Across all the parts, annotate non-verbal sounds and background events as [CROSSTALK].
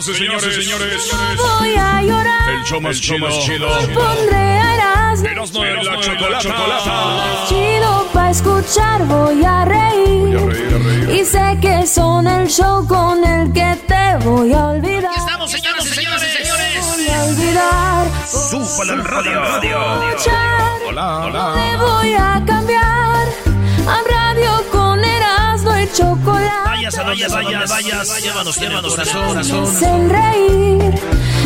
Señoras y señores, señores, voy a llorar, el show más chido, pondré a Erasmo. Erasmo y la chocolata. Chido pa' escuchar, voy a reír. Y sé que son el show con el que te voy a olvidar. Aquí estamos, señoras y señores, señores. Voy a olvidar. Súbale al radio. Escuchar. Hola, Te voy a cambiar a chocolate. Vayas a donde vayas, vayas, llévanos, llévanos, corazón. hacen reír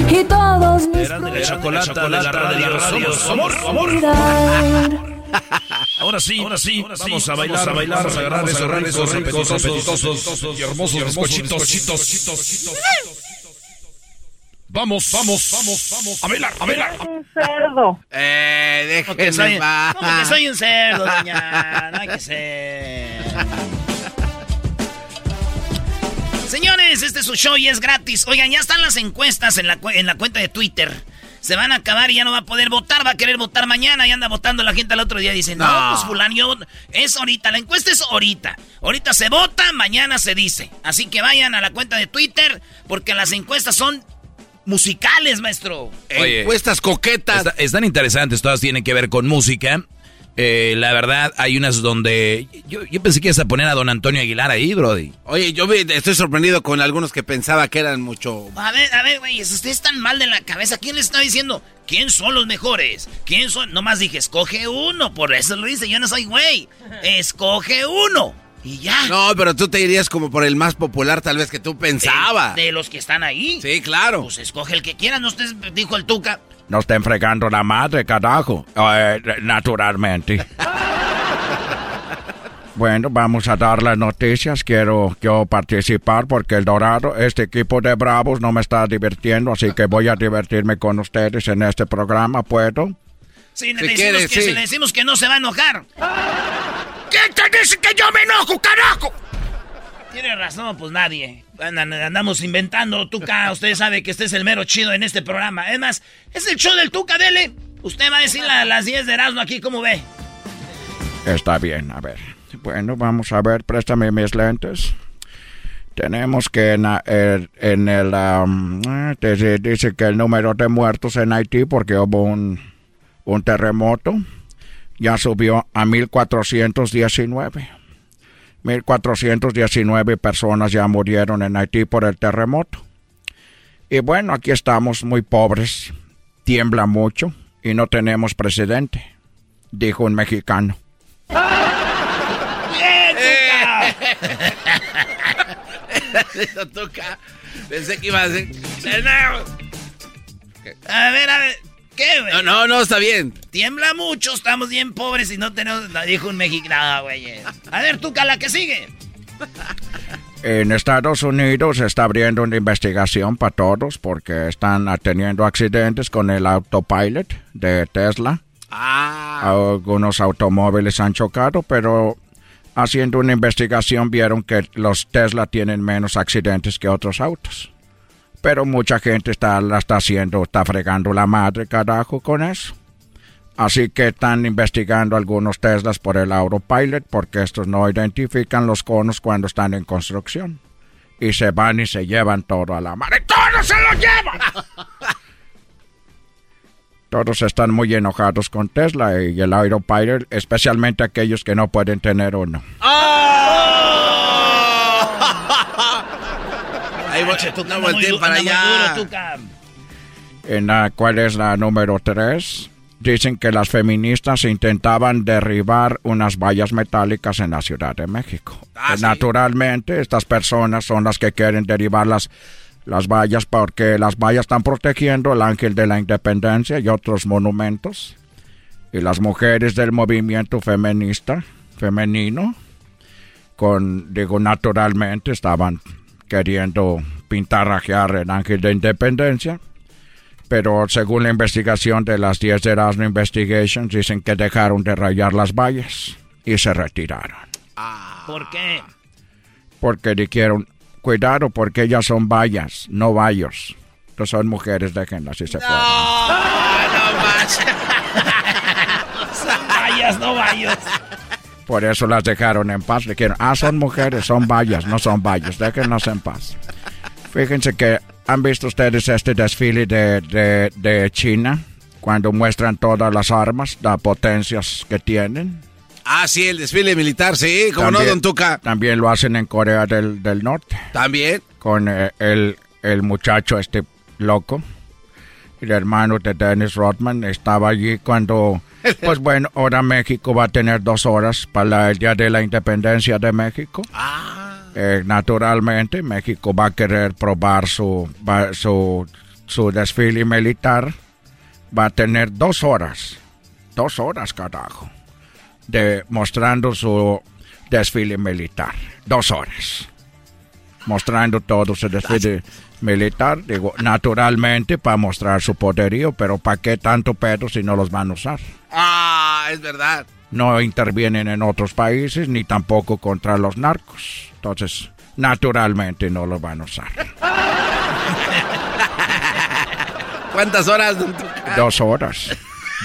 y todos mis Eran de la chocolata, de la radio, somos amor, amor. [LAUGHS] Ahora sí, ahora sí, vamos a bailar, a bailar, vamos a agarrar esos ricos, apetitosos, apetitosos y hermosos bizcochitos. Vamos, vamos, vamos, vamos a bailar, a bailar. cerdo. Eh, Que déjenme soy, no, que soy un cerdo, doña. No hay que [LAUGHS] ser. Señores, este es su show y es gratis. Oigan, ya están las encuestas en la, en la cuenta de Twitter. Se van a acabar y ya no va a poder votar, va a querer votar mañana y anda votando la gente al otro día. Dicen, no, No. pues fulano, yo- es ahorita, la encuesta es ahorita. Ahorita se vota, mañana se dice. Así que vayan a la cuenta de Twitter porque las encuestas son musicales, maestro. Oye, Encuestas coquetas. Está- están interesantes, todas tienen que ver con música. Eh, la verdad, hay unas donde. Yo, yo pensé que ibas a poner a don Antonio Aguilar ahí, Brody. Oye, yo estoy sorprendido con algunos que pensaba que eran mucho. A ver, a ver, güey, ustedes están mal de la cabeza. ¿Quién les está diciendo? ¿Quién son los mejores? ¿Quién son? Nomás dije, escoge uno. Por eso lo dice, yo no soy güey. Escoge uno. Y ya. No, pero tú te irías como por el más popular, tal vez que tú pensabas. De, de los que están ahí. Sí, claro. Pues escoge el que quieras. No usted dijo el Tuca. No estén fregando la madre, carajo. Eh, naturalmente. [LAUGHS] Bueno, vamos a dar las noticias. Quiero yo participar porque el Dorado, este equipo de Bravos, no me está divirtiendo, así que voy a divertirme con ustedes en este programa. ¿Puedo? Sí, le Si decimos que, sí. si le decimos que no se va a enojar. ¿Quién te dice que yo me enojo, carajo? Tiene razón, pues nadie. Andamos inventando, Tuca. Usted sabe que este es el mero chido en este programa. Además, es el show del Tuca, dele. Usted va a decir la- las 10 de Erasmo aquí, ¿cómo ve? Está bien, a ver. Bueno, vamos a ver, préstame mis lentes. Tenemos que en, la- el- te- dice que el número de muertos en Haití porque hubo un, un terremoto ya subió a 1419. 1419 personas ya murieron en Haití por el terremoto. Y bueno, aquí estamos muy pobres, tiembla mucho y no tenemos presidente, dijo un mexicano. ¡Bien, [LAUGHS] Eso toca. Pensé que iba a ser. A ver, a ver. ¿Qué, güey? No, no, no, está bien. Tiembla mucho, estamos bien pobres y no tenemos... la Dijo un mexicano, güey. A ver, Tuca, la que sigue. En Estados Unidos se está abriendo una investigación para todos porque están teniendo accidentes con el autopilot de Tesla. Ah. Algunos automóviles han chocado, pero haciendo una investigación vieron que los Tesla tienen menos accidentes que otros autos. Pero mucha gente está, la está haciendo, está fregando la madre, carajo, con eso. Así que están investigando algunos Teslas por el autopilot porque estos no identifican los conos cuando están en construcción. y se van y se llevan todo a la mar. ¡Y todos se lo llevan! [LAUGHS] Todos están muy enojados con Tesla y el Aeropilot, especialmente aquellos que no pueden tener uno. Ahí voy, no volteen para allá. En la, ¿Cuál es la número 3? Dicen que las feministas intentaban derribar unas vallas metálicas en la Ciudad de México. Ah, sí. Naturalmente, estas personas son las que quieren derribar las, las vallas porque las vallas están protegiendo el ángel de la independencia y otros monumentos. Y las mujeres del movimiento feminista, femenino, con, digo, naturalmente estaban queriendo pintarrajear el ángel de independencia. Pero según la investigación de las 10 de Erasmo Investigations, dicen que dejaron de rayar las vallas y se retiraron. ¿Por qué? Porque dijeron, cuidado porque ellas son vallas, no vallos. No son mujeres, déjenlas si se pueden. no más. [LAUGHS] Vayas, no vayas. Por eso las dejaron en paz. Dijeron, ah, son mujeres, son vallas, no son vallos, déjenlas en paz. Fíjense que han visto ustedes este desfile de, de, de China, cuando muestran todas las armas, las potencias que tienen. Ah, sí, el desfile militar, sí, como no, don Tuca. También lo hacen en Corea del, del Norte. También. Con eh, el, el muchacho este loco. El hermano de Dennis Rodman estaba allí cuando... [LAUGHS] Pues bueno, ahora México va a tener dos horas para el Día de la Independencia de México. Eh, naturalmente, México va a querer probar su, su, su desfile militar. Va a tener dos horas. Dos horas, carajo. Mostrando su desfile militar. Dos horas. Mostrando todo su desfile militar. Digo, naturalmente para mostrar su poderío, pero ¿para qué tanto pedo si no los van a usar? Ah, es verdad. No intervienen en otros países ni tampoco contra los narcos. Entonces, naturalmente no lo van a usar. [LAUGHS] ¿Cuántas horas? Dos horas.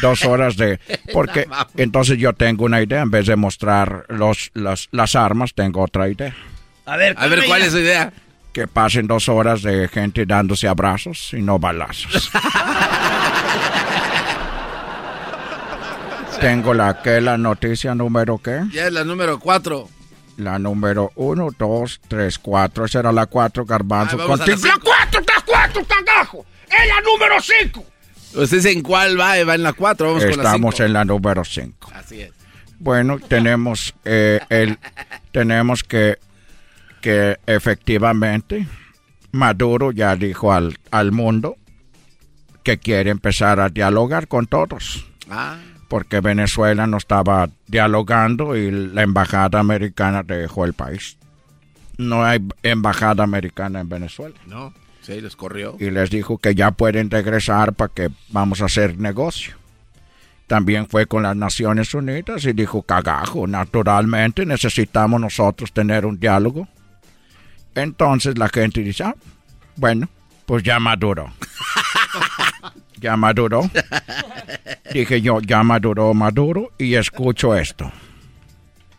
Dos horas de... [LAUGHS] Porque entonces yo tengo una idea. En vez de mostrar los, las, las armas, tengo otra idea. A ver, A ver, ¿cuál es su idea? Que pasen dos horas de gente dándose abrazos y no balazos. [LAUGHS] tengo la que la noticia número qué? Ya es la número cuatro. La número uno, dos, tres, cuatro. Esa era la cuatro, garbanzo. Ah, vamos a Contigo. la ¡La cuatro, la cuatro, cagajo! ¡Es la número cinco! ¿Usted en cuál va? Va en la cuatro, vamos con la Estamos cinco. en la número cinco. Así es. Bueno, tenemos eh, el, tenemos que, que efectivamente Maduro ya dijo al, al mundo que quiere empezar a dialogar con todos. Ah, Porque Venezuela no estaba dialogando y la embajada americana dejó el país. No hay embajada americana en Venezuela. no. Sí, los corrió. y les dijo que ya pueden regresar para que vamos a hacer negocio. También fue con las Naciones Unidas y dijo, cagajo, naturalmente necesitamos nosotros tener un diálogo. Entonces la gente dice, ah, bueno, pues ya maduró. [LAUGHS] ya maduró. Dije yo, ya maduró Maduro y escucho esto.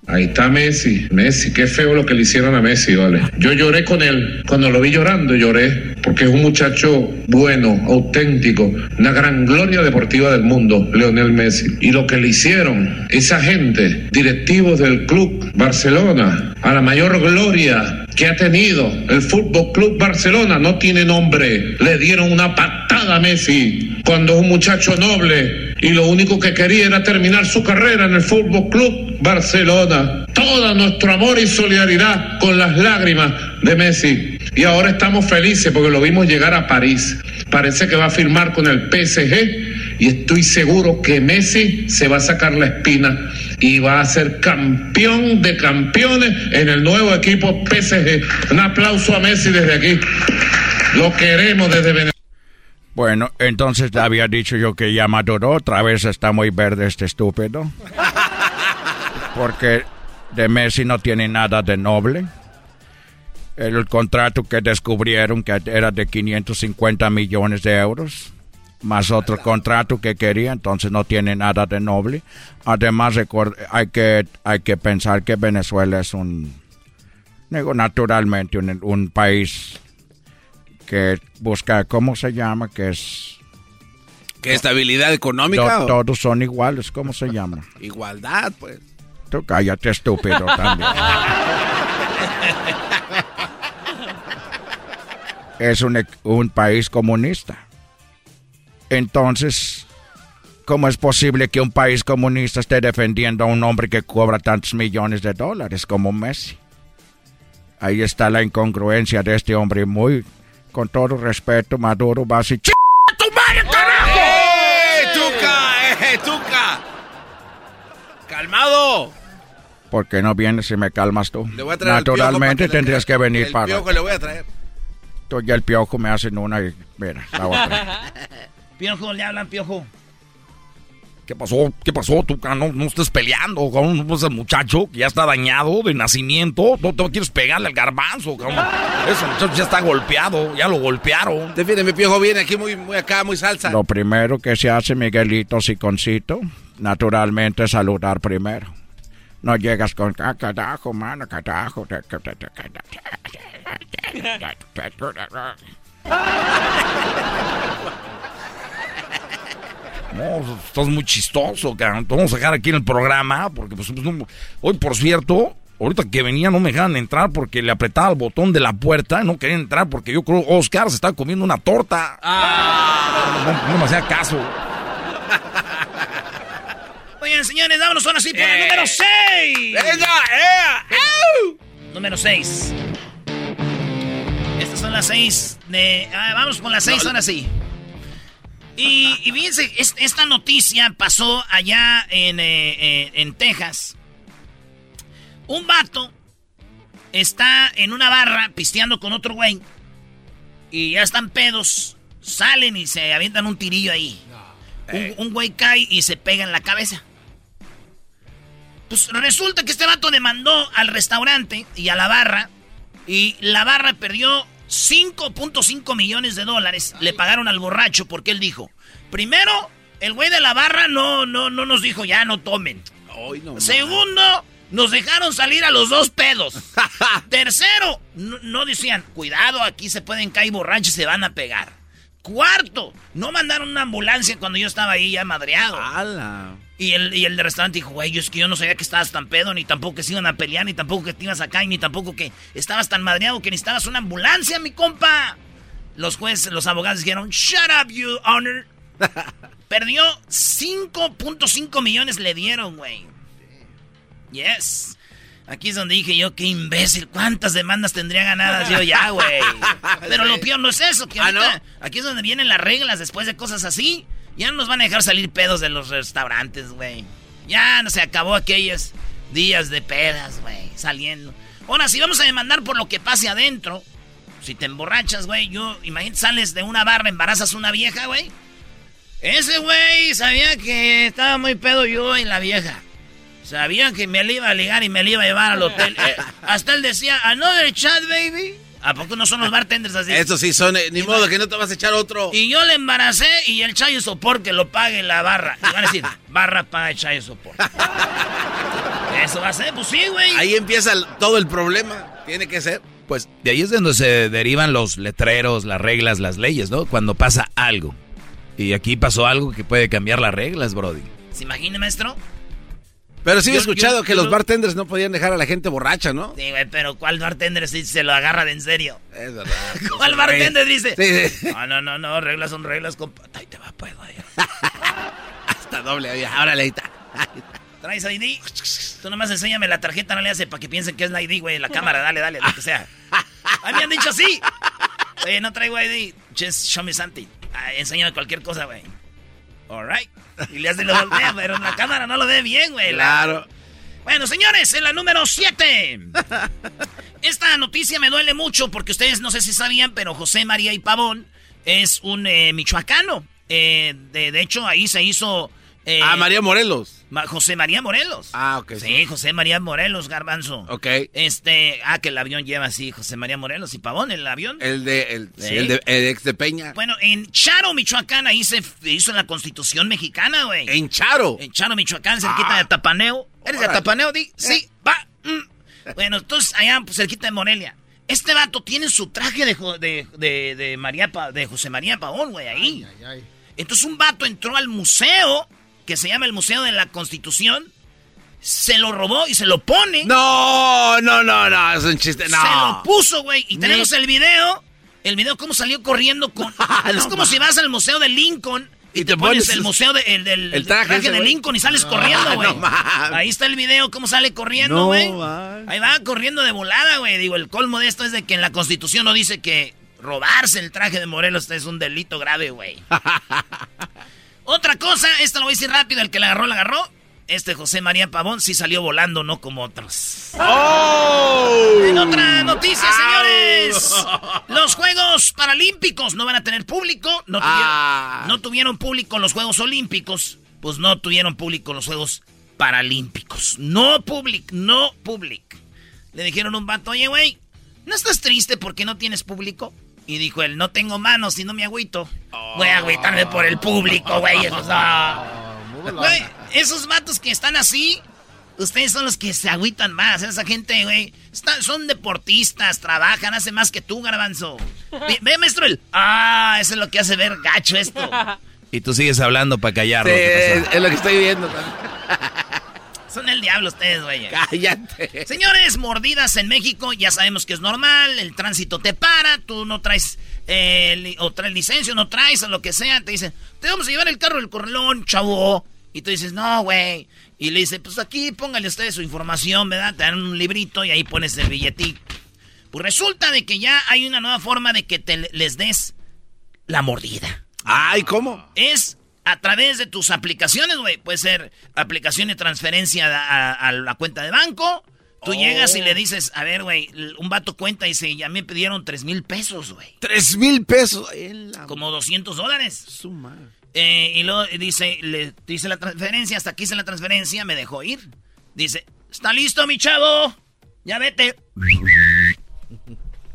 Ahí está Messi. Messi, qué feo lo que le hicieron a Messi, vale. Yo lloré con él. Cuando lo vi llorando, lloré. Porque es un muchacho bueno, auténtico. Una gran gloria deportiva del mundo, Leonel Messi. Y lo que le hicieron, esa gente, directivos del club Barcelona, a la mayor gloria que ha tenido el Fútbol Club Barcelona, no tiene nombre. Le dieron una patada a Messi cuando es un muchacho noble y lo único que quería era terminar su carrera en el Fútbol Club Barcelona. Todo nuestro amor y solidaridad con las lágrimas de Messi. Y ahora estamos felices porque lo vimos llegar a París. Parece que va a firmar con el PSG y estoy seguro que Messi se va a sacar la espina y va a ser campeón de campeones en el nuevo equipo PSG. Un aplauso a Messi desde aquí. Lo queremos desde Venezuela. Bueno, entonces había dicho yo que ya maduró, otra vez está muy verde este estúpido. Porque de Messi no tiene nada de noble. El contrato que descubrieron que era de 550 millones de euros, más otro contrato que quería, entonces no tiene nada de noble. Además, hay que, hay que pensar que Venezuela es un Digo, naturalmente, un, un país que busca, ¿cómo se llama? Que es... ¿Qué estabilidad económica? To- todos son iguales, ¿cómo se llama? [LAUGHS] Igualdad, pues. Tú cállate, estúpido, también. [LAUGHS] es un, un país comunista. Entonces, ¿cómo es posible que un país comunista esté defendiendo a un hombre que cobra tantos millones de dólares como Messi? Ahí está la incongruencia de este hombre muy, con todo respeto, Maduro va a decir, "Ch- tu madre, carajo! ¡Eh, Tuca! ¡Eh, Tuca! ¡Calmado! ¿Por qué no vienes y me calmas tú? Le voy a traer el Naturalmente tendrías que venir el para... piojo le voy a traer. Tú y el piojo me hacen una y mira, la otra. [LAUGHS] Piojo, le hablan, piojo. ¿Qué pasó? ¿Qué pasó? Tú no, no estés peleando con ese muchacho que ya está dañado de nacimiento. No te quieres pegarle al garbanzo, cabrón. Ese muchacho ya está golpeado, ya lo golpearon. Defiende, mi piojo viene aquí muy, muy acá, muy salsa. Lo primero que se hace, Miguelito Siconcito, naturalmente es saludar primero. No llegas con "Ah, carajo, mano, carajo. No, estás muy chistoso, cabrón. Te vamos a dejar aquí en el programa porque, pues, no- hoy, por cierto, ahorita que venía no me dejaban entrar porque le apretaba el botón de la puerta y no querían entrar porque yo creo Oscar se estaba comiendo una torta. No, no me hacía caso. Oigan, señores, vámonos ahora sí por el Eh. número 6. ¡Venga! ¡Eh! Número 6. Estas son las 6 de... Ah, vamos con las 6 ahora sí. Y, y fíjense, es- esta noticia pasó allá en, eh, eh, en Texas. Un vato está en una barra pisteando con otro güey. Y ya están pedos. Salen y se avientan un tirillo ahí. Un, un güey cae y se pega en la cabeza. Pues resulta que este vato demandó al restaurante y a la barra. Y la barra perdió 5.5 millones de dólares. Le pagaron al borracho porque él dijo: Primero, el güey de la barra no, no, no nos dijo ya no tomen. Ay, no, Segundo, nos dejaron salir a los dos pedos. [LAUGHS] Tercero, no, no decían, cuidado, aquí se pueden caer borrachos y se van a pegar. Cuarto, no mandaron una ambulancia cuando yo estaba ahí ya madreado. ¡Hala! Y el, y el de restaurante dijo, güey, yo es que yo no sabía que estabas tan pedo, ni tampoco que se iban a pelear, ni tampoco que te ibas a caer, ni tampoco que estabas tan madreado que necesitabas una ambulancia, mi compa. Los jueces, los abogados dijeron, shut up, you honor. [LAUGHS] Perdió 5.5 millones le dieron, güey. Yes. Aquí es donde dije yo, qué imbécil, ¿cuántas demandas tendría ganadas yo ya, güey? [LAUGHS] Pero lo peor no es eso, que Ah, ahorita, ¿no? aquí es donde vienen las reglas después de cosas así. Ya no nos van a dejar salir pedos de los restaurantes, güey. Ya no se acabó aquellos días de pedas, güey, saliendo. Ahora, si vamos a demandar por lo que pase adentro, si te emborrachas, güey, yo, imagínate, sales de una barra, embarazas a una vieja, güey. Ese güey sabía que estaba muy pedo yo y la vieja. Sabía que me la iba a ligar y me la iba a llevar al hotel. [LAUGHS] Eh, hasta él decía, another chat, baby. ¿A poco no son los bartenders así? Estos sí son, eh, ni modo que no te vas a echar otro. Y yo le embaracé y el chayo sopor que lo pague la barra. Y van a decir, [LAUGHS] barra paga el chayo sopor. [LAUGHS] Eso va a ser, pues sí, güey. Ahí empieza el- todo el problema. Tiene que ser. Pues de ahí es de donde se derivan los letreros, las reglas, las leyes, ¿no? Cuando pasa algo. Y aquí pasó algo que puede cambiar las reglas, Brody. ¿Se imagina, maestro? Pero sí he Yo- escuchado yo- que los bartenders no podían dejar a la gente borracha, ¿no? Sí, güey, pero ¿cuál bartender sí se lo agarra de en serio? Es verdad. [LAUGHS] ¿Cuál bartender dice? Sí, sí. No, no, no, no, reglas son reglas, compa. Ahí te va, pues, güey. [LAUGHS] Hasta doble, órale, ahí está. ¿Traes ID? Tú nomás enséñame la tarjeta, no le hace para que piensen que es la ID, güey. La cámara, dale, dale, lo que sea. [LAUGHS] A mí me han dicho así. Oye, no traigo ID. Just show me something. Ah, enséñame cualquier cosa, güey. Alright. Y le hace lo voltea, pero la cámara no lo ve bien, güey. La- Claro. Bueno, señores, en la número 7. Esta noticia me duele mucho porque ustedes no sé si sabían, pero José María y Pavón es un eh, michoacano. Eh, de, de hecho, ahí se hizo... eh, Ah, María Morelos. Ma- José María Morelos. Ah, ok. Sí, José María Morelos, Garbanzo. Ok. Este, ah, que el avión lleva así, José María Morelos y Pavón, el avión. El de, el, sí, Sí. el de, el ex de Peña. Bueno, en Charo, Michoacán, ahí se hizo la constitución mexicana, güey. En Charo. En Charo, Michoacán, cerquita de Tapaneo. ¿Eres de. Tapaneo, Di? Sí, va. mm. Bueno, entonces allá pues, cerquita de Morelia. Este vato tiene su traje de, de, de, de, María de José María Pavón, güey, ahí. Entonces un vato entró al museo, que se llama el Museo de la Constitución, se lo robó y se lo pone. No, no, no, no, es un chiste, no. Se lo puso, güey, y tenemos el video, el video cómo salió corriendo con... [LAUGHS] es como si vas al Museo de Lincoln y, te, pones el museo de, el, del traje, de Lincoln y sales corriendo, güey. Ahí está el video, cómo sale corriendo, güey. Ahí va corriendo de volada, güey. Digo, el colmo de esto es de que en la Constitución no dice que robarse el traje de Morelos es un delito grave, güey. [LAUGHS] Otra cosa, esta lo voy a decir rápido, el que la agarró, la agarró. Este José María Pavón sí salió volando, no como otros. ¡Oh! En otra noticia, señores. Los Juegos Paralímpicos no van a tener público. No tuvieron, ah. no tuvieron público los Juegos Olímpicos. Pues no tuvieron público los Juegos Paralímpicos. No public, no public. Le dijeron un vato, oye, güey, ¿no estás triste porque no tienes público? Y dijo él, no tengo manos y no me agüito. Voy a agüitarme por el público, güey. Güey, esos vatos que están así, ustedes son los que se agüitan más. Esa gente, güey, son deportistas, trabajan, hacen más que tú, garbanzo. Ve, maestro, el... Ah, eso es lo que hace ver gacho esto. Y tú sigues hablando para callarlo. es lo que estoy viendo. Son el diablo ustedes, güey. Cállate. Señores, mordidas en México, ya sabemos que es normal, el tránsito te para, tú no traes eh, o traes licencia, no traes o lo que sea, te dicen, te vamos a llevar el carro del corralón, chavo. Y tú dices, no, güey. Y le dice, pues aquí póngale ustedes su información, ¿verdad? Te dan un librito y ahí pones el billetito. Pues resulta de que ya hay una nueva forma de que te les des la mordida. Ay, ¿cómo? Es a través de tus aplicaciones, güey. Puede ser aplicación de transferencia a, la cuenta de banco. Tú llegas y le oh. dices, a ver, güey, un vato cuenta y dice, ya me pidieron tres mil pesos, güey. ¿Tres mil pesos? Como 200 dólares. Suma. Eh, y luego dice, le dice la transferencia, hasta aquí hice la transferencia, me dejó ir. Dice, ¿está listo, mi chavo? Ya vete.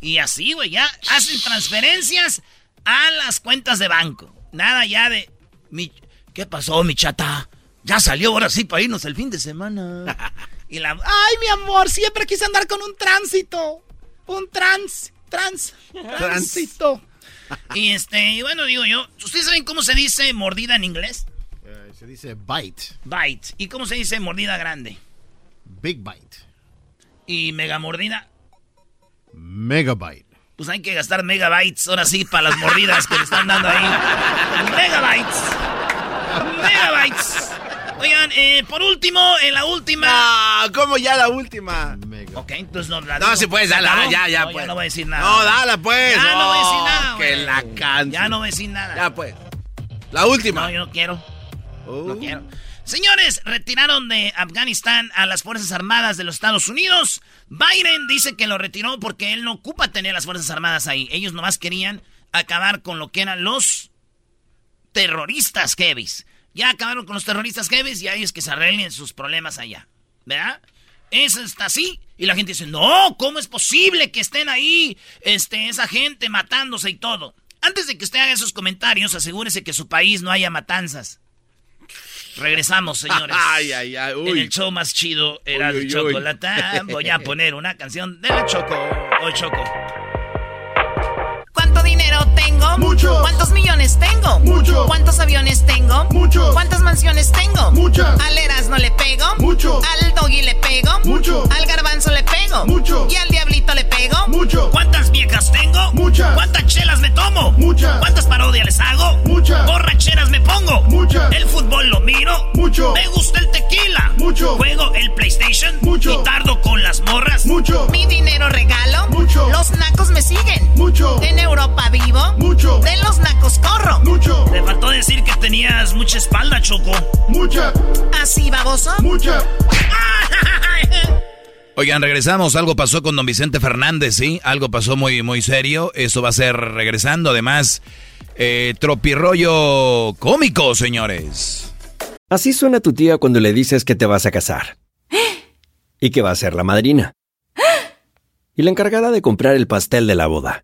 Y así, güey, ya hacen transferencias a las cuentas de banco. Nada ya de, mi, ¿Qué pasó, mi chata? Ya salió ahora sí para irnos el fin de semana. [LAUGHS] y la... ¡Ay, mi amor! Siempre quise andar con un tránsito. Un trans... Trans... Tránsito. y este, y bueno, digo yo, ¿ustedes saben cómo se dice mordida en inglés? Eh, se dice bite. Bite. ¿Y cómo se dice mordida grande? Big bite. ¿Y mega mordida? Megabyte. Pues hay que gastar megabytes ahora sí para las mordidas que le están dando ahí. Megabytes. Megabytes. Oigan, eh, por último, en la última. Ah, ¿cómo ya la última? Ok, entonces no la No, si puedes, dala, ya, ya, no, pues. Ya no voy a decir nada. No, dala, pues. Ya no voy a decir nada, Que la canción. Ya no voy a decir nada. Ya, pues. La última. No, yo no quiero. No uh. quiero. Señores, retiraron de Afganistán a las Fuerzas Armadas de los Estados Unidos. Biden dice que lo retiró porque él no ocupa tener las Fuerzas Armadas ahí. Ellos nomás querían acabar con lo que eran los terroristas heavies. Ya acabaron con los terroristas heavies y ahí es que se arreglen sus problemas allá. ¿Verdad? Eso está así. Y la gente dice, no, ¿cómo es posible que estén ahí este, esa gente matándose y todo? Antes de que usted haga esos comentarios, asegúrese que su país no haya matanzas. Regresamos, señores. [LAUGHS] Ay, ay, ay. Uy. En el show más chido era el chocolate. Voy a poner una canción de la Choco. O Choco. ¿Cuánto dinero tengo? Mucho. ¿Cuántos millones tengo? Mucho. ¿Cuántos aviones tengo? Mucho. ¿Cuántas mansiones tengo? Muchas. ¿Al Erasmo le pego? Mucho. ¿Al Doggy le pego? Mucho. ¿Al Garbanzo le pego? Mucho. ¿Y al Diablito le pego? Mucho. ¿Cuántas viejas tengo? Muchas. ¿Cuántas chelas me tomo? Muchas. ¿Cuántas parodias les hago? Muchas. ¿Borracheras me pongo? Muchas. ¿El fútbol lo miro? Mucho. ¿Me gusta el tequila? Mucho. ¿Juego el PlayStation? Mucho. ¿Y tardo con las morras? Mucho. ¿Mi dinero regalo? Mucho. ¿Los nacos me siguen? Mucho. ¿En tenías mucha espalda, Choco. Mucha. ¿Así, baboso? Mucha. [LAUGHS] Oigan, regresamos. Algo pasó con don Vicente Fernández, ¿sí? Algo pasó muy, muy serio. Eso va a ser regresando. Además, eh, tropirollo cómico, señores. Así suena tu tía cuando le dices que te vas a casar. [GASPS] Y que va a ser la madrina. [GASPS] Y la encargada de comprar el pastel de la boda.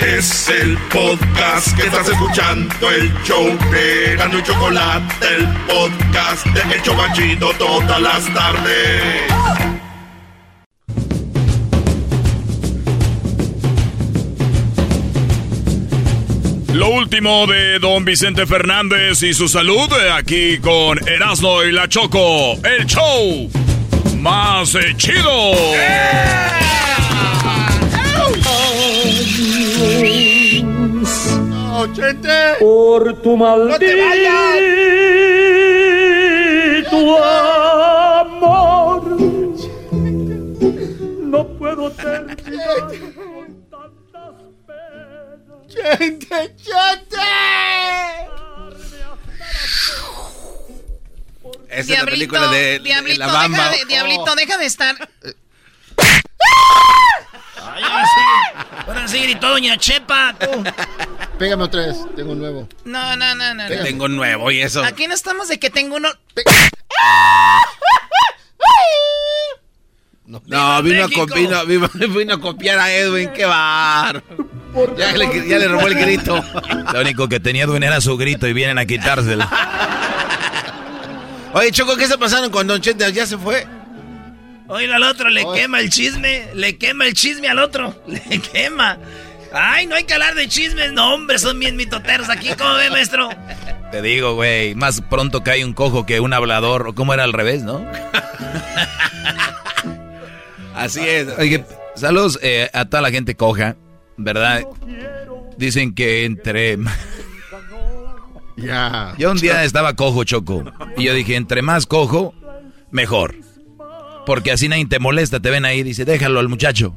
Es el podcast que estás escuchando, el show de Gano y Chocolate, el podcast de El Chobachito todas las tardes. Lo último de don Vicente Fernández y su salud eh, aquí con Erasmo y la Choco, el show más eh, Por tu maldito amor, no puedo terminar con tantas penas. ¡Chente, chente! Esa es la película de, de Diablito, la Bamba. deja de, Diablito, deja de estar. Ay, ahora sí, ahora sí gritó Doña Chepa, tú. Pégame otra vez, tengo un nuevo. No, no, no, no. no. Tengo un nuevo y eso. Aquí no estamos de que tengo uno. No, vino a, vino, vino- [LAUGHS] vino a copiar a Edwin, qué bar. Ya le, ya le robó el grito. [LAUGHS] Lo único que tenía Edwin era su grito y vienen a quitárselo. Oye, Choco, ¿qué está pasando con Don Chente? ¿Ya se fue? Oye, al otro le quema el chisme, le quema el chisme al otro, [LAUGHS] le quema. Ay, no hay que hablar de chismes, no, hombre, son bien mitoteros aquí, ¿cómo ve, maestro? Te digo, güey, más pronto cae un cojo que un hablador. ¿O cómo era al revés, no? [LAUGHS] Así es. Oye, saludos eh, a toda la gente coja, ¿verdad? Dicen que entre... Ya. Yo un día estaba cojo, Choco. Y yo dije, entre más cojo, mejor. Porque así nadie te molesta, te ven ahí, dice, déjalo al muchacho.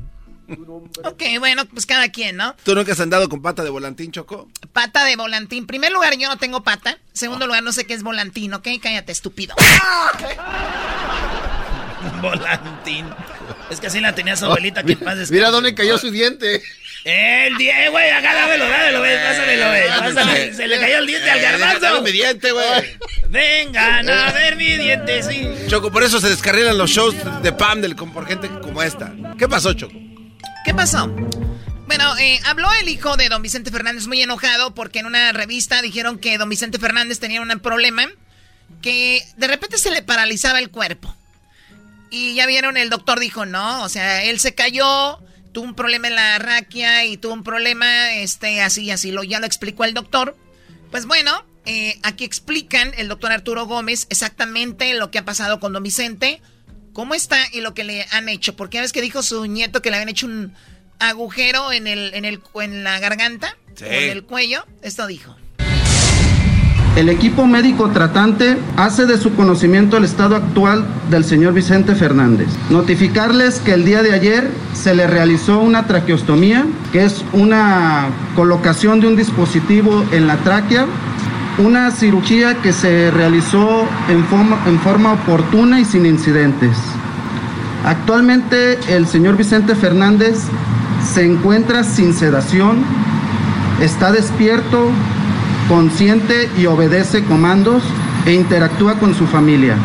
Ok, bueno, pues cada quien, ¿no? ¿Tú nunca has andado con pata de volantín, Choco? Pata de volantín. En primer lugar, yo no tengo pata. Segundo lugar, no sé qué es volantín, ¿ok? Cállate, estúpido. [LAUGHS] Volantín. Es que así la tenía su abuelita que en paz descanse. Mira dónde cayó su diente. El diente, güey, acá dámelo, dámelo, güey, pásamelo, güey, pásame. Se le cayó el diente al Eh, garbanzo. mi diente, güey. Vengan a ver mi diente, sí. Choco, por eso se descarrilan los shows de Pam del, con- por gente como esta. ¿Qué pasó, Choco? ¿Qué pasó? Bueno, eh, habló el hijo de don Vicente Fernández muy enojado porque en una revista dijeron que don Vicente Fernández tenía un problema que de repente se le paralizaba el cuerpo. Y ya vieron, el doctor dijo, no, o sea, él se cayó, tuvo un problema en la raquia y tuvo un problema, este, así, así, lo, ya lo explicó el doctor. Pues bueno, eh, aquí explican el doctor Arturo Gómez exactamente lo que ha pasado con don Vicente, cómo está y lo que le han hecho. Porque ya ves que dijo su nieto que le habían hecho un agujero en, el, en, el, en la garganta, Sí. o en el cuello. Esto dijo. El equipo médico tratante hace de su conocimiento el estado actual del señor Vicente Fernández. Notificarles que el día de ayer se le realizó una traqueostomía, que es una colocación de un dispositivo en la tráquea, una cirugía que se realizó en forma, en forma oportuna y sin incidentes. Actualmente el señor Vicente Fernández se encuentra sin sedación, está despierto, consciente y obedece comandos e interactúa con su familia.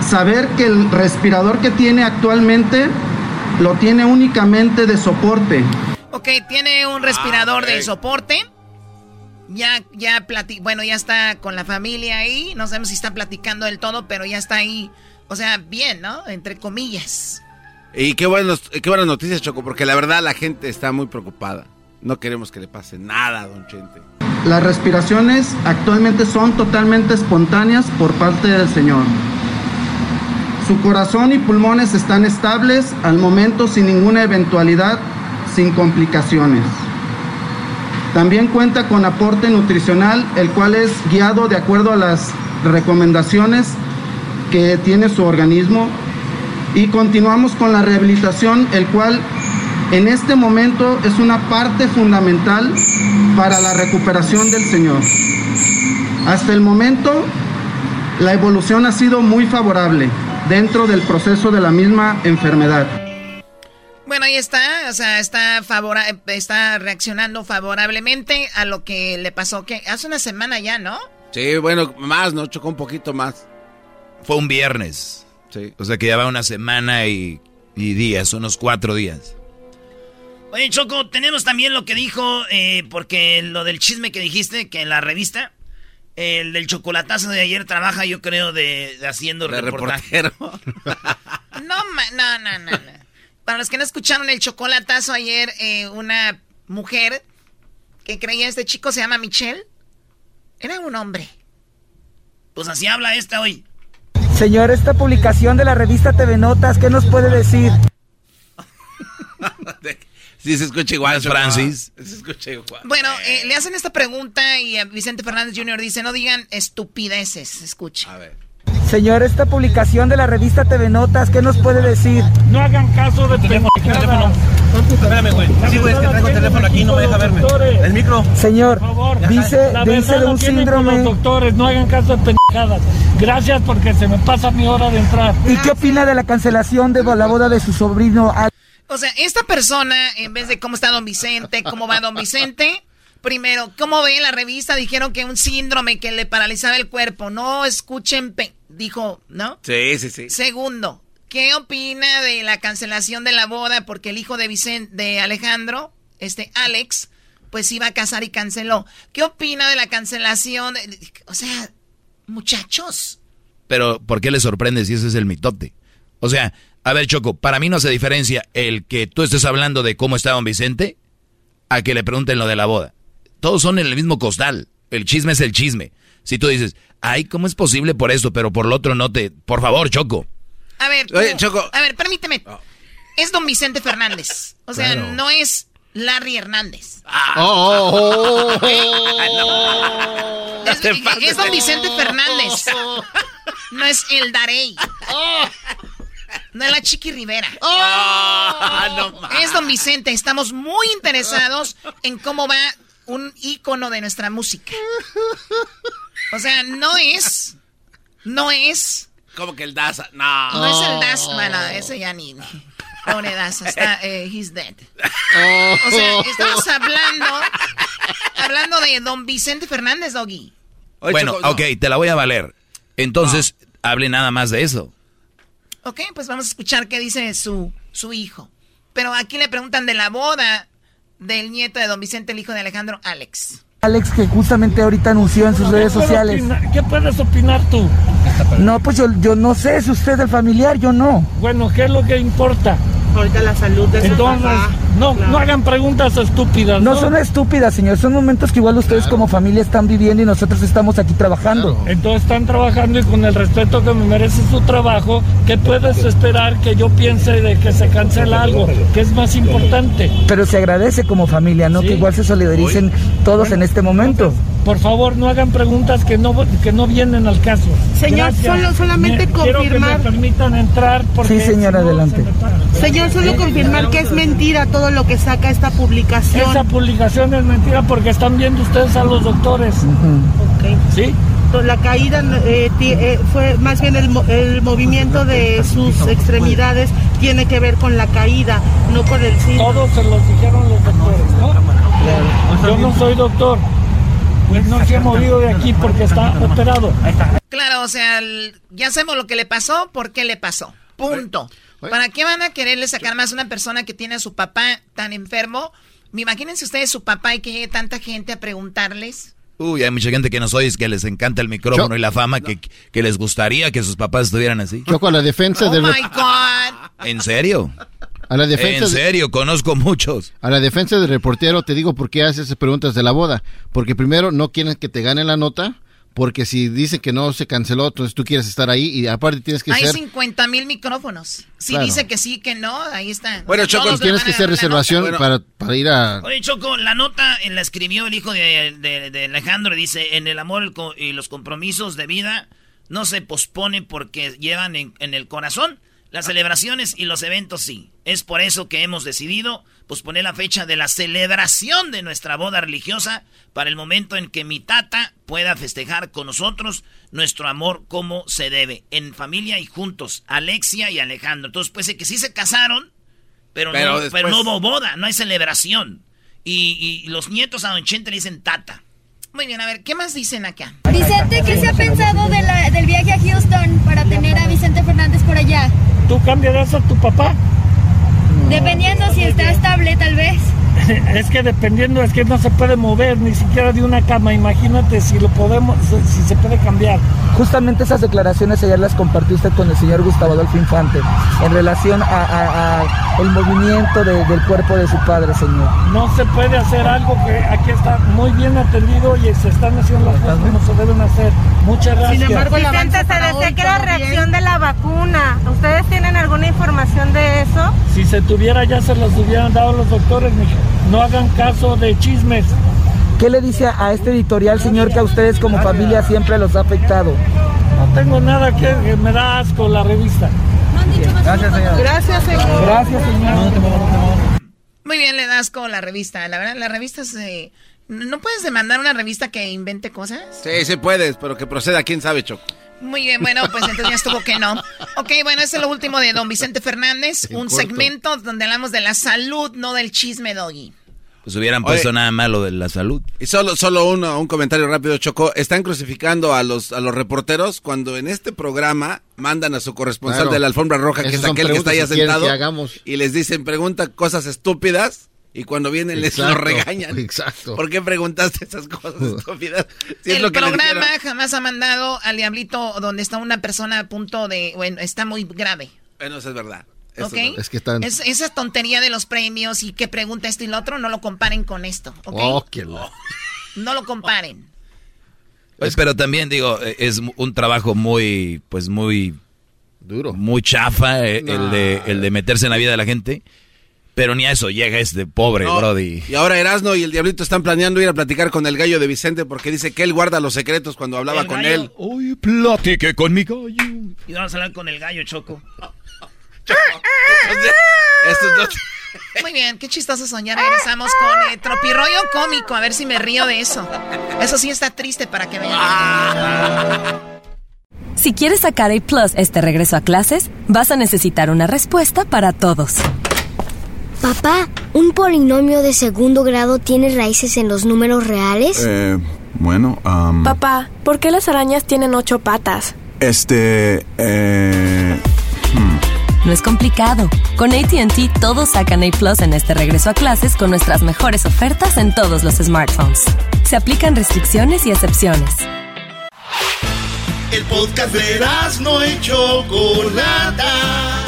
Saber que el respirador que tiene actualmente lo tiene únicamente de soporte. Ok, tiene un respirador de soporte. Ya, ya plati bueno, ya está con la familia ahí. No sabemos si está platicando del todo, pero ya está ahí. O sea, bien, ¿no? Entre comillas. Y qué, buenos, qué buenas noticias, Choco, porque la verdad la gente está muy preocupada. No queremos que le pase nada a don Chente. Las respiraciones actualmente son totalmente espontáneas por parte del Señor. Su corazón y pulmones están estables al momento sin ninguna eventualidad, sin complicaciones. También cuenta con aporte nutricional, el cual es guiado de acuerdo a las recomendaciones que tiene su organismo. Y continuamos con la rehabilitación, el cual en este momento es una parte fundamental para la recuperación del Señor. Hasta el momento, la evolución ha sido muy favorable dentro del proceso de la misma enfermedad. Bueno, ahí está, o sea, está, está reaccionando favorablemente a lo que le pasó, que hace una semana ya, ¿no? Sí, bueno, más, ¿no? Chocó un poquito más. Fue un viernes. Sí. O sea que ya va una semana y, y días, unos cuatro días. Oye, Choco, tenemos también lo que dijo, eh, porque lo del chisme que dijiste, que en la revista, el del chocolatazo de ayer trabaja, yo creo, de, haciendo de reportero. [LAUGHS] no, no, no, no, Para los que no escucharon el chocolatazo ayer, eh, una mujer que creía este chico se llama Michelle, era un hombre. Pues así habla esta hoy. Señor, esta publicación de la revista TV Notas, ¿qué nos puede decir? [LAUGHS] Sí, se escucha igual, Francis. Se escucha igual. Bueno, eh, le hacen esta pregunta y Vicente Fernández Jr. dice, no digan estupideces, escucha. A ver. Señor, esta publicación de la revista TV Notas, ¿qué nos puede decir? No hagan caso de teléfono. Espérame, güey. Sí, güey, es que traigo el teléfono aquí, no me deja verme. El micro. Señor, dice, dice de un síndrome. Los doctores, no hagan caso de pendejadas. Gracias porque se me pasa mi hora de entrar. ¿Y qué opina de la cancelación de la boda de su sobrino? O sea, esta persona, en vez de cómo está don Vicente, cómo va don Vicente, primero, ¿cómo ve la revista? Dijeron que un síndrome que le paralizaba el cuerpo. No escuchen, dijo, ¿no? Sí, sí, sí. Segundo, ¿qué opina de la cancelación de la boda? Porque el hijo de Vicente, de Alejandro, este Alex, pues iba a casar y canceló. ¿Qué opina de la cancelación? O sea, muchachos. Pero, ¿por qué le sorprende si ese es el mitote? O sea, a ver, Choco, para mí no hace diferencia el que tú estés hablando de cómo está don Vicente a que le pregunten lo de la boda. Todos son en el mismo costal. El chisme es el chisme. Si tú dices, ay, ¿cómo es posible por esto, pero por lo otro no te... Por favor, Choco. A ver, Oye, Choco. A ver, permíteme. Oh. Es don Vicente Fernández. O sea, no es Larry Hernández. Ah. Oh, oh, oh [LAUGHS] es, es, don Vicente Fernández. No es el Darey. No es la Chiqui Rivera. [LAUGHS] Oh, es Don Vicente. Estamos muy interesados en cómo va un ícono de nuestra música. O sea, no es. No es. ¿Cómo que el Daza? No. No es el Daza. Bueno, ese ya ni. Pobre Daza. Está. Eh, he's dead. Oh. O sea, estamos hablando. Hablando de Don Vicente Fernández, Doggy. Bueno, ok, te la voy a valer. Entonces, hable nada más de eso. Ok, pues vamos a escuchar qué dice su, su hijo. Pero aquí le preguntan de la boda del nieto de don Vicente, el hijo de Alejandro, Alex. Alex, que justamente ahorita anunció en sus redes sociales. ¿Qué puedes opinar tú? No, pues yo, yo no sé, si usted es el familiar, yo no. Bueno, ¿qué es lo que importa? Ahorita la salud de Entonces, no, no hagan preguntas estúpidas. ¿no? son estúpidas, señor. Son momentos que igual ustedes como familia están viviendo y nosotros estamos aquí trabajando. Entonces están trabajando y con el respeto que me merece su trabajo, ¿qué puedes esperar que yo piense de que se cancela algo? que es más importante? Pero se agradece como familia, ¿no? Que igual se solidaricen todos en este momento. por favor, no hagan preguntas que no, que no vienen al caso. Señor, solo, solamente confirmar. Quiero que me permitan entrar porque Sí, señor, adelante. Señor, solo confirmar que es mentira todo lo que saca esta publicación. Esa publicación es mentira porque están viendo ustedes a los doctores. ¿Sí? exacto, la caída eh, eh, fue más bien el, mo- el movimiento de sus extremidades tiene que ver con la caída, no con el sí. Todos se los dijeron los doctores, ¿no? Yo no soy doctor. Pues no se ha movido de aquí porque está operado. Claro, o sea, el- ya sabemos lo que le pasó, por qué le pasó. Punto. ¿Para qué van a quererle sacar más a una persona que tiene a su papá tan enfermo? Imagínense ustedes su papá y que llegue tanta gente a preguntarles. Uy, hay mucha gente que nos oye que les encanta el micrófono y la fama, que, que les gustaría que sus papás estuvieran así. Choco, a la defensa Oh del... my God. ¿En serio? A la defensa En de- serio, conozco muchos. A la defensa del reportero te digo por qué haces esas preguntas de la boda. Porque primero no quieren que te gane la nota, porque si dicen que no se canceló, entonces tú quieres estar ahí y aparte tienes que Hay ser... 50 mil micrófonos. Si Claro. dice que sí, que no, ahí está. Bueno, Choco, tienes que hacer reservación para, para ir a... Oye, Choco, la nota la escribió el hijo de, de- de Alejandro. Dice, en el amor y los compromisos de vida no se posponen porque llevan en, en el corazón. Las celebraciones y los eventos sí. Es por eso que hemos decidido posponer la fecha de la celebración de nuestra boda religiosa para el momento en que mi tata pueda festejar con nosotros nuestro amor como se debe, en familia y juntos, Alexia y Alejandro. Entonces, pues que sí se casaron, pero, Pero no, después- pero no hubo boda, no hay celebración. Y, y los nietos a Don Chente le dicen tata. Muy bien, a ver, ¿qué más dicen acá? Vicente, ¿qué se ha pensado de la- del viaje a Houston para tener a Vicente Fernández por allá? ¿Tú cambiarás a tu papá? Dependiendo si está estable, tal vez. [LAUGHS] Es que dependiendo, es que no se puede mover ni siquiera de una cama. Imagínate si lo podemos, si se puede cambiar. Justamente esas declaraciones ayer las compartió usted con el señor Gustavo Adolfo Infante en relación a, a- a el movimiento de- del cuerpo de su padre, señor. No se puede hacer algo que aquí está muy bien atendido y se están haciendo las cosas como se deben hacer. Muchas gracias. Vicente, se decía que la reacción de la vacuna. ¿Ustedes tienen alguna información de eso? Si se tuviera ya se los hubieran dado los doctores, mija. No hagan caso de chismes. ¿Qué le dice a este editorial, señor, que a ustedes como familia siempre los ha afectado? No tengo nada que, que me da asco la revista. Gracias, señor. Gracias, señor. Gracias, señor. Muy bien, le das con la revista. La verdad, la revista se... ¿No puedes demandar una revista que invente cosas? Sí, sí puedes, pero que proceda, quién sabe, Choco. Muy bien, bueno, pues entonces ya estuvo que no. Ok, bueno, este es lo último de don Vicente Fernández. En un corto. segmento donde hablamos de la salud, no del chisme, Doggy. Pues hubieran Oye. puesto nada malo de la salud. Y solo, solo un, un comentario rápido, Choco. Están crucificando a los, a los reporteros cuando en este programa mandan a su corresponsal Claro. de la alfombra roja, que es aquel que está ahí sentado, y les dicen, pregunta cosas estúpidas, y cuando vienen les lo regañan. exacto. ¿Por qué preguntaste esas cosas [LAUGHS] estúpidas? Si es el lo que les programa jamás ha mandado al diablito donde está una persona a punto de... Bueno, está muy grave. Bueno, eso es verdad. Eso ¿Ok? es que están... Es- esa tontería de los premios y que pregunta esto y lo otro, no lo comparen con esto, ¿ok? Oh, qué la- No lo comparen. Pues, pero también digo, eh, es un trabajo muy, pues muy duro, muy chafa eh, el de el de meterse en la vida de la gente. Pero ni a eso llega este pobre No, Brody. Y ahora Erasno y el Diablito están planeando ir a platicar con el gallo de Vicente porque dice que él guarda los secretos cuando hablaba con él. Oye, platique con mi gallo. Y vamos a hablar con el gallo, Choco. [LAUGHS] Estos dos- Muy bien, qué chistoso soñar. Regresamos con eh, tropirroyo cómico, a ver si me río de eso. Eso sí está triste para que vean. Si quieres sacar A Plus este regreso a clases, vas a necesitar una respuesta para todos. Papá, ¿un polinomio de segundo grado tiene raíces en los números reales? Eh, bueno, am, Papá, ¿por qué las arañas tienen ocho patas? este, eh, No es complicado. Con ATT todos sacan A Plus en este regreso a clases con nuestras mejores ofertas en todos los smartphones. Se aplican restricciones y excepciones. El podcast de no y Chocolata.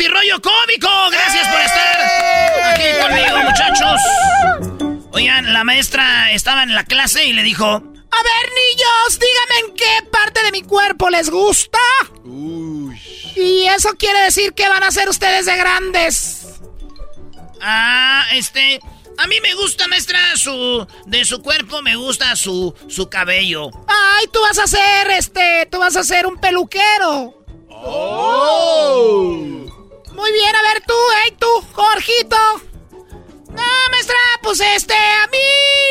Tropirroyo Cómico. Gracias por estar aquí conmigo, muchachos. Oigan, la maestra maestra estaba en la clase y le dijo, a ver niños, díganme en qué parte de mi cuerpo les gusta. Y eso quiere decir que van a ser ustedes de grandes. Ah, este, a mí me gusta, maestra, su. De su cuerpo me gusta su. su cabello. Ay, tú vas a ser, este. Tú vas a ser un peluquero. Oh. Muy bien, a ver tú, hey tú, Jorgito. No, maestra, pues este, a mí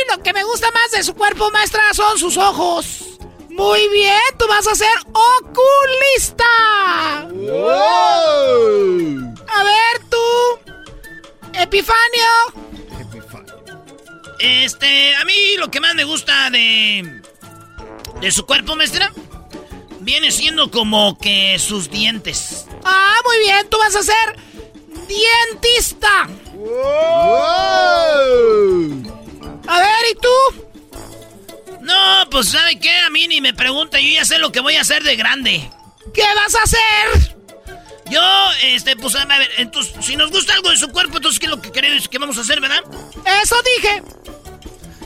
lo que me gusta más de su cuerpo, maestra, son sus ojos. Muy bien, tú vas a ser oculista. A ver tú, Epifanio. Este, a mí lo que más me gusta de. de su cuerpo, maestra, viene siendo como que sus dientes. Ah, muy bien, tú vas a ser dientista. A ver, ¿y tú? No, pues ¿sabe qué? A mí ni me pregunta, yo ya sé lo que voy a hacer de grande. ¿Qué vas a hacer? Yo, este, pues a ver, entonces, si nos gusta algo de su cuerpo, entonces, ¿qué es lo que queremos que vamos a hacer, verdad? Eso dije.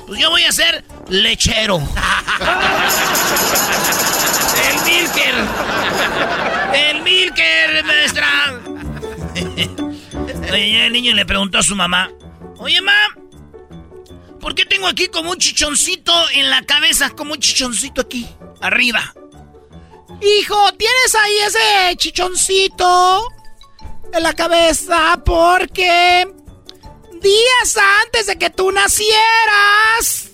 Pues yo voy a ser lechero. El Milker. El Milker, maestra. Oye, el niño le preguntó a su mamá. Oye, mamá, ¿por qué tengo aquí como un chichoncito en la cabeza? Como un chichoncito aquí, arriba. Hijo, ¿tienes ahí ese chichoncito en la cabeza? Porque días antes de que tú nacieras,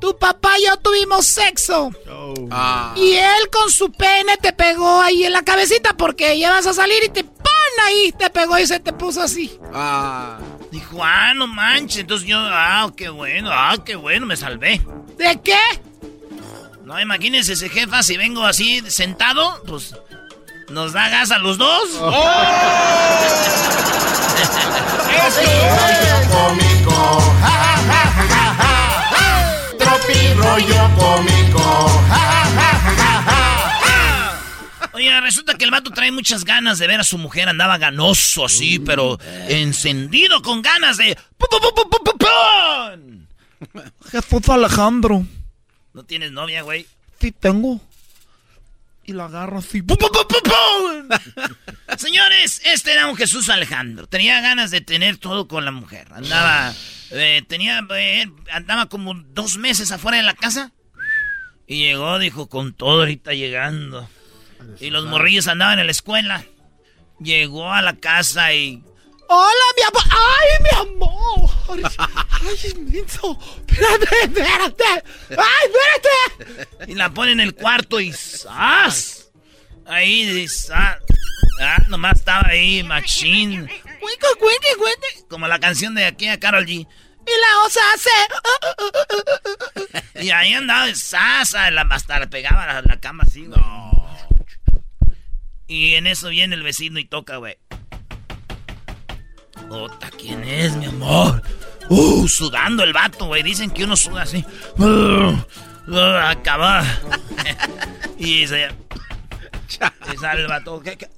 tu papá y yo tuvimos sexo. Ah. Y él con su pene te pegó ahí en la cabecita porque ya vas a salir y te ¡pon! ahí, te pegó y se te puso así. Ah. Dijo, ah, no manches. Entonces yo, ah, qué bueno, ah, qué bueno, me salvé. ¿De qué? No, imagínense ese jefa, si vengo así sentado, pues nos da gas a los dos. [LAUGHS] rollo cómico. Ja, ja, ja, ja, ja. Tropi rollo cómico. Ja, ja, ja, ja, ja, ja. Oye, resulta que el vato trae muchas ganas de ver a su mujer. Andaba ganoso así, pero encendido con ganas de... Jesús Alejandro. ¿No tienes novia, güey? Sí tengo. Y la agarro así. ¡pum, pum, pum, pum, pum! [LAUGHS] Señores, este era un Jesús Alejandro. Tenía ganas de tener todo con la mujer. Andaba, eh, tenía, eh, andaba como dos meses afuera de la casa. Y llegó, dijo, con todo ahorita llegando. Y los morrillos andaban en la escuela. Llegó a la casa y... ¡Hola, mi amor! ¡Ay, mi amor! ¡Ay, inmenso! ¡Espérate, espérate! ¡Ay, espérate! Y la pone en el cuarto y ¡zas! Ahí, dice, ah, nomás estaba ahí, machine. Cuico, cuique, cuique. Como la canción de aquí a Carol G. Y la osa hace... Y ahí andaba, ¡zasa! La, hasta le pegaba la, la cama así, güey. Y en eso viene el vecino y toca, güey. Ota, ¿quién es, mi amor? Uh, sudando el vato, güey. Dicen que uno suda así. Uh, uh, acaba. [LAUGHS] y se. Y sale el vato. ¿Qué, qué,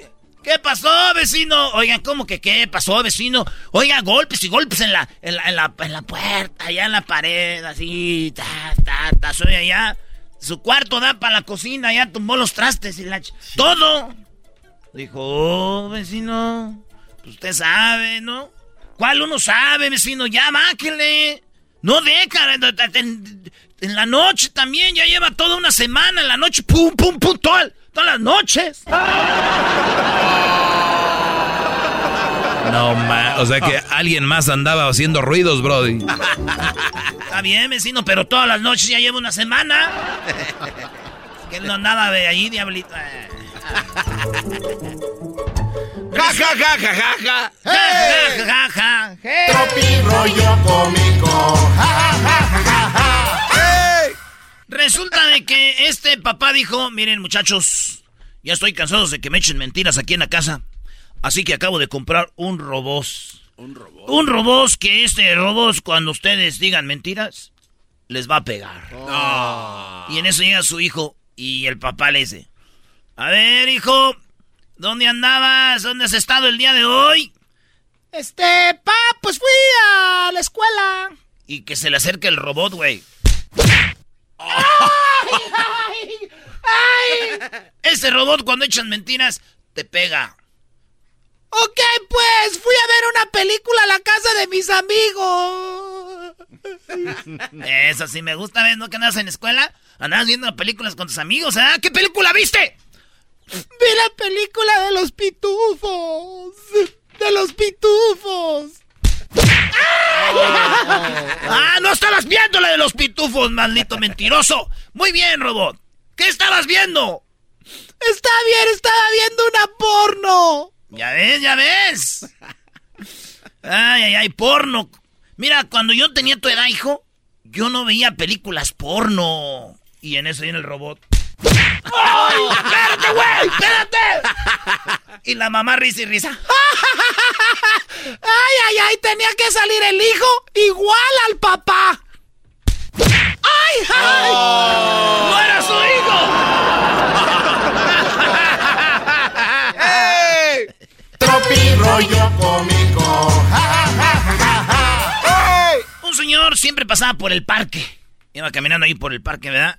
qué pasó, vecino? Oigan, ¿cómo que qué pasó, vecino? Oiga, golpes y golpes en la, en la, en la, en la puerta, allá en la pared, así. Ta, ta, ta. Soy allá. Su cuarto da para la cocina, ya tumbó los trastes y la... ch- Todo. Dijo, oh, vecino. Pues usted sabe, ¿no? ¿Cuál uno sabe, vecino? Ya, máquele. No deja. En, en la noche también, ya lleva toda una semana. En la noche, pum, pum, pum, toda- todas las noches. No, ma, o sea que alguien más andaba haciendo ruidos, Brody. Está bien, vecino, pero todas las noches ya lleva una semana. Que él no andaba de allí, diablito. Ja, ja, ja, ja, ja, ja. Ja, ja, ja, ja. Tropi rollo cómico. Ja, ja, ja, ja, ja, ja. Resulta de que este papá dijo, miren muchachos, ya estoy cansado de que me echen mentiras aquí en la casa. Así que acabo de comprar un robot. Un robot. Un robot que este robot cuando ustedes digan mentiras, les va a pegar. No. Y en eso llega su hijo y el papá le dice, a ver hijo, ¿dónde andabas? ¿Dónde has estado el día de hoy? Este, pa, pues fui a la escuela. y que se le acerque el robot, güey. Ese robot cuando echan mentiras te pega. Ok, pues fui a ver una película a la casa de mis amigos. Eso sí me gusta, ¿ves? ¿No que andas en escuela? Andabas viendo películas con tus amigos, ¿ah? ¿Qué película viste? Vi la película de los pitufos. De los pitufos. ¡Ah! ¡No estabas viendo la de los pitufos, maldito mentiroso! Muy bien, robot. ¿Qué estabas viendo? Está bien, estaba viendo una porno. Ya ves, ya ves. Ay, ay, ay, porno. Mira, cuando yo tenía tu edad, hijo, yo no veía películas porno. Y en eso viene el robot. ¡Ay, espérate, güey! ¡Espérate! Y la mamá risa y risa. ¡Ay, ay, ay! Tenía que salir el hijo igual al papá. ¡Ay, ay! ¡No era su hijo! ¡Ey! Tropi rollo cómico. Un señor siempre pasaba por el parque. Iba caminando ahí por el parque, ¿verdad?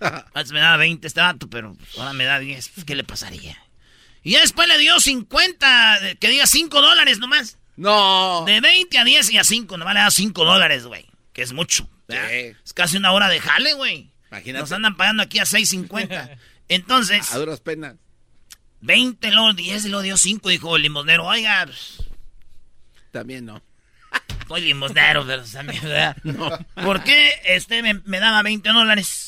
Antes me daba 20 este vato, pero ahora me da 10. ¿Qué le pasaría? Y ya después le dio 50, que diga 5 dólares nomás. No. De 20 a 10 y a 5, nomás le da 5 dólares, güey. Que es mucho. ¿verdad? Es casi una hora de jale, güey. Imagínate. Nos andan pagando aquí a 6.50. [LAUGHS] Entonces, A duras penas. 20, luego 10 y luego dio 5, dijo el limosnero. Oiga, pues, También no. soy limosnero, pero también, ¿verdad? [LAUGHS] No. ¿Por qué este me, me daba 20 dólares?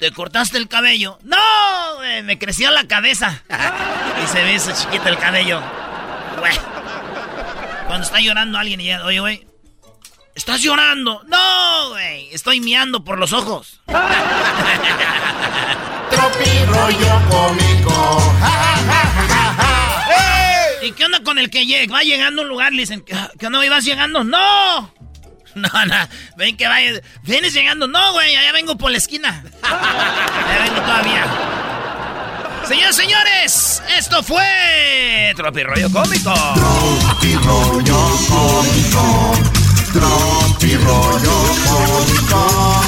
¿te cortaste el cabello? No, me creció la cabeza. y se ve ese chiquito el cabello. Güey. Cuando está llorando alguien y llega, oye, güey, ¿estás llorando? No, güey, estoy miando por los ojos. Tropi rollo cómico. ¿Y qué onda con el que llega? va llegando a un lugar? Le dicen, ¿qué qué onda? ¿Vas llegando? ¡No! [LAUGHS] No, no, ven que vaya. ¿Vienes llegando? No, güey, allá vengo por la esquina. [LAUGHS] Allá vengo todavía. Señores, señores, esto fue Tropi Rollo Cómico. Tropi rollo cómico. Tropi rollo cómico.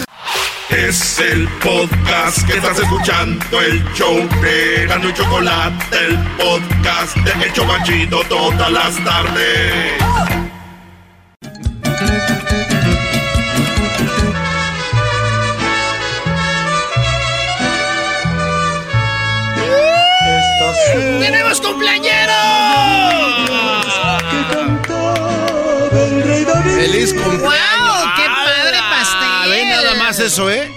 [LAUGHS] Es el podcast que estás escuchando, el show de Gano y Chocolate, el podcast de El Chobachito todas las tardes. ¡Tenemos cumpleañero! ¡Feliz cumpleaños! ¡Wow! ¡Qué eso, ¿eh?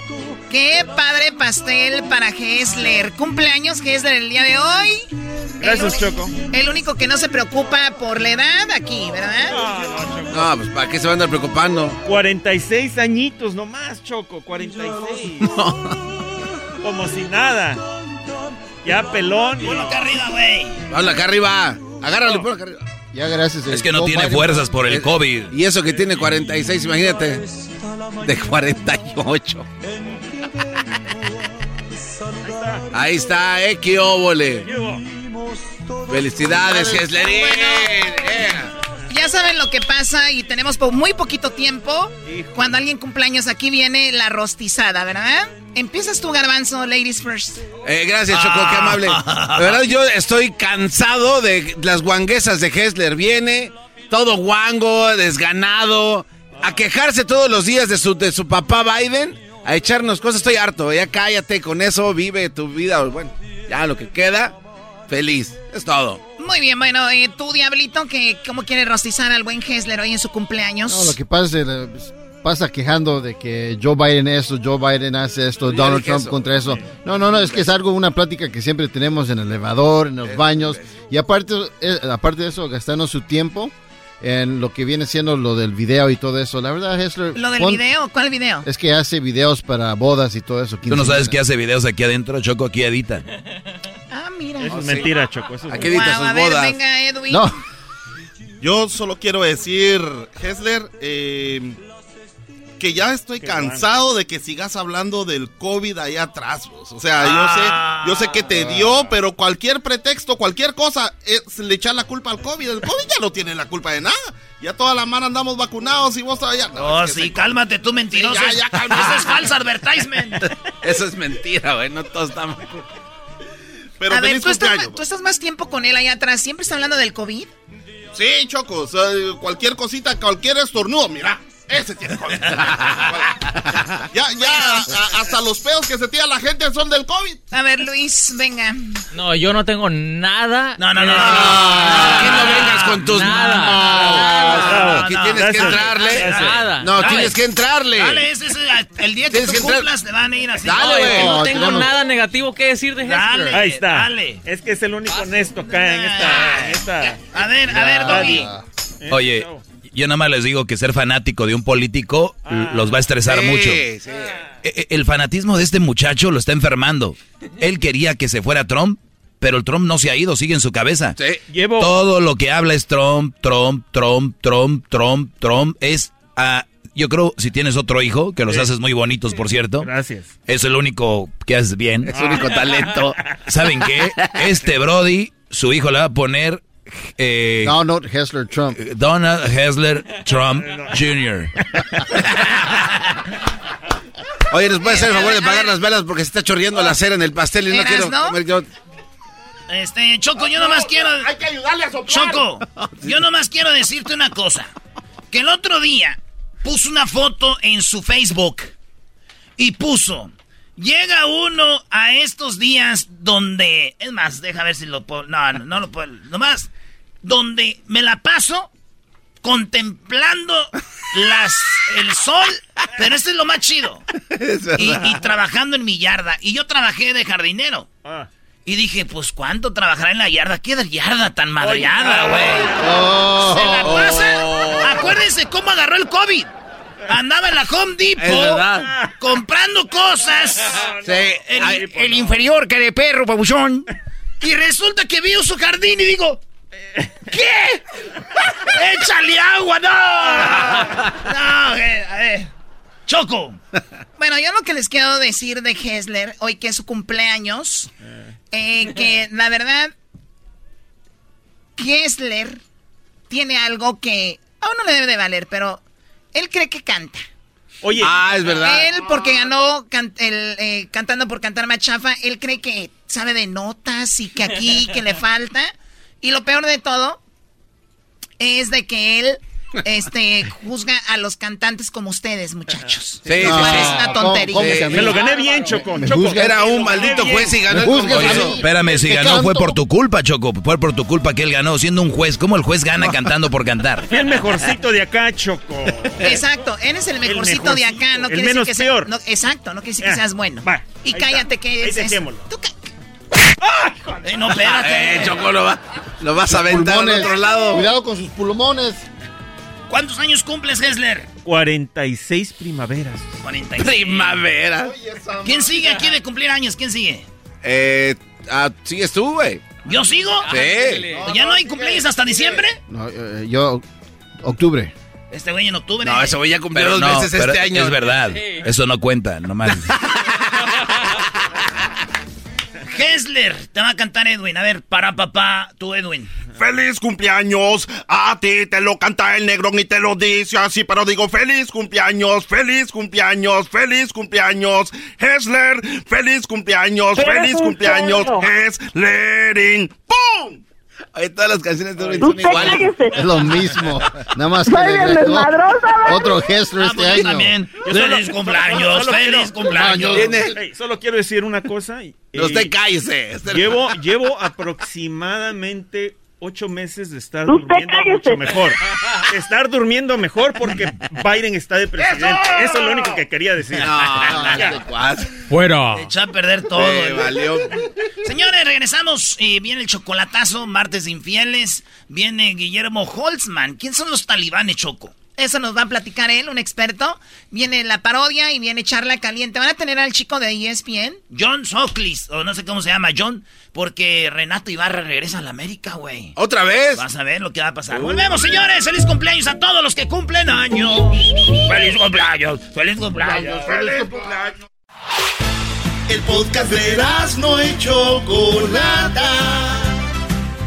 ¡Qué padre pastel para Hessler! Cumpleaños Hessler el día de hoy. Gracias, Choco. El único que no se preocupa por la edad aquí, ¿verdad? No, pues ¿para qué se van a andar preocupando? 46 añitos nomás, Choco. 46. [LAUGHS] Como si nada. Ya pelón. Ponlo acá arriba, güey. Habla acá arriba. Agárralo, ponlo acá arriba. Ya gracias. Es que no tiene fuerzas por el COVID. Y eso que tiene 46, imagínate. De 48. Ahí está, eh, qué óvole. Felicidades, Heslerín. Ya saben lo que pasa y tenemos po- muy poquito tiempo. Cuando alguien cumpleaños aquí viene la rostizada, ¿verdad? Empiezas tú, Garbanzo, ladies first. Eh, gracias, Choco, qué amable. De verdad, yo estoy cansado de las guanguesas de Hessler. Viene todo guango, desganado, a quejarse todos los días de su, de su papá Biden, a echarnos cosas. Estoy harto, ya cállate con eso, vive tu vida. Bueno, ya lo que queda, feliz. Es todo. Muy bien, bueno, eh, tú, Diablito, que ¿cómo quieres rostizar al buen Hessler hoy en su cumpleaños? No, lo que pasa es que eh, pasa quejando de que Joe Biden esto, Joe Biden hace esto, Donald Trump eso. contra eso. No, no, no, es que es algo, una plática que siempre tenemos en el elevador, en los baños. Y aparte, eh, aparte de eso, gastando su tiempo en lo que viene siendo lo del video y todo eso. La verdad, Hessler... ¿Lo del pon- video? ¿Cuál video? Es que hace videos para bodas y todo eso. Tú no sabes que hace videos aquí adentro, Choco, aquí edita. Ah, mira. Eso es mentira, Choco. Eso es Aquí edita Guau, sus a ver, bodas. venga, Edwin. No. Yo solo quiero decir, Hessler, eh, que ya estoy cansado de que sigas hablando del COVID allá atrás. vos. O sea, yo sé, yo sé que te dio, pero cualquier pretexto, cualquier cosa, es le echar la culpa al COVID. El COVID ya no tiene la culpa de nada. Ya toda la mano andamos vacunados y vos todavía. No, Oh, sí, cálmate tú, mentiroso. Sí, ya, ya, cálmate. Eso es falso advertisement. [LAUGHS] Eso es mentira, güey. No todos estamos. Pero a ver, feliz ¿tú estás, cumpleaños. tú estás más tiempo con él allá atrás. ¿Siempre está hablando del COVID? Sí, Choco, o sea, cualquier cosita, cualquier estornudo, mira, ese tiene COVID. ya, ya, a- hasta los pedos que se tira la gente son del COVID. A ver, Luis, venga. No, yo no tengo nada. No, no, no. Aquí no vengas con tus Nada. No, aquí no, tienes que entrarle. Nada. No, Dale. tienes que entrarle. Dale, ese es el día que tú que entrar- cumplas, te van a ir así. Dale, No, que güey. no No, tengo nada negativo que decir de Dale. Ahí está. Dale. Es que es el único honesto acá en esta. En esta A ver, a ver, Doggy. Oye. Yo nada más les digo que ser fanático de un político l- los va a estresar Sí, mucho. sí. E- e- El fanatismo de este muchacho lo está enfermando. Él quería que se fuera Trump, pero el Trump no se ha ido, sigue en su cabeza. Sí. Llevo. Todo lo que habla es Trump, Trump, Trump, Trump, Trump, Trump. Es, ah, yo creo, si tienes otro hijo, que los Sí. haces muy bonitos, por cierto, Gracias. es el único que haces bien. Es su único talento. ¿Saben qué? Este Brody, su hijo le va a poner eh, No, no, Hessler, Trump. Donald Hessler Trump Jr. Oye, ¿nos puede hacer el favor de pagar las velas porque se está chorreando la cera en el pastel y no ¿Eras, quiero no? comer yo? Este, Choco, yo nomás quiero. Hay que ayudarle a soplar. Choco, yo nomás quiero decirte una cosa. Que el otro día puso una foto en su Facebook y puso. Llega uno a estos días donde. Es más, deja ver si lo puedo. No, no, no lo puedo. Nomás. Donde me la paso contemplando las, el sol. Pero este es lo más chido. Es Y, y trabajando en mi yarda. Y yo trabajé de jardinero. Ah. Y dije, pues, ¿cuánto trabajará en la yarda? ¿Qué yarda tan madreada, güey? Oh. Se la pasa. Acuérdense cómo agarró el COVID. Andaba en la Home Depot comprando cosas. [LAUGHS] Sí. El, Ay, el inferior que de perro, pabuchón. Y resulta que vio su jardín y digo, ¿qué? [LAUGHS] ¡Échale agua, no! No, eh, a ver. Choco. Bueno, yo lo que les quiero decir de Hessler, hoy que es su cumpleaños, eh, que la verdad, Hessler tiene algo que a uno le debe de valer, pero él cree que canta. Oye. Ah, es verdad. Él, porque ganó can- el, eh, cantando por cantar machafa, él cree que sabe de notas y que aquí, que le falta. Y lo peor de todo es de que él este, juzga a los cantantes como ustedes, muchachos. Sí, cual sí. es una ¿Cómo- tontería. cómo? Me lo gané bien, Choco. Me Choco. juzga. Era un maldito juez y ganó el concurso. espérame, si ganó fue por tu culpa, Choco. Fue por tu culpa que él ganó, siendo un juez. ¿Cómo el juez gana cantando por cantar? Fui el mejorcito de acá, Choco. Exacto, eres el mejorcito de acá, no el quiere menos decir que peor. sea- no, exacto, no quiere decir que Ah, seas bueno. va, y cállate está. que Ahí es eso. dejémoslo. Tú ca- Eh, no, espérate. Eh, Choco, lo, va- lo vas a aventar al otro lado. Cuidado con sus pulmones. ¿Cuántos años cumples, Hessler? 46 primaveras. 46. Primavera. ¿Quién sigue aquí de cumplir años? ¿Quién sigue? Eh, ah, sigues tú, güey. ¿Yo sigo? Sí. ¿Ya no hay cumpleaños hasta diciembre? No, eh, yo, octubre. Este güey en octubre. No, ese güey ya cumplió dos no, veces pero este año. Es verdad. Eso no cuenta, nomás. [LAUGHS] Hessler, te va a cantar Edwin. A ver, para papá, tú Edwin. Feliz cumpleaños, a ti te lo canta el negro y te lo dice así, pero digo feliz cumpleaños, feliz cumpleaños, feliz cumpleaños, Hessler, feliz cumpleaños, feliz cumpleaños, Hesslering, ¡pum! Ahí todas las canciones de son iguales. Es lo mismo. Nada más que otro gesto Ah, este pues año. también. Yo solo- feliz cumpleaños, solo feliz quiero- cumpleaños. Ey, solo quiero decir una cosa. y- No, usted y- cállese. Llevo, llevo aproximadamente ocho meses de estar Usted durmiendo cállese. mucho mejor. Estar durmiendo mejor porque Biden está de presidente. Eso es lo único que quería decir. No. Fuera. Echó a perder todo. Sí, valió. Señores, regresamos. y viene el chocolatazo, martes de infieles. Viene Guillermo Holtzman. ¿Quién son los talibanes, Choco? Eso nos va a platicar él, un experto. Viene la parodia y viene charla caliente. Van a tener al chico de ESPN. John Soclis, o no sé cómo se llama, John, porque Renato Ibarra regresa a la América, güey. ¿Otra vez? Vas a ver lo que va a pasar. Volvemos, señores. Feliz cumpleaños a todos los que cumplen años. Feliz cumpleaños, feliz cumpleaños, feliz cumpleaños. El podcast de no y Chocolata.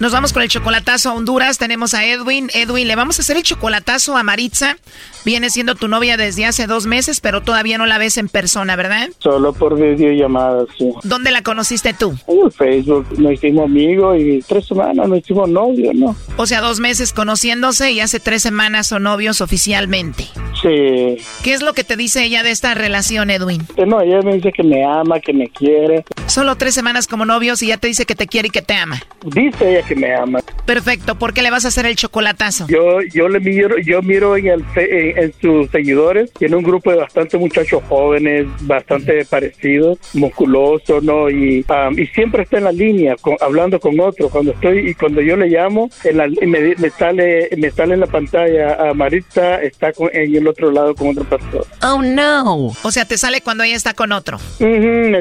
Nos vamos con el chocolatazo a Honduras. Tenemos a Edwin. Edwin, le vamos a hacer el chocolatazo a Maritza. Viene siendo tu novia desde hace dos meses, pero todavía no la ves en persona, ¿verdad? Solo por videollamada, sí. ¿Dónde la conociste tú? En Facebook nos hicimos amigos y tres semanas nos hicimos novios, ¿no? O sea, dos meses conociéndose y hace tres semanas son novios oficialmente. Sí. ¿Qué es lo que te dice ella de esta relación, Edwin? Eh, No, ella me dice que me ama, que me quiere. Solo tres semanas como novios y ya te dice que te quiere y que te ama. Dice ella que me ama. Perfecto, ¿por qué le vas a hacer el chocolatazo? Yo yo le miro, yo miro en, el, en, en sus seguidores, tiene un grupo de bastantes muchachos jóvenes, bastante parecidos, musculosos, ¿no? Y, um, y siempre está en la línea, con- hablando con otro. Cuando estoy y cuando yo le llamo, en la- me, me sale me sale en la pantalla a Maritza está con- en el otro lado con otra persona. Oh no. O sea, te sale cuando ella está con otro.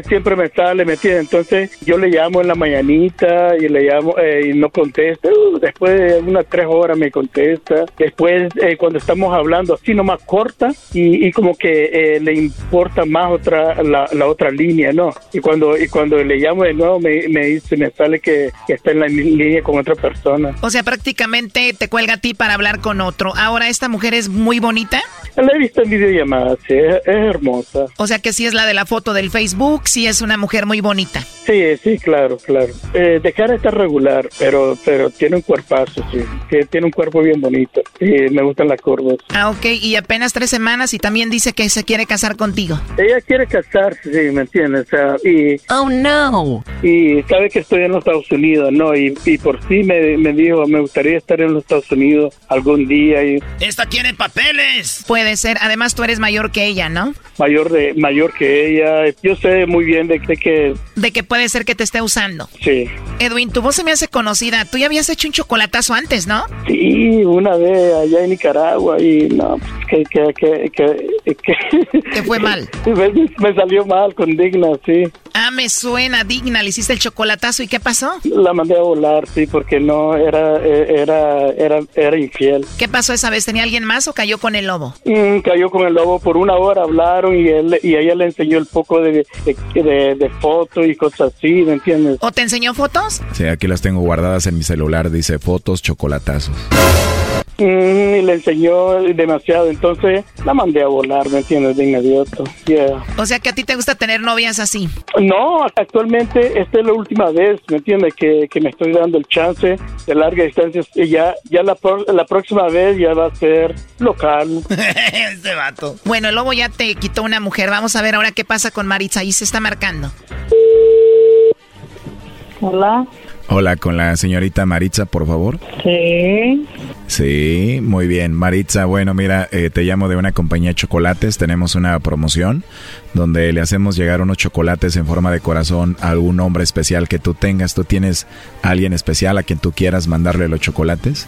Siempre me sale, ¿me entiendes? Entonces yo le llamo en la mañanita y le llamo eh, y no contesta. Uh, después de unas tres horas me contesta. Después eh, cuando estamos hablando así nomás corta y, y como que eh, le importa más otra la, la otra línea, ¿no? Y cuando y cuando le llamo de nuevo me, me dice, me sale que, que está en la línea con otra persona. O sea, prácticamente te cuelga a ti para hablar con otro. Ahora, ¿esta mujer es muy bonita? La he visto en videollamadas, sí, es, es hermosa. O sea, que sí es la de la foto del Facebook, sí es una mujer muy bonita. Sí, sí, claro, claro. Eh, de cara está regular, pero pero tiene un cuerpazo, sí. Que tiene un cuerpo bien bonito. Sí, me gustan las curvas. Ah, ok, y apenas tres semanas y también dice que se quiere casar contigo. Ella quiere casarse, sí, ¿me entiendes? O sea, y... Oh, no. Y sabe que estoy en los Estados Unidos, ¿no? Y, y por sí me, me dijo, me gustaría estar en los Estados Unidos algún día y Esta tiene papeles. Puede ser, además tú eres mayor que ella, ¿no? mayor de mayor que ella. Yo sé muy bien de, de que... De que puede ser que te esté usando. Sí. Edwin, tu voz se me hace conocida. Tú ya habías hecho un chocolatazo antes, ¿no? Sí, una vez allá en Nicaragua y no, pues, que, que, que, que, que... [LAUGHS] Te fue mal. me, me salió mal con Digna, sí. Ah, me suena digna. Le hiciste el chocolatazo y ¿qué pasó? La mandé a volar, sí, porque no, era, eh, era, era, era infiel. ¿Qué pasó esa vez? ¿Tenía alguien más o cayó con el lobo? Mm, cayó con el lobo por una hora, hablaron y él y ella le enseñó el poco de, de, de, de fotos y cosas así, ¿me entiendes? ¿O te enseñó fotos? Sí, aquí las tengo guardadas en mi celular, dice fotos, chocolatazos. Mm, y le enseñó demasiado, entonces la mandé a volar, ¿me entiendes? De inmediato. Yeah. O sea que a ti te gusta tener novias así. No, actualmente esta es la última vez, ¿me entiendes? Que, que me estoy dando el chance de larga distancia. Y ya, ya la, la próxima vez ya va a ser local. [LAUGHS] este vato. Bueno, el lobo ya te quitó una mujer. Vamos a ver ahora qué pasa con Maritza. Ahí se está marcando. Hola. Hola, con la señorita Maritza, por favor. Sí. Sí, muy bien. Maritza, bueno, mira, eh, te llamo de una compañía de chocolates. Tenemos una promoción donde le hacemos llegar unos chocolates en forma de corazón a algún hombre especial que tú tengas. ¿Tú tienes a alguien especial a quien tú quieras mandarle los chocolates?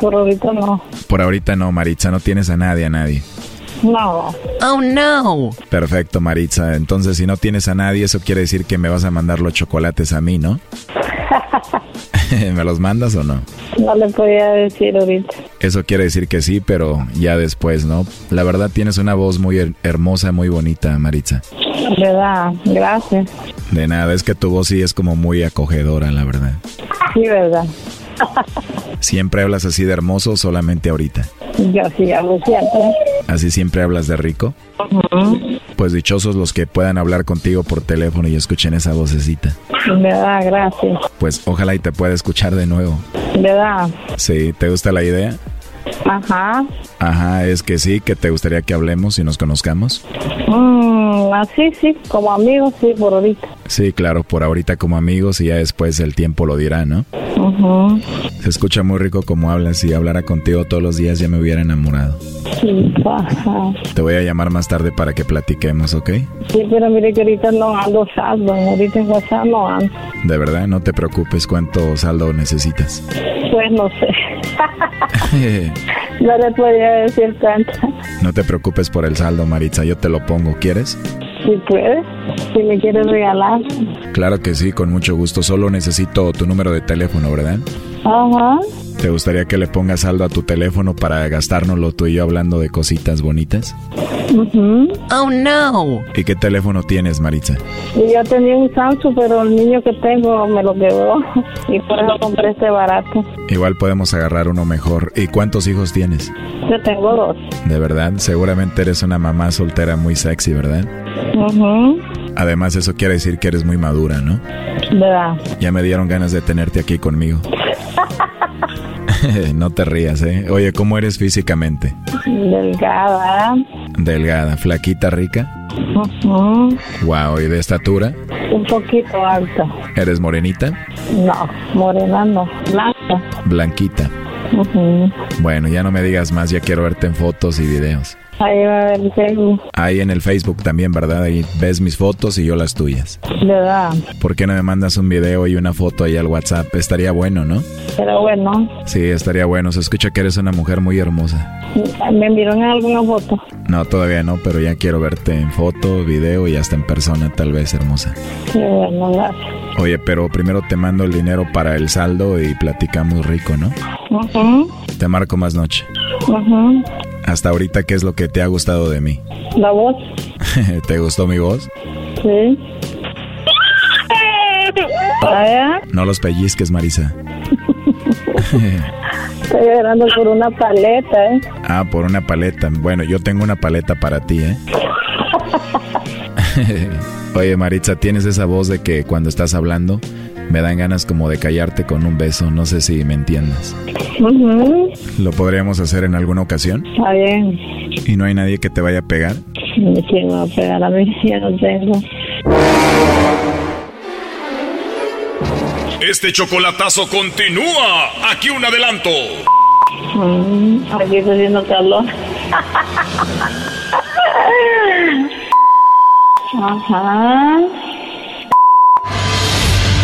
Por ahorita no. Por ahorita no, Maritza, no tienes a nadie, a nadie. No. Oh, no. Perfecto, Maritza. Entonces, si no tienes a nadie, eso quiere decir que me vas a mandar los chocolates a mí, ¿no? [LAUGHS] ¿Me los mandas o no? No le podía decir ahorita. Eso quiere decir que sí, pero ya después, ¿no? La verdad tienes una voz muy her- hermosa, muy bonita, Maritza. ¿Verdad? Gracias. De nada, es que tu voz sí es como muy acogedora, la verdad. Sí, ¿verdad? [LAUGHS] ¿Siempre hablas así de hermoso solamente ahorita? Yo sí hablo siempre. ¿Así siempre hablas de rico? Pues dichosos los que puedan hablar contigo por teléfono y escuchen esa vocecita. ¿Verdad? Gracias. Pues ojalá y te pueda escuchar de nuevo. ¿Verdad? Sí, ¿te gusta la idea? Ajá. Ajá, es que sí, que te gustaría que hablemos y nos conozcamos. Mm, así sí, como amigos, sí, por ahorita. Sí, claro, por ahorita como amigos y ya después el tiempo lo dirá, ¿no? Ujú. Se escucha muy rico como hablas. Si hablara contigo todos los días ya me hubiera enamorado. Sí, ajá. Te voy a llamar más tarde para que platiquemos, ¿ok? Sí, pero mire que ahorita no ando saldo. Ahorita en WhatsApp no ando. De verdad, no te preocupes cuánto saldo necesitas. Pues no sé. [LAUGHS] [LAUGHS] no le podía decir tanto. no te preocupes por el saldo, Maritza, yo te lo pongo, ¿quieres? Si puedes, si me quieres regalar. Claro que sí, con mucho gusto. Solo necesito tu número de teléfono, ¿verdad? Ajá. ¿Te gustaría que le pongas saldo a tu teléfono para gastárnoslo tú y yo hablando de cositas bonitas? Oh, no. ¿Y qué teléfono tienes, Maritza? Yo tenía un Samsung, pero el niño que tengo me lo quedó. [LAUGHS] Y por eso compré este barato. Igual podemos agarrar uno mejor. ¿Y cuántos hijos tienes? Yo tengo dos. De verdad, seguramente eres una mamá soltera muy sexy, ¿verdad? Ujú. Además, eso quiere decir que eres muy madura, ¿no? ¿Verdad? Ya me dieron ganas de tenerte aquí conmigo. [LAUGHS] no te rías, ¿eh? Oye, ¿cómo eres físicamente? Delgada. Delgada, flaquita, rica. Ujú. Wow, ¿y de estatura? Un poquito alta. ¿Eres morenita? No, morena no. Blanca. Blanquita. Ujú. Bueno, ya no me digas más, ya quiero verte en fotos y videos. Ahí va a ver Facebook. Ahí en el Facebook también, ¿verdad? Ahí ves mis fotos y yo las tuyas. ¿Verdad? ¿Por qué no me mandas un video y una foto ahí al WhatsApp? Estaría bueno, ¿no? Pero bueno, Sí, estaría bueno. Se escucha que eres una mujer muy hermosa. me enviaron alguna foto. No, todavía no, pero ya quiero verte en foto, video y hasta en persona, tal vez hermosa. Qué bueno, gracias. Oye, pero primero te mando el dinero para el saldo y platicamos rico, ¿no? Ujú. Te marco más noche. Ujú. Hasta ahorita, ¿qué es lo que te ha gustado de mí? La voz. [LAUGHS] ¿Te gustó mi voz? Sí. No los pellizques, Marisa. [LAUGHS] estoy llorando por una paleta, ¿eh? ah, por una paleta. Bueno, yo tengo una paleta para ti, ¿eh? [LAUGHS] Oye, Maritza, tienes esa voz de que cuando estás hablando me dan ganas como de callarte con un beso. No sé si me entiendas. Ujú. ¿Lo podríamos hacer en alguna ocasión? Está bien. ¿Y no hay nadie que te vaya a pegar? ¿Quién me va a pegar a mí? Ya no tengo. Este chocolatazo continúa. Aquí un adelanto. Mm, aquí está haciendo calor. [LAUGHS] Ajá.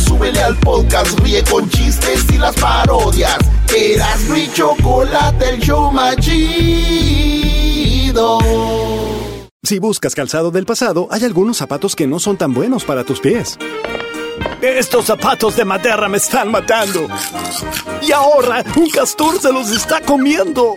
súbele al podcast, ríe con chistes y las parodias. Eras mi chocolate, el show más chido. Si buscas calzado del pasado, hay algunos zapatos que no son tan buenos para tus pies. Estos zapatos de madera me están matando. Y ahora un castor se los está comiendo.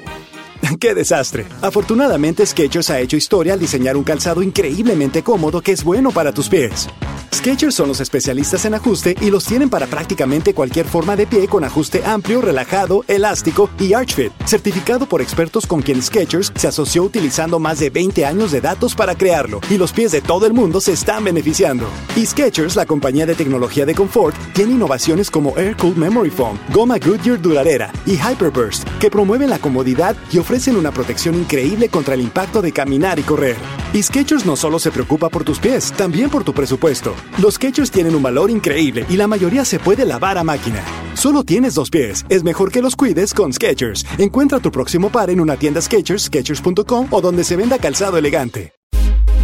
[LAUGHS] ¡Qué desastre! Afortunadamente, Skechers ha hecho historia al diseñar un calzado increíblemente cómodo que es bueno para tus pies. Skechers son los especialistas en ajuste y los tienen para prácticamente cualquier forma de pie con ajuste amplio, relajado, elástico y Arch Fit, certificado por expertos con quien Skechers se asoció utilizando más de 20 años de datos para crearlo y los pies de todo el mundo se están beneficiando. Y Skechers, la compañía de tecnología de confort, tiene innovaciones como Air Cooled Memory Foam, goma Goodyear duradera y Hyperburst que promueven la comodidad y ofrecen una protección increíble contra el impacto de caminar y correr. Y Skechers no solo se preocupa por tus pies, también por tu presupuesto. Los Skechers tienen un valor increíble y la mayoría se puede lavar a máquina. Solo tienes dos pies, es mejor que los cuides con Skechers. Encuentra tu próximo par en una tienda Skechers, Skechers.com o donde se venda calzado elegante.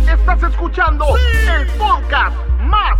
Estás escuchando el podcast más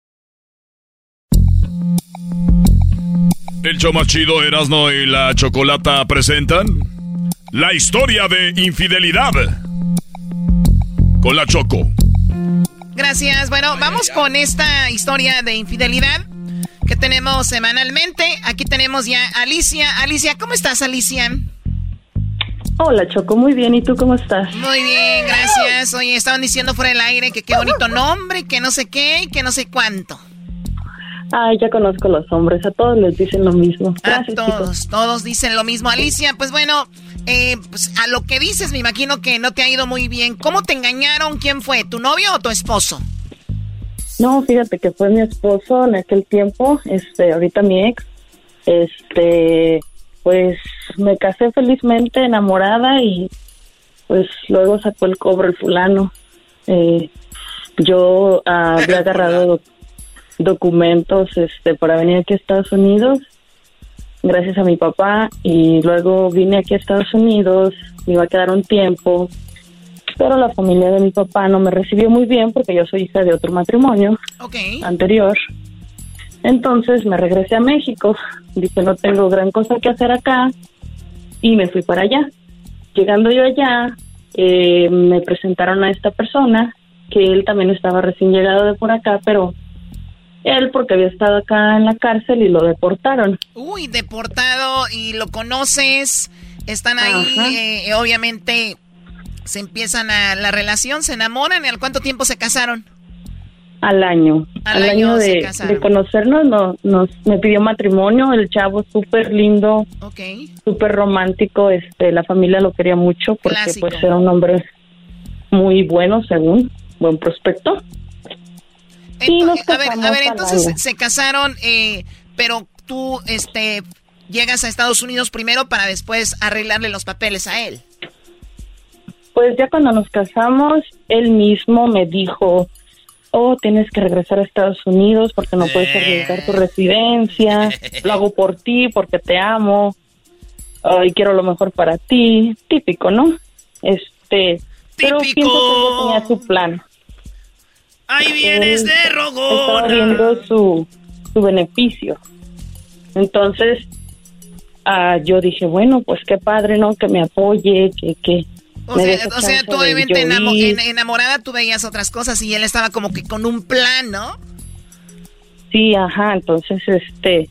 El show más chido Erasno y la Chocolata presentan la historia de infidelidad con la Choco. Gracias. Bueno, vamos con esta historia de infidelidad que tenemos semanalmente. Aquí tenemos ya a Alicia. Alicia, ¿cómo estás, Alicia? Hola, Choco, muy bien. ¿Y tú cómo estás? Muy bien, gracias. Oye, estaban diciendo fuera del aire que qué bonito nombre, que no sé qué y que no sé cuánto. Ay, ya conozco los hombres, a todos les dicen lo mismo. a todos, todos dicen lo mismo. Alicia, pues bueno, eh, pues a lo que dices, me imagino que no te ha ido muy bien. ¿Cómo te engañaron? ¿Quién fue? ¿Tu novio o tu esposo? No, fíjate que fue mi esposo en aquel tiempo, este, ahorita mi ex, este, pues me casé felizmente enamorada y pues luego sacó el cobro el fulano. Eh, yo ah, había [LAUGHS] agarrado documentos este para venir aquí a Estados Unidos. Gracias a mi papá. Y luego vine aquí a Estados Unidos. Me iba a quedar un tiempo. Pero la familia de mi papá no me recibió muy bien porque yo soy hija de otro matrimonio anterior. Entonces me regresé a México. Dije no tengo gran cosa que hacer acá y me fui para allá. Llegando yo allá eh, me presentaron a esta persona que él también estaba recién llegado de por acá pero él porque había estado acá en la cárcel y lo deportaron. Uy, deportado y lo conoces, están ahí, eh, obviamente se empiezan a la relación, se enamoran y al cuánto tiempo se casaron. Al año, al, año, de, de, conocernos, no, nos me pidió matrimonio, el chavo súper lindo, okay. súper romántico, este, la familia lo quería mucho porque pues era un hombre muy bueno según, buen prospecto. Sí, a ver, a ver, entonces se casaron, eh, pero tú, este, llegas a Estados Unidos primero para después arreglarle los papeles a él. Pues ya cuando nos casamos, él mismo me dijo, oh, tienes que regresar a Estados Unidos porque no puedes arriesgar tu residencia, [LAUGHS] lo hago por ti porque te amo, y quiero lo mejor para ti, típico, ¿no? Este, pero pienso que él tenía su plan. Ahí vienes de rogona. Estaba viendo su, su beneficio. Entonces, ah, yo dije, bueno, pues qué padre, ¿no? Que me apoye, que... que o sea, o sea, tú obviamente enamo enamorada tú veías otras cosas y él estaba como que con un plan, ¿no? Sí, ajá, entonces este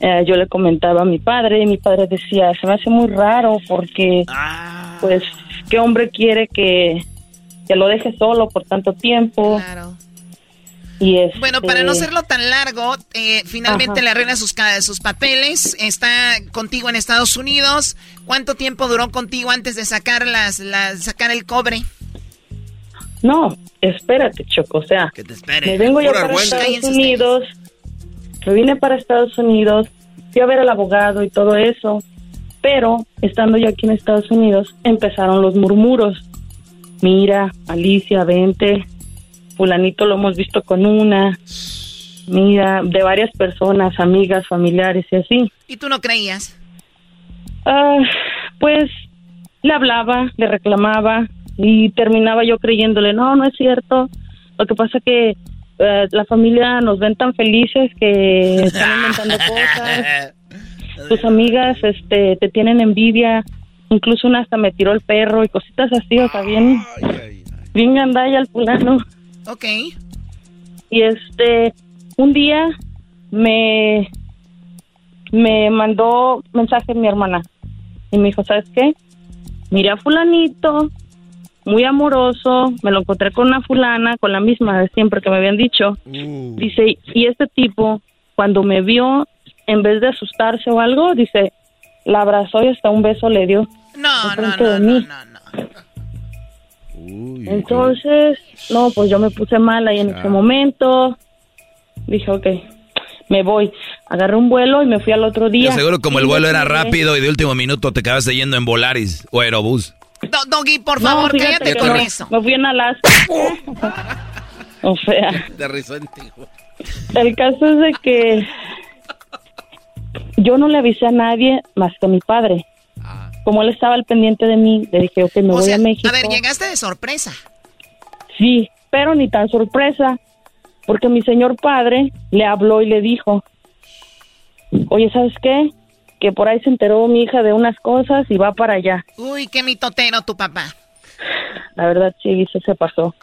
eh, yo le comentaba a mi padre y mi padre decía, se me hace muy raro porque Ah. pues qué hombre quiere que, que lo deje solo por tanto tiempo. Claro. Y este, Bueno, para no hacerlo tan largo, eh, finalmente Ajá. le arregla sus, ca- sus papeles, está contigo en Estados Unidos. ¿Cuánto tiempo duró contigo antes de sacar las, las sacar el cobre? No, espérate, Choco, o sea, Que te espere. me vengo yo para. Estados Cállense Unidos, me vine para Estados Unidos, fui a ver al abogado y todo eso, pero estando yo aquí en Estados Unidos empezaron los murmuros. Mira, Alicia, vente, fulanito lo hemos visto con una, mira, de varias personas, amigas, familiares y así. ¿Y tú no creías? Ah, pues le hablaba, le reclamaba y terminaba yo creyéndole, no, no es cierto. Lo que pasa que eh, la familia nos ven tan felices que están inventando [LAUGHS] cosas. Tus amigas este, te tienen envidia. Incluso una hasta me tiró el perro y cositas así, o sea, bien, bien gandalla el fulano. Ok. Y este, un día me, me mandó mensaje mi hermana y me dijo, ¿sabes qué? Miré a fulanito, muy amoroso, me lo encontré con una fulana, con la misma de siempre que me habían dicho. Dice, y este tipo, cuando me vio, en vez de asustarse o algo, dice, la abrazó y hasta un beso le dio. No, no, enfrente no, de no, mí. Entonces, no, pues yo me puse mal ahí en ese momento. Dije, ok, me voy. Agarré un vuelo y me fui al otro día. Yo seguro como el Y vuelo era rápido y de último minuto te acabaste yendo en Volaris o Aerobús. Do- Doggy, por No, favor, fíjate cállate que con no. eso. Me fui en Alaska. [LAUGHS] o sea, De risonte. el caso es de que yo no le avisé a nadie más que a mi padre. Como él estaba al pendiente de mí, le dije, ok, me O voy sea, a México. a ver, llegaste de sorpresa. Sí, pero ni tan sorpresa, porque mi señor padre le habló y le dijo, oye, ¿sabes qué? Que por ahí se enteró mi hija de unas cosas y va para allá. Uy, qué mitotero tu papá. La verdad sí, se se pasó.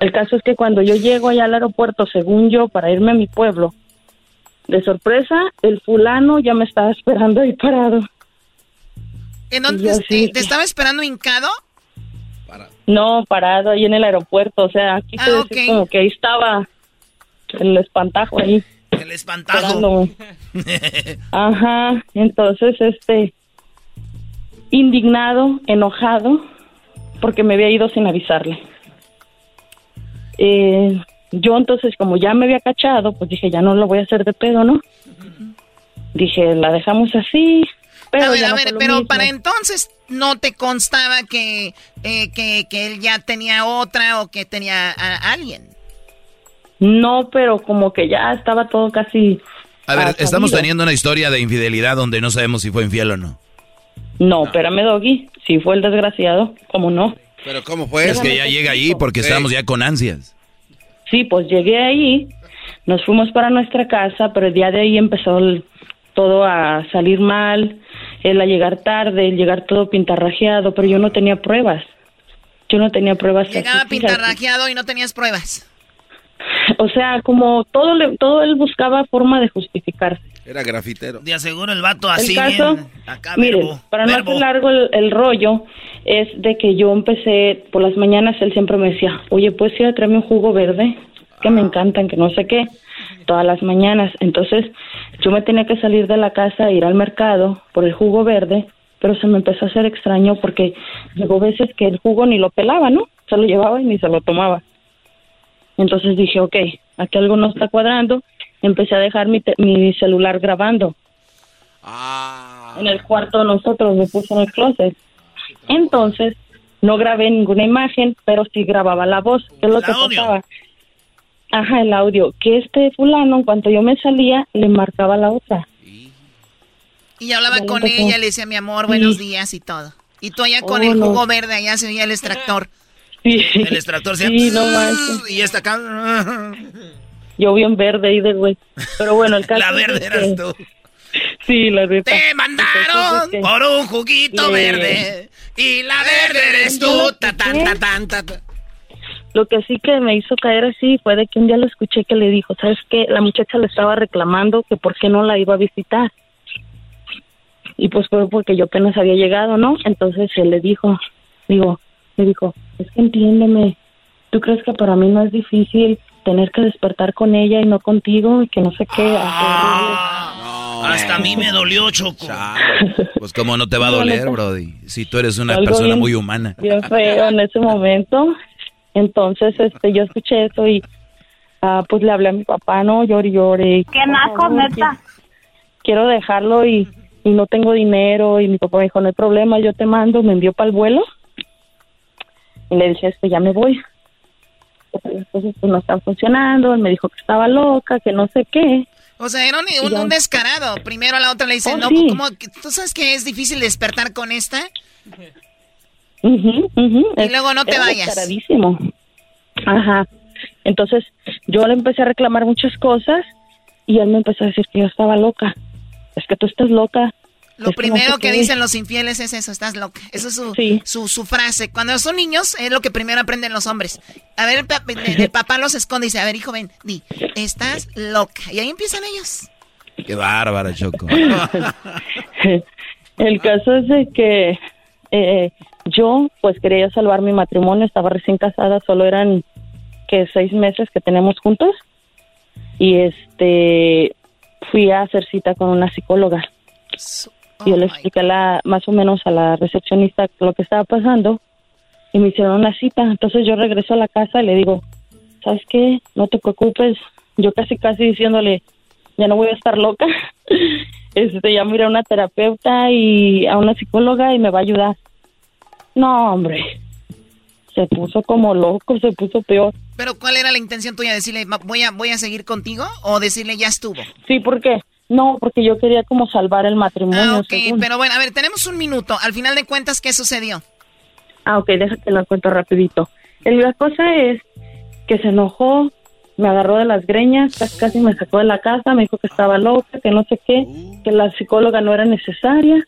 El caso es que cuando yo llego allá al aeropuerto, según yo, para irme a mi pueblo, de sorpresa, el fulano ya me estaba esperando ahí parado. ¿En Y dónde yo te, estaba esperando hincado? No, parado ahí en el aeropuerto, o sea, aquí Ah, puede decir ok. como que ahí estaba el espantajo ahí. El espantajo. [LAUGHS] Ajá, entonces, este, indignado, enojado, porque me había ido sin avisarle. Eh, yo entonces, como ya me había cachado, pues dije, ya no lo voy a hacer de pedo, ¿no? Dije, la dejamos así, pero a ver, ya a no ver, pero mismo. para entonces no te constaba que, eh, que, que él ya tenía otra o que tenía a alguien. No, pero como que ya estaba todo casi... A ver, estamos teniendo una historia de infidelidad donde no sabemos si fue infiel o no. No, espérame, Doggy, si fue el desgraciado, ¿cómo no? Pero ¿cómo fue? Es que ya llega ahí porque Sí. estamos ya con ansias. Sí, pues llegué ahí, nos fuimos para nuestra casa, pero el día de ahí empezó el- todo a salir mal, él a llegar tarde, el llegar todo pintarrajeado, pero yo no tenía pruebas. Yo no tenía pruebas. Llegaba así, fíjate. pintarrajeado y no tenías pruebas. [LAUGHS] O sea, como todo, le- todo él buscaba forma de justificarse. Era grafitero. De aseguro el vato así el caso, bien. Acá, mire, verbo, para no verbo. hacer largo el, el rollo, es de que yo empecé, por las mañanas él siempre me decía, oye, ¿puedes ir a traerme un jugo verde? Que me encantan, que no sé qué, todas las mañanas. Entonces, yo me tenía que salir de la casa, ir al mercado por el jugo verde, pero se me empezó a hacer extraño porque llegó veces que el jugo ni lo pelaba, ¿no? Se lo llevaba y ni se lo tomaba. Entonces dije, ok, aquí algo no está cuadrando. Empecé a dejar mi, te- mi celular grabando. En el cuarto de nosotros, me puse en el closet. Entonces, no grabé ninguna imagen, pero sí grababa la voz. ¿Qué es lo El que audio. pasaba? Ajá, el audio. Que este fulano, en cuanto yo me salía, le marcaba la otra. Y yo hablaba con empezó. ella, le decía mi amor, buenos Sí. días y todo. Y tú allá con Oh, el no. jugo verde, allá se oía el extractor. Sí. El extractor se Sí, no [LAUGHS] manches. Y esta acá. [LAUGHS] Yo bien verde ahí de güey. Pero bueno, el [LAUGHS] caso La es verde que- eras tú. Sí, la neta. Te mandaron por un juguito Le- verde. Y la verde eres tú. Ta, tan, ta, tan, ta, ta. Lo que sí que me hizo caer así fue de que un día lo escuché que le dijo, ¿sabes qué? La muchacha le estaba reclamando que por qué no la iba a visitar. Y pues fue porque yo apenas había llegado, ¿no? Entonces él le dijo, digo, le dijo, es que entiéndeme, ¿tú crees que para mí no es difícil tener que despertar con ella y no contigo y que no sé qué? Hasta a mí me dolió, Choco. Pues cómo no te va a [LAUGHS] doler, Brody, si tú eres una Algo persona bien- muy humana. [LAUGHS] bien feo en ese momento. Entonces, este, yo escuché eso y ah, pues le hablé a mi papá, no, llore, y llore. Qué naco, neta. Quiero dejarlo y, y no tengo dinero y mi papá me dijo, no hay problema, yo te mando, me envió para el vuelo. Y le dije, este, ya me voy. Porque las cosas pues no están funcionando, él me dijo que estaba loca, que no sé qué. O sea, era un, un- un descarado. Primero a la otra le dice, Oh, no, sí. ¿cómo? ¿Tú sabes que es difícil despertar con esta? Ujú, ujú. Y luego no te vayas. descaradísimo. Ajá. Entonces, yo le empecé a reclamar muchas cosas y él me empezó a decir que yo estaba loca. Es que tú estás loca. Lo Es primero que dicen los infieles es eso, estás loca. Eso es su, su, su frase. Cuando son niños es lo que primero aprenden los hombres. A ver, el, pa- el- el papá los esconde y dice, a ver, hijo, ven, di, estás loca. Y ahí empiezan ellos. Qué bárbara, Choco. [LAUGHS] [LAUGHS] El caso es de que eh, yo pues quería salvar mi matrimonio, estaba recién casada, solo eran que seis meses que tenemos juntos y este fui a hacer cita con una psicóloga. Yo le expliqué la, más o menos a la recepcionista lo que estaba pasando y me hicieron una cita. Entonces yo regreso a la casa y le digo, ¿sabes qué? No te preocupes. Yo casi, casi diciéndole, ya no voy a estar loca. [LAUGHS] Este, ya miré a una terapeuta y a una psicóloga y me va a ayudar. No, hombre. Se puso como loco, se puso peor. Pero ¿cuál era la intención tuya? ¿Decirle, "Ma- voy a, voy a seguir contigo? ¿O decirle, ya estuvo? Sí, ¿por qué? No, porque yo quería como salvar el matrimonio. Ah, ok, según. pero bueno, a ver, tenemos un minuto. Al final de cuentas, ¿qué sucedió? Ah, ok, déjate lo cuento rapidito. La cosa es que se enojó, me agarró de las greñas, casi, casi me sacó de la casa, me dijo que estaba loca, que no sé qué, que la psicóloga no era necesaria.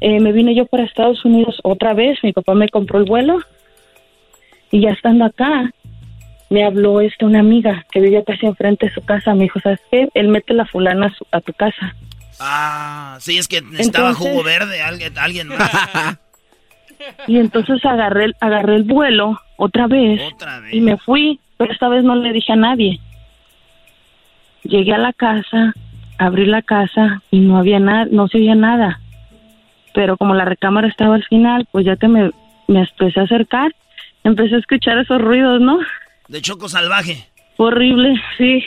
Eh, me vine yo para Estados Unidos otra vez, mi papá me compró el vuelo y ya estando acá, me habló este una amiga que vivía casi enfrente de su casa, me dijo, ¿sabes qué? Él mete la fulana a, su- a tu casa. Ah, sí, es que necesitaba Entonces- jugo verde, alguien, alguien más. [LAUGHS] Y entonces agarré, el- agarré el vuelo otra vez, y me fui, pero esta vez no le dije a nadie. Llegué a la casa, abrí la casa y no había nada, no se oía nada. Pero como la recámara estaba al final, pues ya que me, me empecé a acercar, empecé a escuchar esos ruidos, ¿no? De choco salvaje. Horrible, sí.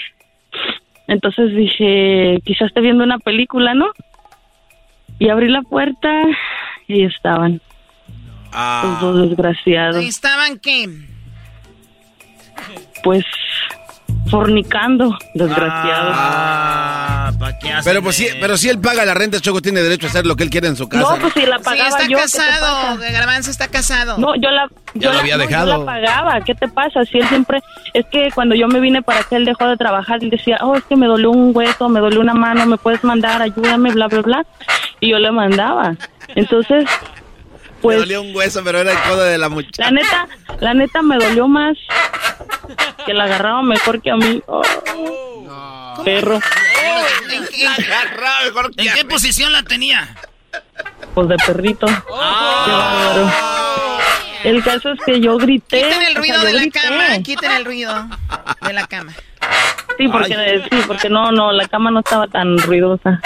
Entonces dije, quizás esté viendo una película, ¿no? Y abrí la puerta y estaban los dos desgraciados. Estaban qué? pues fornicando, desgraciados. Ah, ¿para qué hacen Pero pues sí, pero si él paga la renta, Choco tiene derecho a hacer lo que él quiere en su casa. No, pues si la Sí, pagaba está yo, ¿qué te casado. Garbanzo está casado. No, yo la, Ya yo la- había no, yo dejado. la pagaba. ¿Qué te pasa? Si él siempre, es que cuando yo me vine para acá, él dejó de trabajar y decía, oh, es que me dolió un hueso, me dolió una mano, me puedes mandar, ayúdame, bla, bla, bla. Y yo le mandaba. Entonces, Me pues, dolía un hueso, pero era el codo de la muchacha. la neta, la neta me dolió más que la agarraba mejor que a mí. Oh, perro. ¿En, qué- ¿En qué posición la tenía? Pues de perrito. Qué bárbaro. El caso es que yo grité. Quiten el o ruido sea, yo de la grité. cama, quiten el ruido de la cama. Sí, porque, sí, porque no, no, la cama no estaba tan ruidosa.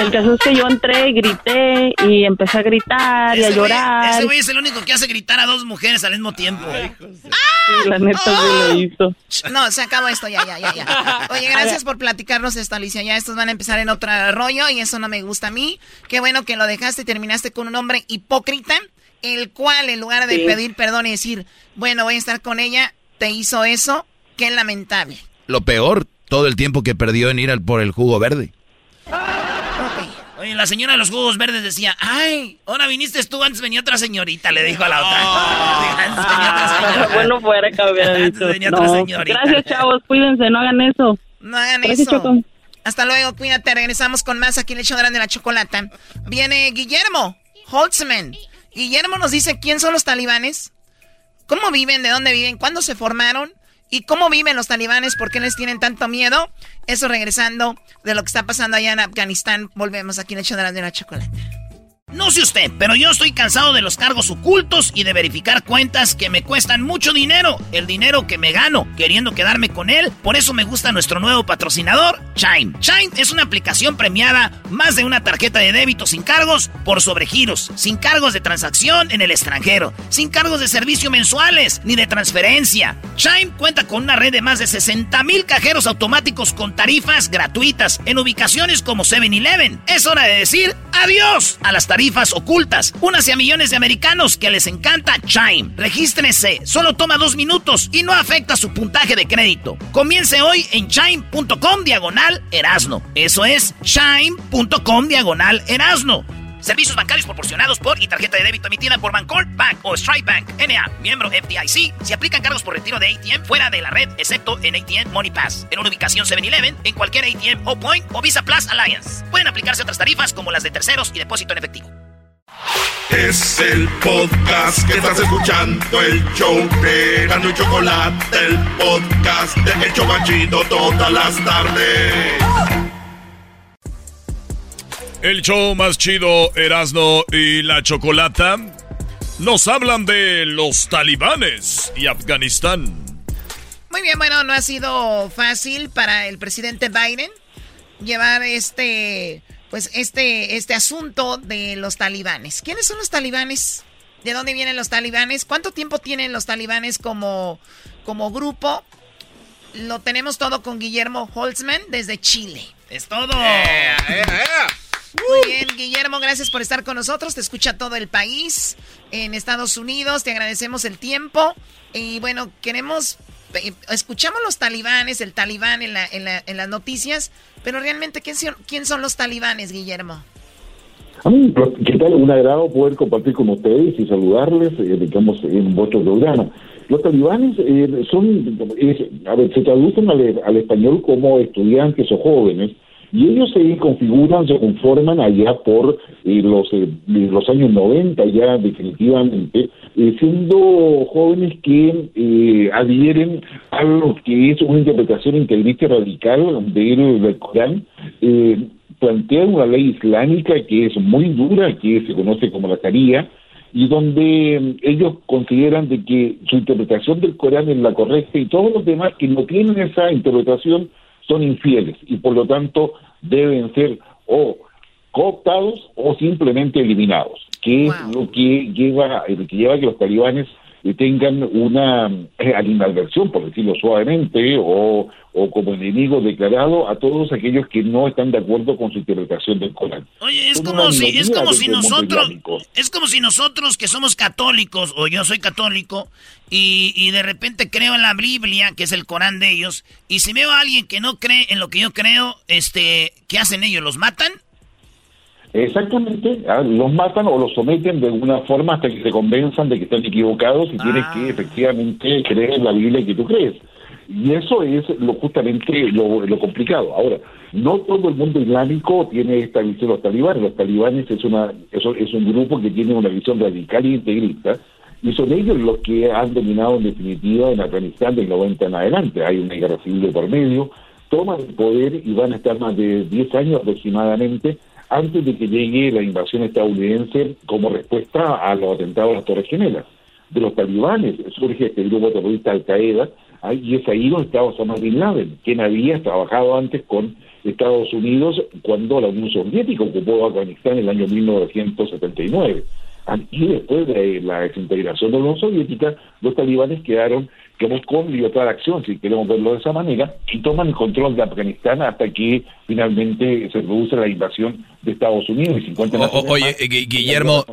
El caso es que yo entré y grité y empecé a gritar y a güey- llorar. Ese güey es el único que hace gritar a dos mujeres al mismo tiempo. Sí, la neta lo hizo. No, se acabó esto, ya, ya, ya, ya. Oye, gracias por platicarnos esto, Alicia. Ya estos van a empezar en otro rollo y eso no me gusta a mí. Qué bueno que lo dejaste y terminaste con un hombre hipócrita, el cual en lugar de Sí. pedir perdón y decir, bueno, voy a estar con ella, te hizo eso. Qué lamentable. Lo peor, todo el tiempo que perdió en ir al, por el jugo verde. Oye, la señora de los jugos verdes decía, ay, ahora viniste tú, antes venía otra señorita, le dijo a la otra. [LAUGHS] Antes venía otra señora. bueno, fuera dicho. venía otra señorita. Gracias, chavos, cuídense, no hagan eso. No hagan Gracias, eso. Choco. Hasta luego, cuídate. Regresamos con más aquí en el show de la chocolata. Viene Guillermo Holtzman. Guillermo nos dice quién son los talibanes, cómo viven, de dónde viven, cuándo se formaron y cómo viven los talibanes, por qué les tienen tanto miedo. Eso regresando de lo que está pasando allá en Afganistán. Volvemos aquí en el de la chocolata. No sé usted, pero yo estoy cansado de los cargos ocultos y de verificar cuentas que me cuestan mucho dinero. El dinero que me gano queriendo quedarme con él. Por eso me gusta nuestro nuevo patrocinador, Chime. Chime es una aplicación premiada más de una tarjeta de débito sin cargos por sobregiros, sin cargos de transacción en el extranjero, sin cargos de servicio mensuales ni de transferencia. Chime cuenta con una red de más de 60 mil cajeros automáticos con tarifas gratuitas en ubicaciones como 7-Eleven. Es hora de decir adiós a las tarifas ocultas. Unas a millones de americanos que les encanta Chime. Regístrese, solo toma dos minutos y no afecta su puntaje de crédito. Comience hoy en chime.com diagonal erasno. Eso es chime.com diagonal erasno. Servicios bancarios proporcionados por y tarjeta de débito emitida por Bancorp Bank o Strike Bank, NA, miembro FDIC. Se aplican cargos por retiro de ATM fuera de la red, excepto en ATM Money Pass. En una ubicación 7-Eleven, en cualquier ATM o Point o Visa Plus Alliance. Pueden aplicarse otras tarifas como las de terceros y depósito en efectivo. Es el podcast que estás escuchando, el show de Gano y Chocolate, el podcast de Hecho Machito todas las tardes. El show más chido, Erasno y la Chocolata, nos hablan de los talibanes y Afganistán. Muy bien, bueno, no ha sido fácil para el presidente Biden llevar este pues este, este asunto de los talibanes. ¿Quiénes son los talibanes? ¿De dónde vienen los talibanes? ¿Cuánto tiempo tienen los talibanes como, como grupo? Lo tenemos todo con Guillermo Holtzman desde Chile. Es todo. Muy bien, Guillermo, gracias por estar con nosotros. Te escucha todo el país en Estados Unidos. Te agradecemos el tiempo. Y bueno, queremos eh, escuchamos los talibanes, el talibán en, la, en, la, en las noticias, pero realmente, ¿quién, ¿quién son los talibanes, Guillermo? A mí, pues, ¿qué tal? Un agrado poder compartir con ustedes y saludarles, eh, digamos, en vuestro programa. Los talibanes eh, son, a ver, se traducen al, al, español como estudiantes o jóvenes, y ellos se configuran, se conforman allá por eh, los, eh, los años 90 ya definitivamente, eh, siendo jóvenes que adhieren a lo que es una interpretación integrista radical del, del Corán, plantean una ley islámica que es muy dura, que se conoce como la Sharia, y donde ellos consideran de que su interpretación del Corán es la correcta y todos los demás que no tienen esa interpretación son infieles y por lo tanto deben ser o cooptados o simplemente eliminados, que es lo que lleva, que lleva a que los talibanes tengan una eh, animadversión, por decirlo suavemente, o, o como enemigo declarado a todos aquellos que no están de acuerdo con su interpretación del Corán. Oye, es como si, es como si nosotros, es como si nosotros que somos católicos, o yo soy católico, y, y de repente creo en la Biblia, que es el Corán de ellos, y si veo a alguien que no cree en lo que yo creo, este, ¿qué hacen ellos? ¿Los matan? Exactamente, ah, los matan o los someten de alguna forma hasta que se convenzan de que están equivocados y tienes que ah. efectivamente creer en la Biblia que tú crees. Y eso es lo justamente lo, complicado. Ahora, no todo el mundo islámico tiene esta visión de los talibanes. Los talibanes es, una, eso es un grupo que tiene una visión radical e integrista y son ellos los que han dominado en definitiva en Afganistán del 90 en adelante. Hay una guerra civil por medio, toman el poder y van a estar más de 10 años aproximadamente antes de que llegue la invasión estadounidense como respuesta a los atentados a las Torres Gemelas. De los talibanes surge este grupo terrorista Al-Qaeda, y es ahí donde estaba Osama Bin Laden, quien había trabajado antes con Estados Unidos cuando la Unión Soviética ocupó Afganistán en el año 1979. Y después de la desintegración de la Unión Soviética, los talibanes quedaron con libertad de acción, si queremos verlo de esa manera, y toman el control de Afganistán hasta que finalmente se produce la invasión de Estados Unidos y 50 Oye, Guillermo,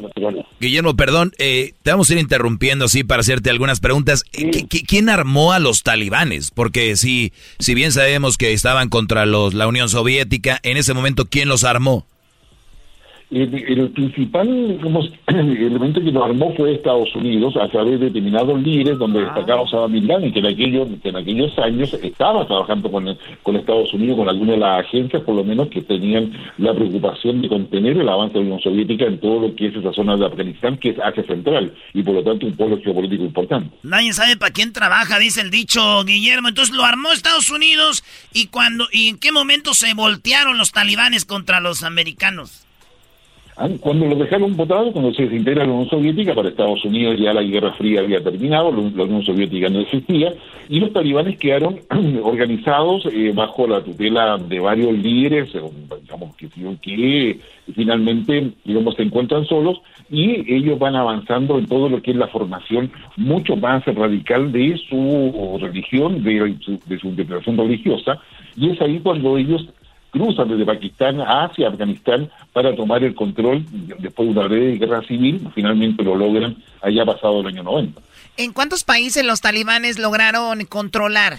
Guillermo, perdón, eh, te vamos a ir interrumpiendo así para hacerte algunas preguntas. ¿Quién armó a los talibanes? Porque si, si bien sabemos que estaban contra los, la Unión Soviética, en ese momento, ¿quién los armó? El, el principal digamos, [CLEARS THROAT] elemento que lo armó fue Estados Unidos a través de determinados líderes donde destacaba Osama Bin Laden, que en aquellos, que en aquellos años estaba trabajando con, con Estados Unidos, con algunas de las agencias, por lo menos, que tenían la preocupación de contener el avance de la Unión Soviética en todo lo que es esa zona de Afganistán, que es Asia Central, y por lo tanto un pueblo geopolítico importante. Nadie sabe para quién trabaja, dice el dicho Guillermo. Entonces lo armó Estados Unidos y cuando y en qué momento se voltearon los talibanes contra los americanos. Ah, Cuando lo dejaron votado, cuando se desintegra la Unión Soviética, para Estados Unidos ya la Guerra Fría había terminado, la Unión Soviética no existía, y los talibanes quedaron [CLEARS THROAT] organizados eh, bajo la tutela de varios líderes, eh, digamos, que, que finalmente, digamos, se encuentran solos, y ellos van avanzando en todo lo que es la formación mucho más radical de su religión, de su, de su interpretación religiosa, y es ahí cuando ellos cruzan desde Pakistán hacia Afganistán para tomar el control después de una breve guerra civil, finalmente lo logran allá pasado el año 90. ¿En cuántos países los talibanes lograron controlar?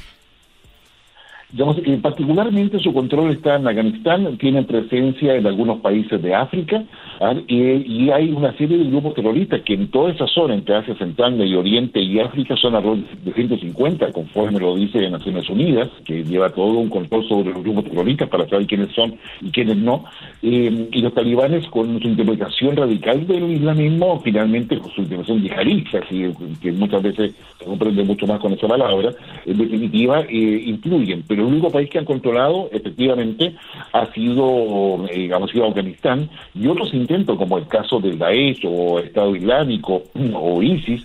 Digamos, eh, particularmente su control está en Afganistán, tienen presencia en algunos países de África ¿ah? y, hay una serie de grupos terroristas que en toda esa zona, entre Asia Central, Medio Oriente y África, son alrededor de 150, conforme lo dice Naciones Unidas, que lleva todo un control sobre los grupos terroristas para saber quiénes son y quiénes no. Eh, y los talibanes, con su interpretación radical del islamismo, finalmente con su interpretación yihadista, así, que muchas veces se comprende mucho más con esa palabra, en definitiva, eh, influyen. Pero el único país que han controlado, efectivamente, ha sido, eh, digamos, sido Afganistán, y otros intentos, como el caso del Daesh o Estado Islámico [CLEARS THROAT] o ISIS,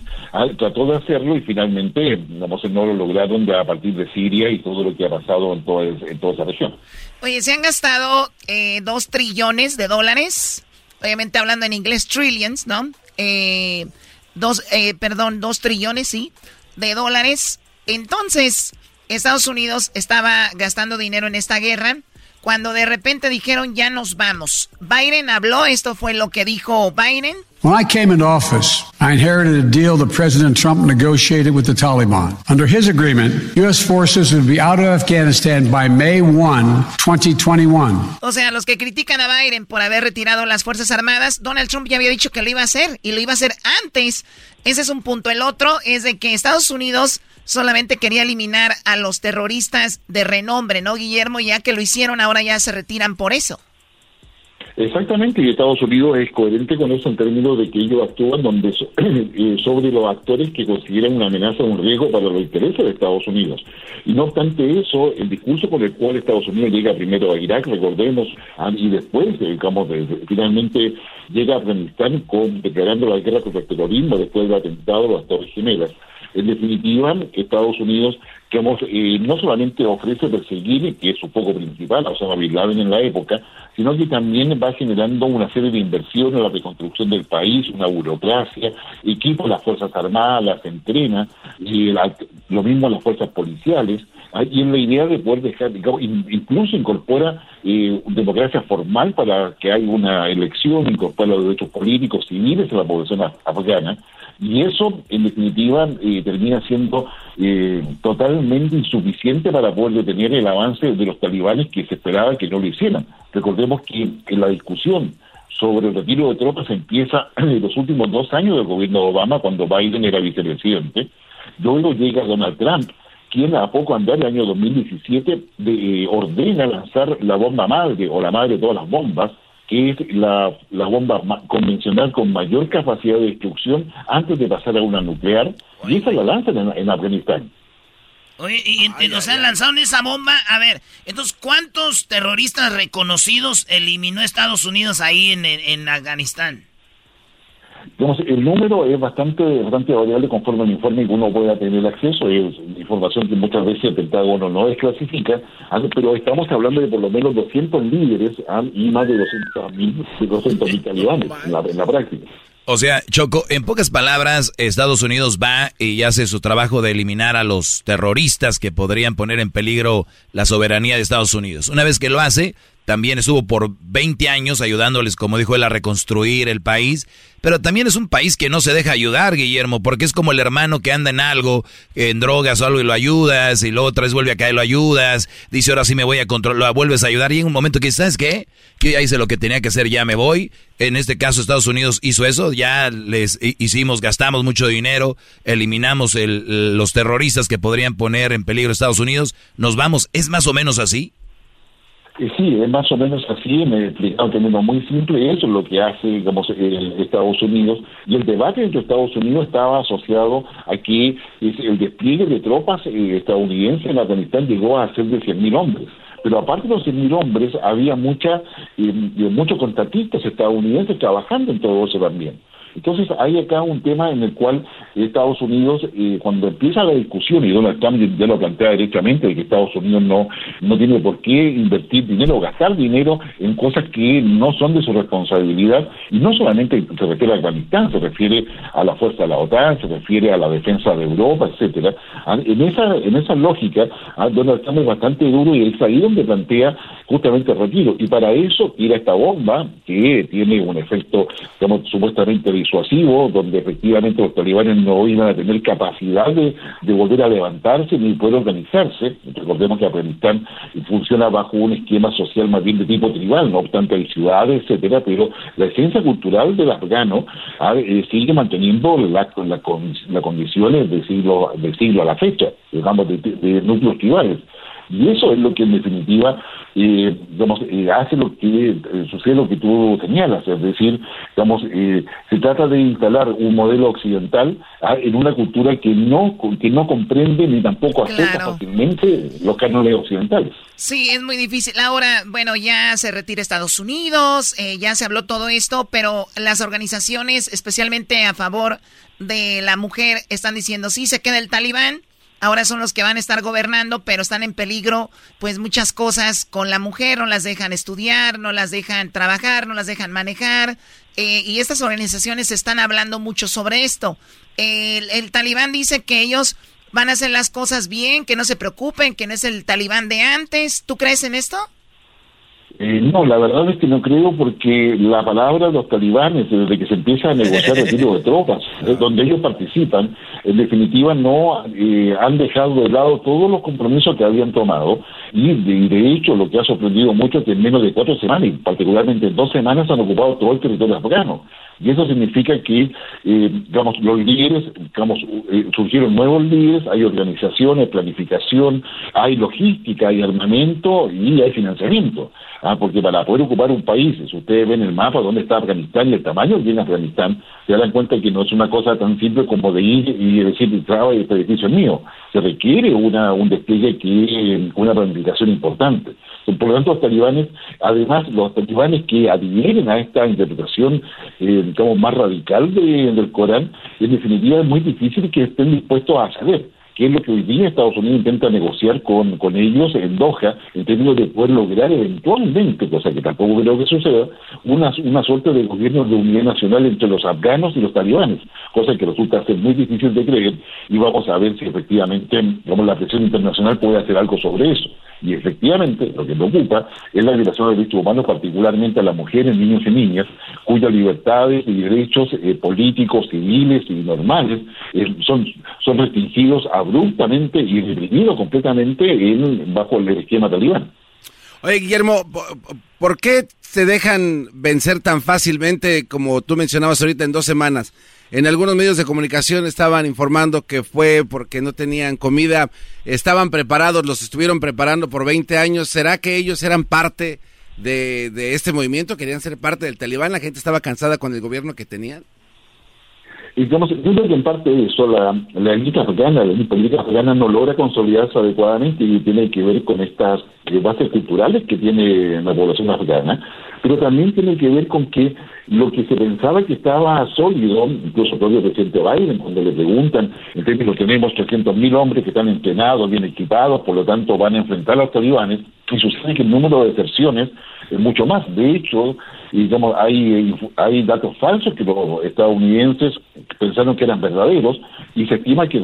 trató de hacerlo y finalmente, digamos, no lo lograron ya a partir de Siria y todo lo que ha pasado en toda, en toda esa región. Oye, se han gastado eh, dos trillones de dólares, obviamente hablando en inglés, trillions, ¿no? Eh, dos, eh, perdón, dos trillones, sí, de dólares. Entonces, Estados Unidos estaba gastando dinero en esta guerra cuando de repente dijeron ya nos vamos. Biden habló, esto fue lo que dijo Biden. When I came into office, I inherited a deal that President Trump negotiated with the Taliban. Under his agreement, U.S. forces would be out of Afghanistan by May 1, 2021. O sea, los que critican a Biden por haber retirado las Fuerzas Armadas, Donald Trump ya había dicho que lo iba a hacer y lo iba a hacer antes. Ese es un punto. El otro es de que Estados Unidos solamente quería eliminar a los terroristas de renombre, ¿no, Guillermo? Ya que lo hicieron, ahora ya se retiran por eso. Exactamente, y Estados Unidos es coherente con eso en términos de que ellos actúan donde so- [CLEARS THROAT] eh, sobre los actores que consideran una amenaza o un riesgo para los intereses de Estados Unidos. Y no obstante eso, el discurso con el cual Estados Unidos llega primero a Irak, recordemos, y después, eh, digamos, finalmente llega a Afganistán con, declarando la guerra contra el terrorismo después del atentado de las Torres Gemelas. En definitiva, Estados Unidos que eh, no solamente ofrece perseguir, que es su foco principal, a Osama Bin Laden en la época, sino que también va generando una serie de inversiones en la reconstrucción del país, una burocracia, equipa a las Fuerzas Armadas, las entrena, y lo mismo las fuerzas policiales, y en la idea de poder dejar, digamos, in- incluso incorpora eh, democracia formal para que haya una elección, incorpora los derechos políticos, civiles a la población af- afgana, y eso, en definitiva, eh, termina siendo eh, totalmente insuficiente para poder detener el avance de los talibanes que se esperaba que no lo hicieran. Recordemos que la discusión sobre el retiro de tropas empieza [CLEARS THROAT] en los últimos dos años del gobierno de Obama, cuando Biden era vicepresidente. Luego llega Donald Trump, quien a poco andar el año 2017 de- eh, ordena lanzar la bomba madre o la madre de todas las bombas, que es la, la bomba convencional con mayor capacidad de destrucción antes de pasar a una nuclear, y esa la lanzan en, en Afganistán. Oye, y, y nos han lanzado esa bomba. A ver, entonces, ¿cuántos terroristas reconocidos eliminó Estados Unidos ahí en, en, en Afganistán? Digamos, el número es bastante, bastante variable conforme al informe que uno pueda tener acceso. Es información que muchas veces el Pentágono no desclasifica, pero estamos hablando de por lo menos 200 líderes ah, y más de 200 mil, 200 mil talibanes en la, en la práctica. O sea, Choco, en pocas palabras, Estados Unidos va y hace su trabajo de eliminar a los terroristas que podrían poner en peligro la soberanía de Estados Unidos. Una vez que lo hace, también estuvo por 20 años ayudándoles, como dijo él, a reconstruir el país. Pero también es un país que no se deja ayudar, Guillermo, porque es como el hermano que anda en algo, en drogas o algo y lo ayudas, y luego otra vez vuelve a caer lo ayudas, dice ahora sí me voy a controlar, lo vuelves a ayudar, y en un momento que, ¿sabes qué? Que ya hice lo que tenía que hacer, ya me voy. En este caso Estados Unidos hizo eso, ya les hicimos, gastamos mucho dinero, eliminamos los terroristas que podrían poner en peligro a Estados Unidos, nos vamos, ¿es más o menos así? Sí, es más o menos así, me he explicado muy simple, eso es lo que hace, digamos, Estados Unidos. Y el debate entre Estados Unidos estaba asociado a que el despliegue de tropas eh, estadounidenses en Afganistán llegó a ser de 100.000 hombres. Pero aparte de los 100.000 hombres, había mucha, eh, muchos contratistas estadounidenses trabajando en todo eso también. Entonces hay acá un tema en el cual Estados Unidos, eh, cuando empieza la discusión, y Donald Trump ya lo plantea directamente, de que Estados Unidos no, no tiene por qué invertir dinero o gastar dinero en cosas que no son de su responsabilidad, y no solamente se refiere a Afganistán, se refiere a la fuerza de la OTAN, se refiere a la defensa de Europa, etcétera. Ah, en esa, en esa lógica, ah, Donald Trump es bastante duro y es ahí donde plantea justamente el retiro. Y para eso tira esta bomba que tiene un efecto, digamos, supuestamente disuasivo, donde efectivamente los talibanes no iban a tener capacidad de, volver a levantarse ni poder organizarse. Recordemos que Afganistán funciona bajo un esquema social más bien de tipo tribal, no obstante hay ciudades, etcétera, pero la esencia cultural del afgano ah, eh, sigue manteniendo las la, condiciones del siglo, del siglo a la fecha, digamos, de, de núcleos tribales. Y eso es lo que en definitiva eh, digamos, eh, hace lo que eh, sucede lo que tú señalas, es decir, digamos, eh, se trata de instalar un modelo occidental ah, en una cultura que no que no comprende ni tampoco acepta fácilmente los cánones occidentales. Sí, es muy difícil. Ahora, bueno, ya se retira Estados Unidos, ya se habló todo esto, pero las organizaciones, especialmente a favor de la mujer, están diciendo, sí, se queda el talibán, ahora son los que van a estar gobernando, pero están en peligro, pues muchas cosas con la mujer, no las dejan estudiar, no las dejan trabajar, no las dejan manejar, eh, y estas organizaciones están hablando mucho sobre esto. El, el, talibán dice que ellos van a hacer las cosas bien, que no se preocupen, que no es el talibán de antes. ¿Tú crees en esto? Eh, no, la verdad es que no creo porque la palabra de los talibanes, desde que se empieza a negociar el retiro de tropas, [LAUGHS] donde ellos participan, en definitiva no eh, han dejado de lado todos los compromisos que habían tomado y de, hecho lo que ha sorprendido mucho es que en menos de cuatro semanas, y particularmente en dos semanas, han ocupado todo el territorio afgano. Y eso significa que, eh, digamos, los líderes, digamos, eh, surgieron nuevos líderes, hay organizaciones, planificación, hay logística, hay armamento y hay financiamiento. Ah, porque para poder ocupar un país, si ustedes ven el mapa donde está Afganistán y el tamaño que tiene Afganistán, se dan cuenta que no es una cosa tan simple como de ir y decir, traba este edificio es mío. Se requiere una, un despliegue que, una planificación importante. Por lo tanto, los talibanes, además, los talibanes que adhieren a esta interpretación, eh, digamos, más radical del Corán, en definitiva es muy difícil que estén dispuestos a ceder que es lo que hoy día Estados Unidos intenta negociar con, con ellos en Doha, en términos de poder lograr eventualmente, cosa que tampoco creo que suceda, una, una suerte de gobierno de unidad nacional entre los afganos y los talibanes, cosa que resulta ser muy difícil de creer, y vamos a ver si efectivamente como la presión internacional puede hacer algo sobre eso. Y efectivamente, lo que preocupa es la violación de derechos humanos, particularmente a las mujeres, niños y niñas, cuyas libertades y derechos eh, políticos, civiles y normales eh, son, son restringidos abruptamente y reprimidos completamente en, bajo el esquema talibán. Oye, Guillermo, ¿por qué se dejan vencer tan fácilmente, como tú mencionabas ahorita, en dos semanas? En algunos medios de comunicación estaban informando que fue porque no tenían comida, estaban preparados, los estuvieron preparando por 20 años. ¿Será que ellos eran parte de, este movimiento? ¿Querían ser parte del talibán? ¿La gente estaba cansada con el gobierno que tenían? Y digamos, yo creo que en parte eso, la, la afgana, la política afgana no logra consolidarse adecuadamente y tiene que ver con estas eh, bases culturales que tiene la población afgana, pero también tiene que ver con que lo que se pensaba que estaba sólido, incluso el propio presidente Biden, cuando le preguntan, en términos tenemos 300.000 hombres que están entrenados, bien equipados, por lo tanto van a enfrentar a los talibanes, y sucede que el número de deserciones es mucho más. De hecho, digamos, hay, hay datos falsos que los estadounidenses pensaron que eran verdaderos y se estima que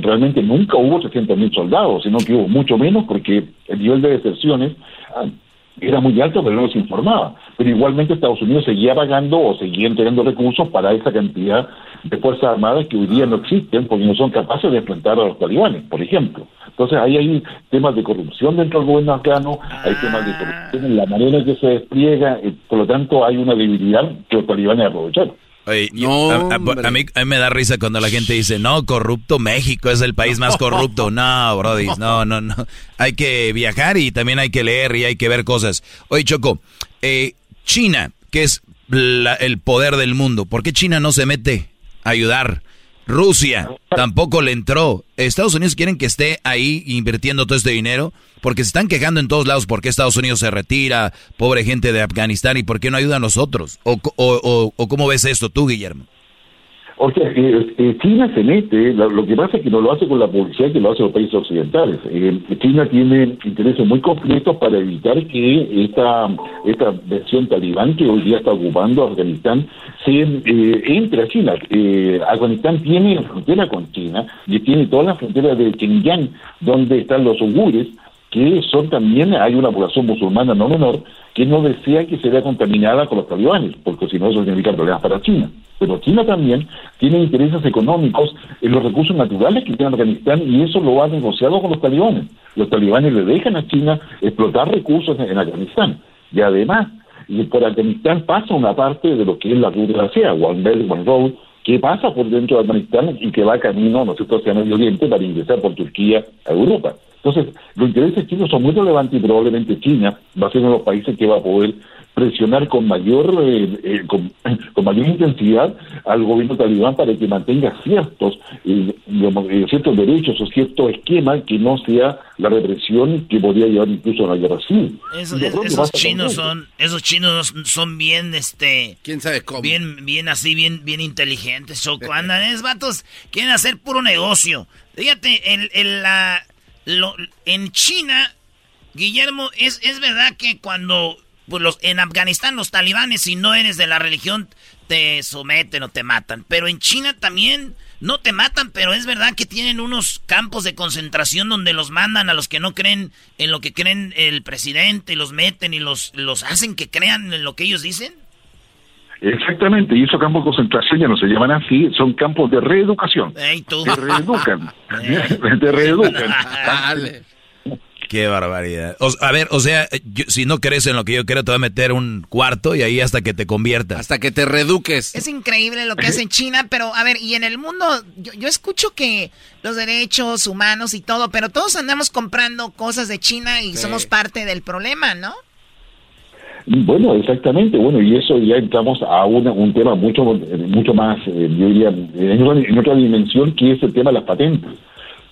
realmente nunca hubo 300.000 soldados, sino que hubo mucho menos porque el nivel de deserciones era muy alto, pero no se informaba. Pero igualmente Estados Unidos seguía pagando o seguía entregando recursos para esa cantidad de Fuerzas Armadas que hoy día no existen porque no son capaces de enfrentar a los talibanes, por ejemplo. Entonces ahí hay temas de corrupción dentro del gobierno afgano, hay temas de corrupción en la manera en que se despliega, eh, por lo tanto hay una debilidad que los talibanes aprovecharon. Oye, yo- a, a- a mí, a mí me da risa cuando la gente dice, no, corrupto, México es el país más corrupto. No, Brody, no, no, no. Hay que viajar y también hay que leer y hay que ver cosas. Oye, Choco, eh, China, que es la- el poder del mundo, ¿por qué China no se mete a ayudar? Rusia tampoco le entró. Estados Unidos quieren que esté ahí invirtiendo todo este dinero porque se están quejando en todos lados por qué Estados Unidos se retira, pobre gente de Afganistán y por qué no ayuda a nosotros. ¿O, o, o- o cómo ves esto tú, Guillermo? O sea, eh, eh, China se mete, lo, lo que pasa es que no lo hace con la publicidad que lo hacen los países occidentales. Eh, China tiene intereses muy concretos para evitar que esta, esta versión talibán que hoy día está ocupando Afganistán se eh, entre a China. Eh, Afganistán tiene frontera con China y tiene toda la frontera de Xinjiang, donde están los uigures, que son también, hay una población musulmana no menor, que no desea que se vea contaminada con los talibanes, porque si no eso significa problemas para China. Pero China también tiene intereses económicos en los recursos naturales que tiene Afganistán y eso lo ha negociado con los talibanes. Los talibanes le dejan a China explotar recursos en, Afganistán. Y además, y por Afganistán pasa una parte de lo que es la ruta de la SEA, One Belt, One Road, que pasa por dentro de Afganistán y que va camino, ¿no es hacia Medio Oriente para ingresar por Turquía a Europa. Entonces, los intereses chinos son muy relevantes y probablemente China va a ser uno de los países que va a poder presionar con mayor eh, eh, con, [LAUGHS] con mayor intensidad al gobierno talibán para que mantenga ciertos eh, digamos, ciertos derechos o cierto esquema que no sea la represión que podría llevar incluso a una guerra civil. Esos, chinos son, esos chinos son bien, este, quién sabe cómo, bien, bien así, bien, bien inteligentes, Choco. [LAUGHS] Andan, es vatos, quieren hacer puro negocio. Fíjate, el, el, la, lo- en China, Guillermo, es, es verdad que cuando pues, los, en Afganistán los talibanes, si no eres de la religión, te someten o te matan. Pero en China también no te matan, pero es verdad que tienen unos campos de concentración donde los mandan a los que no creen en lo que creen el presidente, los meten y los, los hacen que crean en lo que ellos dicen. Exactamente, y esos campos de concentración ya no se llaman así, son campos de reeducación. Ey, tú. Te reeducan. [LAUGHS] te [LAUGHS] reeducan. Qué barbaridad. O- a ver, o sea, yo- si no crees en lo que yo creo, te voy a meter un cuarto y ahí hasta que te conviertas. Hasta que te reeduques. Es increíble lo que hace en China, pero a ver, y en el mundo, yo, yo escucho que los derechos humanos y todo, pero todos andamos comprando cosas de China y Sí. somos parte del problema, ¿no? Bueno, exactamente. Bueno, y eso ya entramos a una- un tema mucho mucho más, eh, yo diría, en otra, en otra dimensión, que es el tema de las patentes.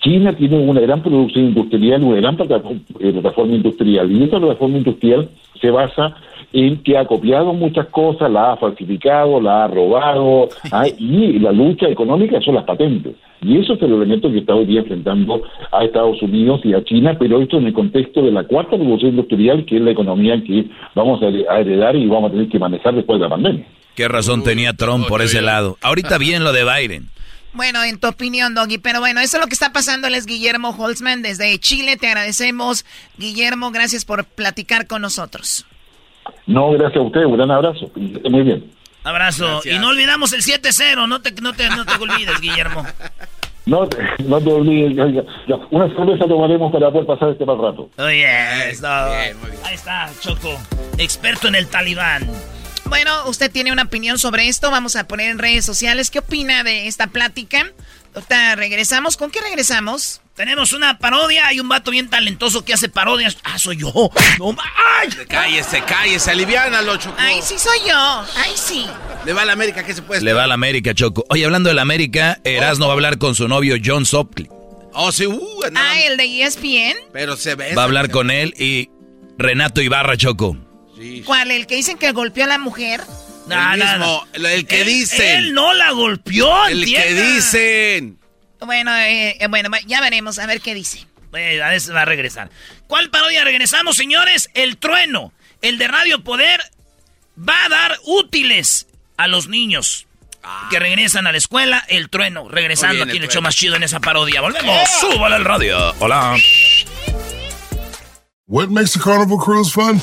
China tiene una gran producción industrial, una gran eh, plataforma industrial, y esa plataforma industrial se basa en que ha copiado muchas cosas, la ha falsificado, la ha robado, [LAUGHS] ah, y la lucha económica son las patentes. Y eso es el elemento que está hoy día enfrentando a Estados Unidos y a China, pero esto en el contexto de la cuarta revolución industrial, que es la economía que vamos a her- a heredar y vamos a tener que manejar después de la pandemia. Qué razón tenía Trump por ese lado. Ahorita bien lo de Biden. Bueno, en tu opinión, Doggy, pero bueno, eso es lo que está pasando. Él es Guillermo Holtzman desde Chile. Te agradecemos, Guillermo. Gracias por platicar con nosotros. No, gracias a ustedes, un gran abrazo. Muy bien. Abrazo. Y no olvidamos el 7-0, no te, no, te, no te olvides, Guillermo. [LAUGHS] No, te- no te olvides, ya- ya- ya, una cerveza tomaremos para poder pasar este mal rato. Oye, está- ahí está, Choco. Experto en el talibán. Bueno, usted tiene una opinión sobre esto. Vamos a poner en redes sociales. ¿Qué opina de esta plática? Ahorita regresamos. ¿Con qué regresamos? Tenemos una parodia. Hay un vato bien talentoso que hace parodias. Ah, soy yo. No, ¡Ay! Cállese, cállese, aliviánalo, Choco. Ay, sí soy yo. Ay, sí. Le va a la América, ¿qué se puede Le va a la América, Choco. Oye, hablando de la América, Erasmo va a hablar con su novio John Sopcliffe. Oh, sí, uh, no, Ah, el de ESPN. pero se ve. Va a hablar con él y Renato Ibarra, Choco. ¿Cuál? ¿El que dicen que golpeó a la mujer? No, el mismo, no. el que dicen. Él no la golpeó, El que dicen. Bueno, eh, eh, bueno, ya veremos a ver qué dice. Eh, a veces va a regresar. ¿Cuál parodia regresamos, señores? El trueno. El de Radio Poder va a dar útiles a los niños que regresan a la escuela. El trueno. Regresando bien, aquí en el show más chido en esa parodia. Volvemos. Súbale al radio. Hola. What makes a carnival cruise fun?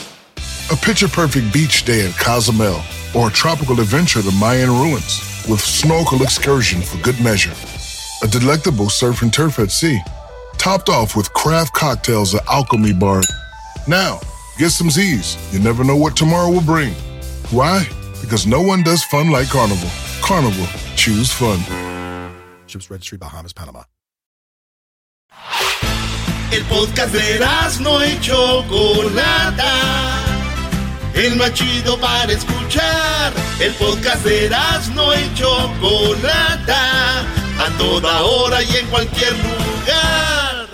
A picture perfect beach day at Cozumel, or a tropical adventure to Mayan ruins with snorkel excursion for good measure. A delectable surf and turf at sea, topped off with craft cocktails at Alchemy Bar. Now, get some Z's. You never know what tomorrow will bring. Why? Because no one does fun like Carnival. Carnival, choose fun. Ships Registry, Bahamas, Panama. El podcast de no y Chocolata. El más chido para escuchar. El podcast de no y Chocolata. A toda hora y en cualquier lugar.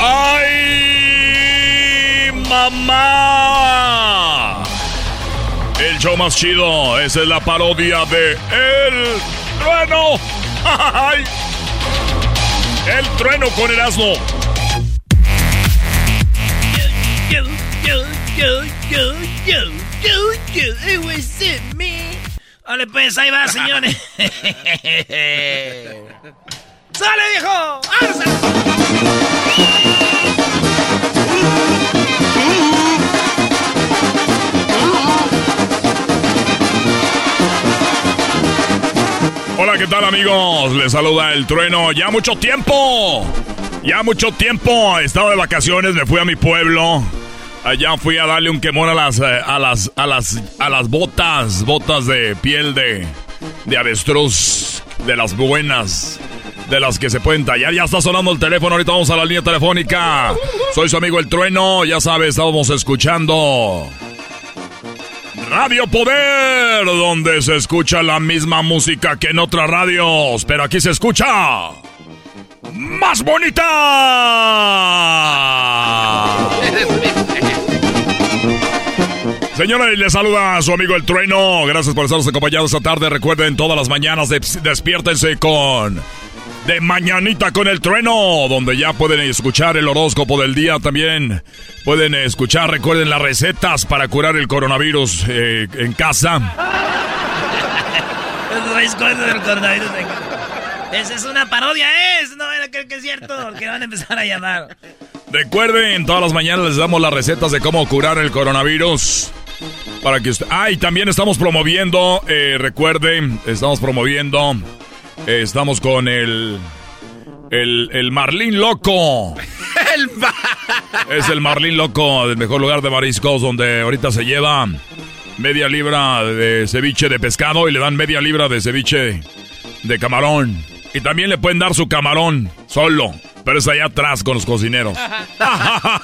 ¡Ay, mamá! El show más chido, esa es la parodia de El Trueno. ¡Ay! El trueno con el asno. Yo, yo, yo, yo, yo, yo, yo, it was me. Vale, pues ahí va, [LAUGHS] señores. ¡Sale, viejo! Hola, ¿qué tal amigos? Les saluda el trueno. Ya mucho tiempo. Ya mucho tiempo. He estado de vacaciones, me fui a mi pueblo. Allá fui a darle un quemón a las, eh, a las, a las, a las botas, botas de piel de, de avestruz, de las buenas, de las que se pueden tallar. Ya está sonando el teléfono, ahorita vamos a la línea telefónica. Soy su amigo el trueno, ya sabes, estábamos escuchando Radio Poder, donde se escucha la misma música que en otras radios, pero aquí se escucha más bonita. [LAUGHS] Señores, les saluda a su amigo El Trueno. Gracias por estarnos acompañados esta tarde. Recuerden, todas las mañanas despiértense con de Mañanita con el Trueno, donde ya pueden escuchar el horóscopo del día también. Pueden escuchar, recuerden las recetas para curar el coronavirus eh, en casa. [LAUGHS] Esa es una parodia, es, no creo que es cierto, que van a empezar a llamar. Recuerden, todas las mañanas les damos las recetas de cómo curar el coronavirus. Para que usted... Ah, y también estamos promoviendo, eh, recuerden, estamos promoviendo estamos con el. El, el Marlín Loco. [LAUGHS] es el Marlín Loco del mejor lugar de mariscos, donde ahorita se lleva media libra de ceviche de pescado y le dan media libra de ceviche de camarón. Y también le pueden dar su camarón solo, pero es allá atrás con los cocineros.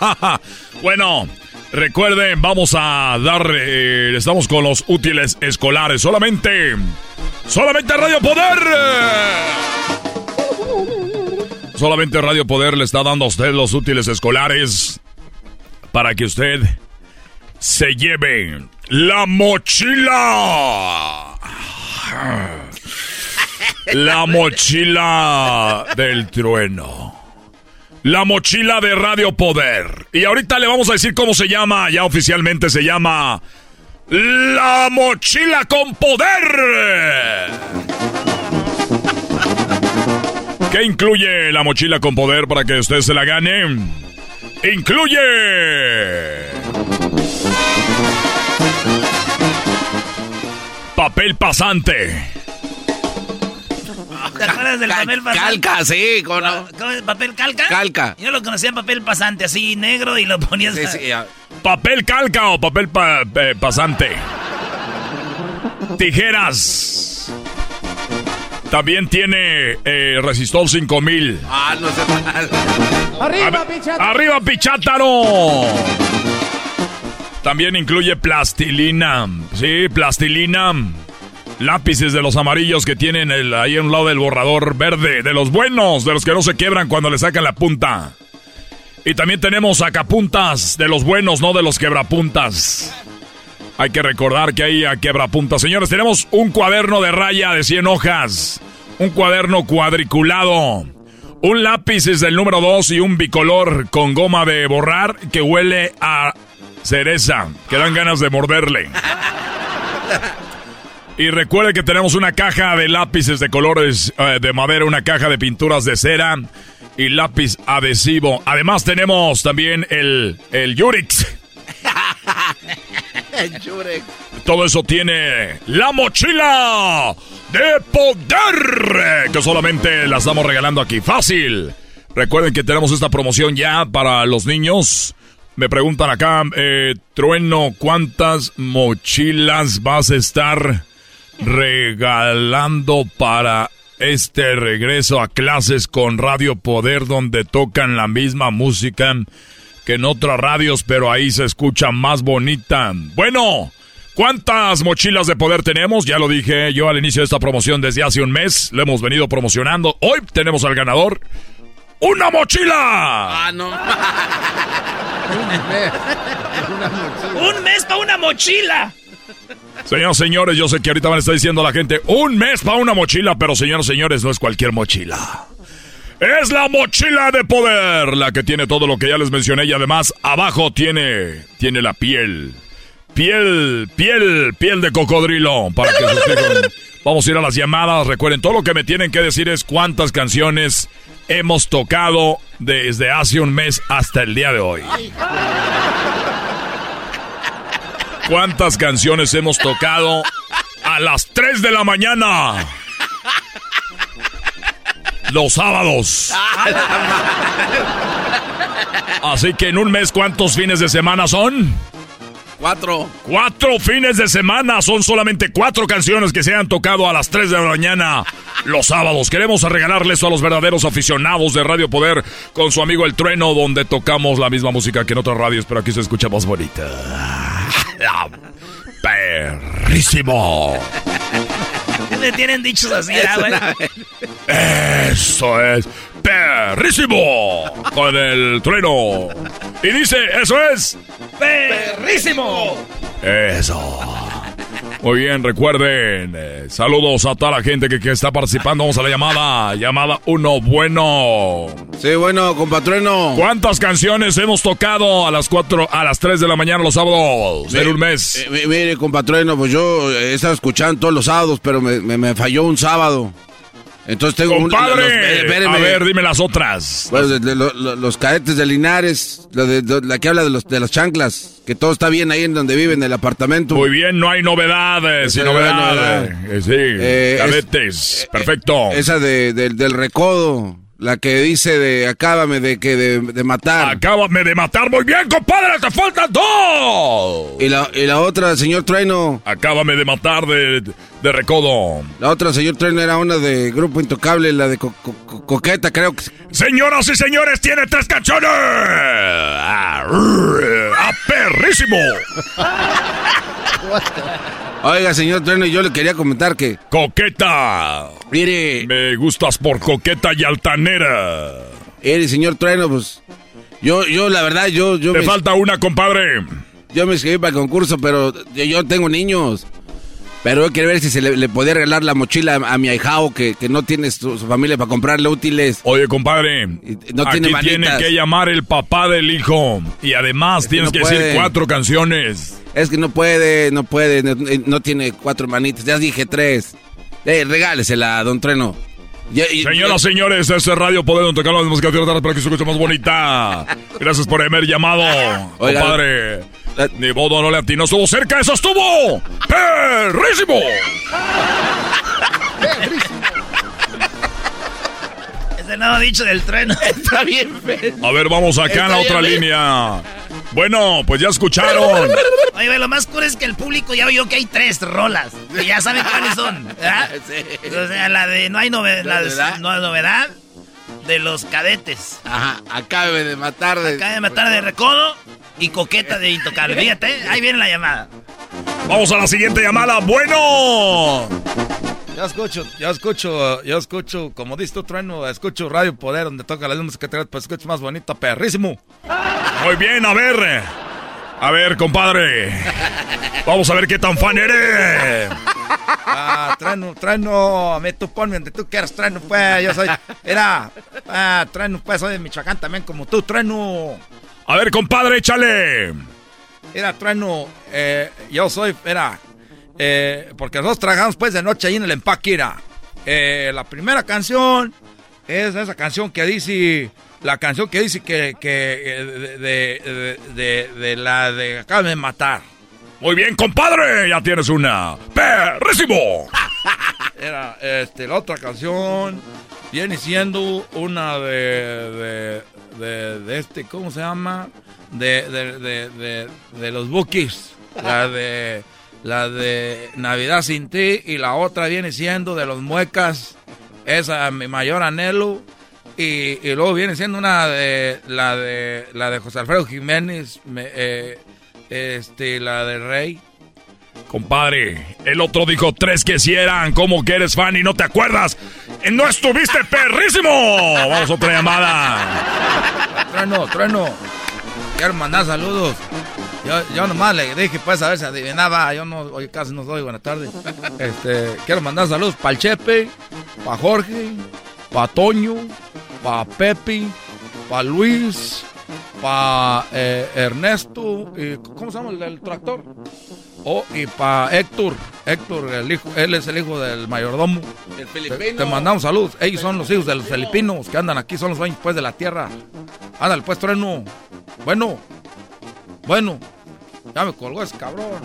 [LAUGHS] bueno, recuerden, vamos a dar. Eh, estamos con los útiles escolares solamente. Solamente Radio Poder. Solamente Radio Poder le está dando a usted los útiles escolares para que usted se lleve la mochila. [LAUGHS] La mochila del trueno. La mochila de Radio Poder. Y ahorita le vamos a decir cómo se llama. Ya oficialmente se llama la mochila con poder. ¿Qué incluye la mochila con poder para que usted se la gane? Incluye... Papel pasante. ¿Te acuerdas del papel pasante? Calca, sí. ¿cómo ¿Papel calca? Calca. Yo lo conocía en papel pasante, así negro, y lo ponías... Sí, sí, Papel calca o papel pasante. Tijeras. También tiene eh, Resistol 5000. Ah, no sé mal. ¡Arriba, Pichátaro! ¡Arriba, Pichátaro! También incluye plastilina. Sí, plastilina. Lápices de los amarillos que tienen el, ahí a un lado del borrador verde. De los buenos, de los que no se quebran cuando le sacan la punta. Y también tenemos sacapuntas de los buenos, no de los quebrapuntas. Hay que recordar que hay a quebrapuntas. Señores, tenemos un cuaderno de raya de 100 hojas. Un cuaderno cuadriculado. Un lápiz es del número 2 y un bicolor con goma de borrar que huele a cereza. Que dan ganas de morderle. [LAUGHS] Y recuerde que tenemos una caja de lápices de colores eh, de madera, una caja de pinturas de cera y lápiz adhesivo. Además tenemos también el, el Yurix. [LAUGHS] Todo eso tiene la mochila de poder que solamente la estamos regalando aquí. Fácil. Recuerden que tenemos esta promoción ya para los niños. Me preguntan acá, eh, Trueno, ¿cuántas mochilas vas a estar regalando para este regreso a clases con Radio Poder donde tocan la misma música que en otras radios, pero ahí se escucha más bonita. Bueno, ¿cuántas mochilas de poder tenemos? Ya lo dije yo al inicio de esta promoción desde hace un mes, lo hemos venido promocionando. Hoy tenemos al ganador. ¡Una mochila! Ah, no. [LAUGHS] Un mes para una mochila. Señoras señores, yo sé que ahorita van a estar diciendo a la gente un mes para una mochila, pero señoras señores, no es cualquier mochila. Es la mochila de poder, la que tiene todo lo que ya les mencioné y además abajo tiene tiene la piel. Piel, piel, piel de cocodrilo Vamos a ir a las llamadas. Recuerden, todo lo que me tienen que decir es cuántas canciones hemos tocado desde hace un mes hasta el día de hoy. ¿Cuántas canciones hemos tocado a las 3 de la mañana? Los sábados. Así que en un mes, ¿cuántos fines de semana son? Cuatro. Cuatro fines de semana. Son solamente cuatro canciones que se han tocado a las 3 de la mañana los sábados. Queremos regalarles a los verdaderos aficionados de Radio Poder con su amigo El Trueno, donde tocamos la misma música que en otras radios, pero aquí se escucha más bonita. Perrísimo. Me tienen dichos así, ¿ah, güey? Eso es perrísimo con el trueno. Y dice, eso es ¡Perrísimo! eso. Muy bien, recuerden, eh, saludos a toda la gente que, que está participando. Vamos a la llamada, llamada uno bueno. Sí, bueno, compatrueno. ¿Cuántas canciones hemos tocado a las 4, a las 3 de la mañana los sábados en un mes? Eh, mi- mire, compatrueno, pues yo he estado escuchando todos los sábados, pero me, me- me falló un sábado. Entonces tengo un- los- eh, a ver, dime las otras. Bueno, de- de lo- lo- los cadetes de Linares, la, de, de- la que habla de, los, de las chanclas, que todo está bien ahí en donde vive, en el apartamento. Muy bien, no hay novedades, sin Esa no hay novedad. novedad. Eh, sí, Eh, es- cadetes, perfecto. Esa de, del- del recodo, la que dice de acábame de que de, de matar. Acábame de matar muy bien, compadre, te faltan dos. Y la, y la otra, señor Trueno. Acábame de matar de, de recodo. La otra, señor Trueno, era una de Grupo Intocable, la de co- co- co- Coqueta, creo que... Señoras y señores, tiene tres canciones. ¡Ah, perrísimo! [LAUGHS] Oiga, señor Trueno, yo le quería comentar que... Coqueta. Mire... Me gustas por coqueta y altanera. Mire, señor Trueno, pues... Yo, yo, la verdad, yo... yo Te me- falta una, compadre. Yo me inscribí para el concurso, pero yo, yo tengo niños. Pero yo quería ver si se le, le podía regalar la mochila a, a mi ahijao que, que no tiene su, su familia para comprarle útiles. Oye, compadre, no aquí tiene tiene que llamar el papá del hijo. Y además que tienes no que decir cuatro canciones. Es que no puede, no puede, no, no tiene cuatro manitas. Ya dije tres. Eh, regálesela, don Treno. Ya- y- Señoras, señores, este es Radio Poder, donde tocamos la música de para que se escuche más bonita. Gracias por haber llamado, [LAUGHS] Oiga. compadre. Ni modo, no le atinó, estuvo cerca, eso estuvo. ¡Perrísimo! Es el nuevo dicho del trueno. Está bien, A ver, vamos acá en la otra línea. Bueno, pues ya escucharon. Oye, lo más cool es que el público ya oyó que hay tres rolas. Que ya saben cuáles son. ¿verdad? [LAUGHS] O sea, la de no hay novedad. La de ¿Novedad? no hay novedad. De los cadetes. Ajá, acabe de matar de... Acaba de matar de recodo y coqueta de intocable. [LAUGHS] Fíjate, ahí viene la llamada. Vamos a la siguiente llamada. Bueno. Ya escucho, ya escucho, ya escucho, como dices tú, trueno, escucho Radio Poder, donde toca la música que pues escucho más bonita, perrísimo. Muy bien, a ver. A ver, compadre. Vamos a ver qué tan fan eres. Ah, trueno, trueno, mí tú ponme donde tú quieras, trueno, pues, yo soy, era, ah, trueno, pues, soy de Michoacán también, como tú, trueno. A ver, compadre, échale. Era trueno, eh, yo soy, era, eh, porque nosotros trabajamos pues de noche ahí en el empaque, era. Eh, la primera canción es esa canción que dice, la canción que dice que, que eh, de, de, de, de- de la de acá de matar. Muy bien, compadre, ya tienes una. ¡Perrísimo! [LAUGHS] Era, este, la otra canción viene siendo una de, de, de, este, ¿cómo se llama? De, de, de, los Bookies. La de, la de Navidad sin ti y la otra viene siendo de los Muecas. Esa, mi mayor anhelo. Y, y, luego viene siendo una de la de la de José Alfredo Jiménez, eh, este, la de Rey. Compadre, el otro dijo tres que si eran, como que eres fan y no te acuerdas. ¡No estuviste [LAUGHS] perrísimo! Vamos a otra llamada. Trueno, trueno. Quiero mandar saludos. Yo, yo nomás le dije, pues, a ver si adivinaba. Yo no, hoy casi no doy buenas tardes. Este, quiero mandar saludos para el Chepe, para Jorge, para Toño, para Pepi, para Luis, para eh, Ernesto, y, ¿cómo se llama el del tractor? Oh, y para Héctor, Héctor, el hijo, él es el hijo del mayordomo. El filipino. Te, mandamos saludos. Ellos son los hijos de los filipinos que andan aquí, son los dueños pues de la tierra. Ándale pues, trueno. Bueno, bueno. Ya me colgó ese cabrón.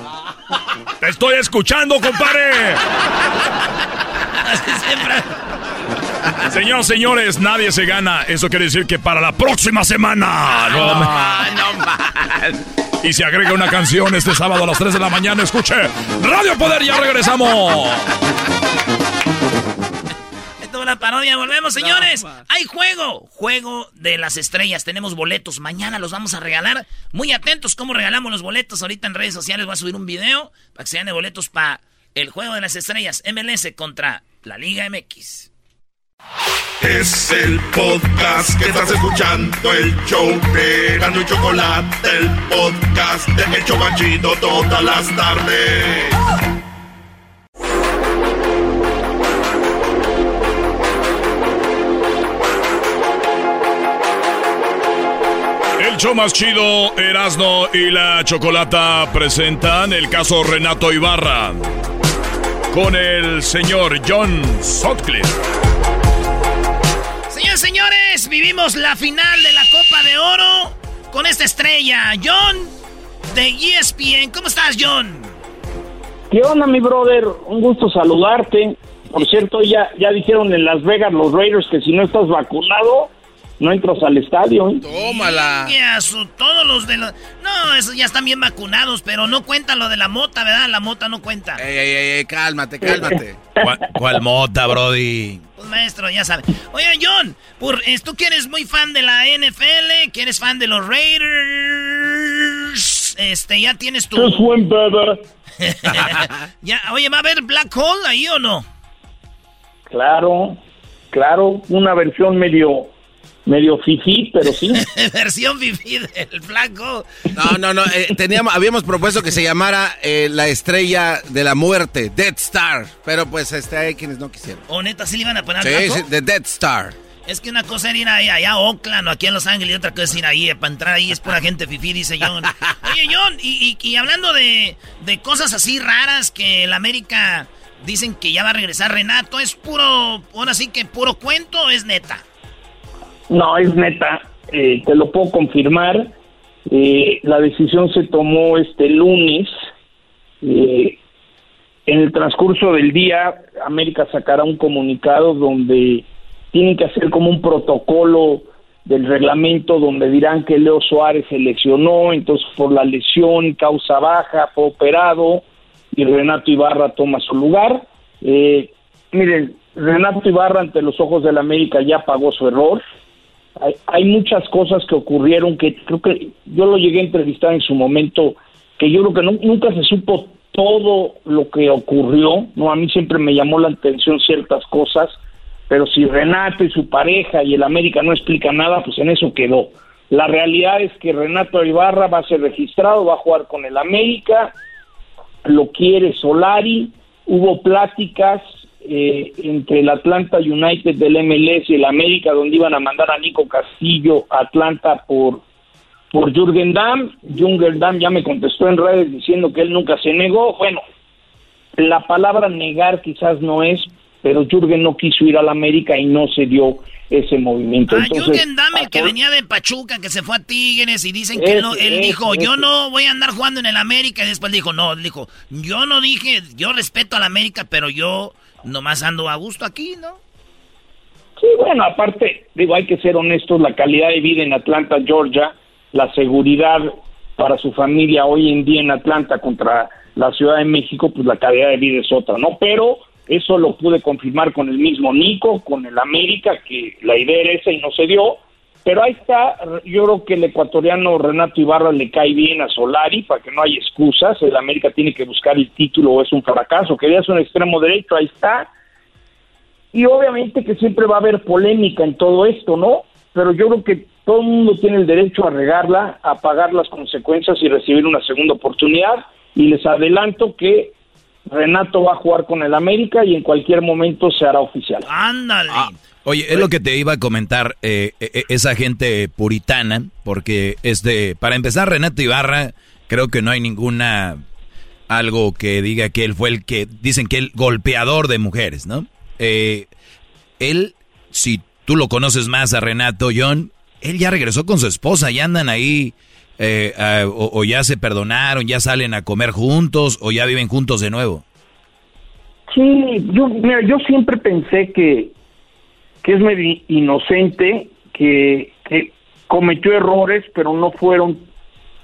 [LAUGHS] ¡Te estoy escuchando, compadre! Señoras, señores, nadie se gana. Eso quiere decir que para la próxima semana. No, no, Y se agrega una canción este sábado a las 3 de la mañana. Escuche Radio Poder, ya regresamos. Parodia. Volvemos, señores. Hay juego. Juego de las estrellas. Tenemos boletos. Mañana los vamos a regalar. Muy atentos cómo regalamos los boletos. Ahorita en redes sociales voy a subir un video para que se den de boletos para el juego de las estrellas. MLS contra la Liga MX. Es el podcast que estás escuchando, el show de Gano y Chocolate, el podcast de Hecho Machito todas las tardes. Show más chido, Erasno y la Chocolata presentan el caso Renato Ibarra con el señor John Sutcliffe. Señores, señores, vivimos la final de la Copa de Oro con esta estrella, John de ESPN. ¿Cómo estás, John? ¿Qué onda, mi brother? Un gusto saludarte. Por cierto, ya, ya dijeron en Las Vegas los Raiders que si no estás vacunado, no entras al estadio. ¿eh? Tómala. todos los de los... No, esos ya están bien vacunados, pero no cuenta lo de la mota, ¿verdad? La mota no cuenta. Ey, ey, ey, cálmate, cálmate. [LAUGHS] ¿Cuál, mota, Brody? Pues maestro, ya sabe. Oye, John, por, tú que eres muy fan de la NFL, que eres fan de los Raiders, este, ya tienes tu... buen [LAUGHS] ya, oye, ¿va a haber Black Hole ahí o no? Claro, claro, una versión medio medio fifí, pero sí. [LAUGHS] Versión fifí del flaco. No, no, no. Eh, teníamos, habíamos propuesto que se llamara eh, la estrella de la muerte, Dead Star. Pero pues este, hay quienes no quisieron. ¿O neta sí le iban a poner Sí, sí, The Dead Star. Es que una cosa era ir allá, allá a Oakland o aquí en Los Ángeles y otra cosa es ir ahí. Para entrar ahí es pura gente fifí, dice John. [LAUGHS] Oye, John, y, y, hablando de, de cosas así raras que la América dicen que ya va a regresar Renato, ¿es puro, ahora sí que puro cuento o es neta? No, es neta, eh, te lo puedo confirmar. Eh, la decisión se tomó este lunes. Eh, en el transcurso del día, América sacará un comunicado donde tienen que hacer como un protocolo del reglamento donde dirán que Leo Suárez se lesionó, entonces por la lesión, causa baja, fue operado y Renato Ibarra toma su lugar. miren, Renato Ibarra ante los ojos de la América ya pagó su error, hay, muchas cosas que ocurrieron que creo que yo lo llegué a entrevistar en su momento, que yo creo que nunca se supo todo lo que ocurrió, no a mí siempre me llamó la atención ciertas cosas, pero si Renato y su pareja y el América no explican nada, pues en eso quedó. La realidad es que Renato Ibarra va a ser registrado, va a jugar con el América, lo quiere Solari, hubo pláticas, eh, entre el Atlanta United del MLS y el América, donde iban a mandar a Nico Castillo a Atlanta por, por Jürgen Damm. Jürgen Damm ya me contestó en redes diciendo que él nunca se negó. Bueno, la palabra negar quizás no es, pero Jürgen no quiso ir a la América y no se dio ese movimiento. Ah, Entonces, Jürgen Dammel, que venía de Pachuca, que se fue a Tigres y dicen que él, no- él Ese, dijo, ese, yo no voy a andar jugando en el América. Y después dijo, no, dijo, yo no dije, yo respeto al América, pero yo nomás ando a gusto aquí, ¿no? Sí, bueno, aparte, digo, hay que ser honestos, la calidad de vida en Atlanta, Georgia, la seguridad para su familia hoy en día en Atlanta contra la Ciudad de México, pues la calidad de vida es otra, ¿no? Pero eso lo pude confirmar con el mismo Nico, con el América, que la idea era esa y no se dio. Pero ahí está, yo creo que el ecuatoriano Renato Ibarra le cae bien a Solari para que no haya excusas. El América tiene que buscar el título o es un fracaso. Querías un extremo derecho, ahí está. Y obviamente que siempre va a haber polémica en todo esto, ¿no? Pero yo creo que todo el mundo tiene el derecho a regarla, a pagar las consecuencias y recibir una segunda oportunidad. Y les adelanto que Renato va a jugar con el América y en cualquier momento se hará oficial. Ándale. Oye, es lo que te iba a comentar, eh, eh, esa gente puritana, porque este, para empezar, Renato Ibarra, creo que no hay ninguna, algo que diga que él fue el que, dicen que el golpeador de mujeres, ¿no? Eh, él, si tú lo conoces más a Renato, John, él ya regresó con su esposa, ya andan ahí, eh, ah, o, o ya se perdonaron, ya salen a comer juntos, o ya viven juntos de nuevo. Sí, yo, mira, yo siempre pensé que, que es medio inocente, que, que cometió errores, pero no fueron,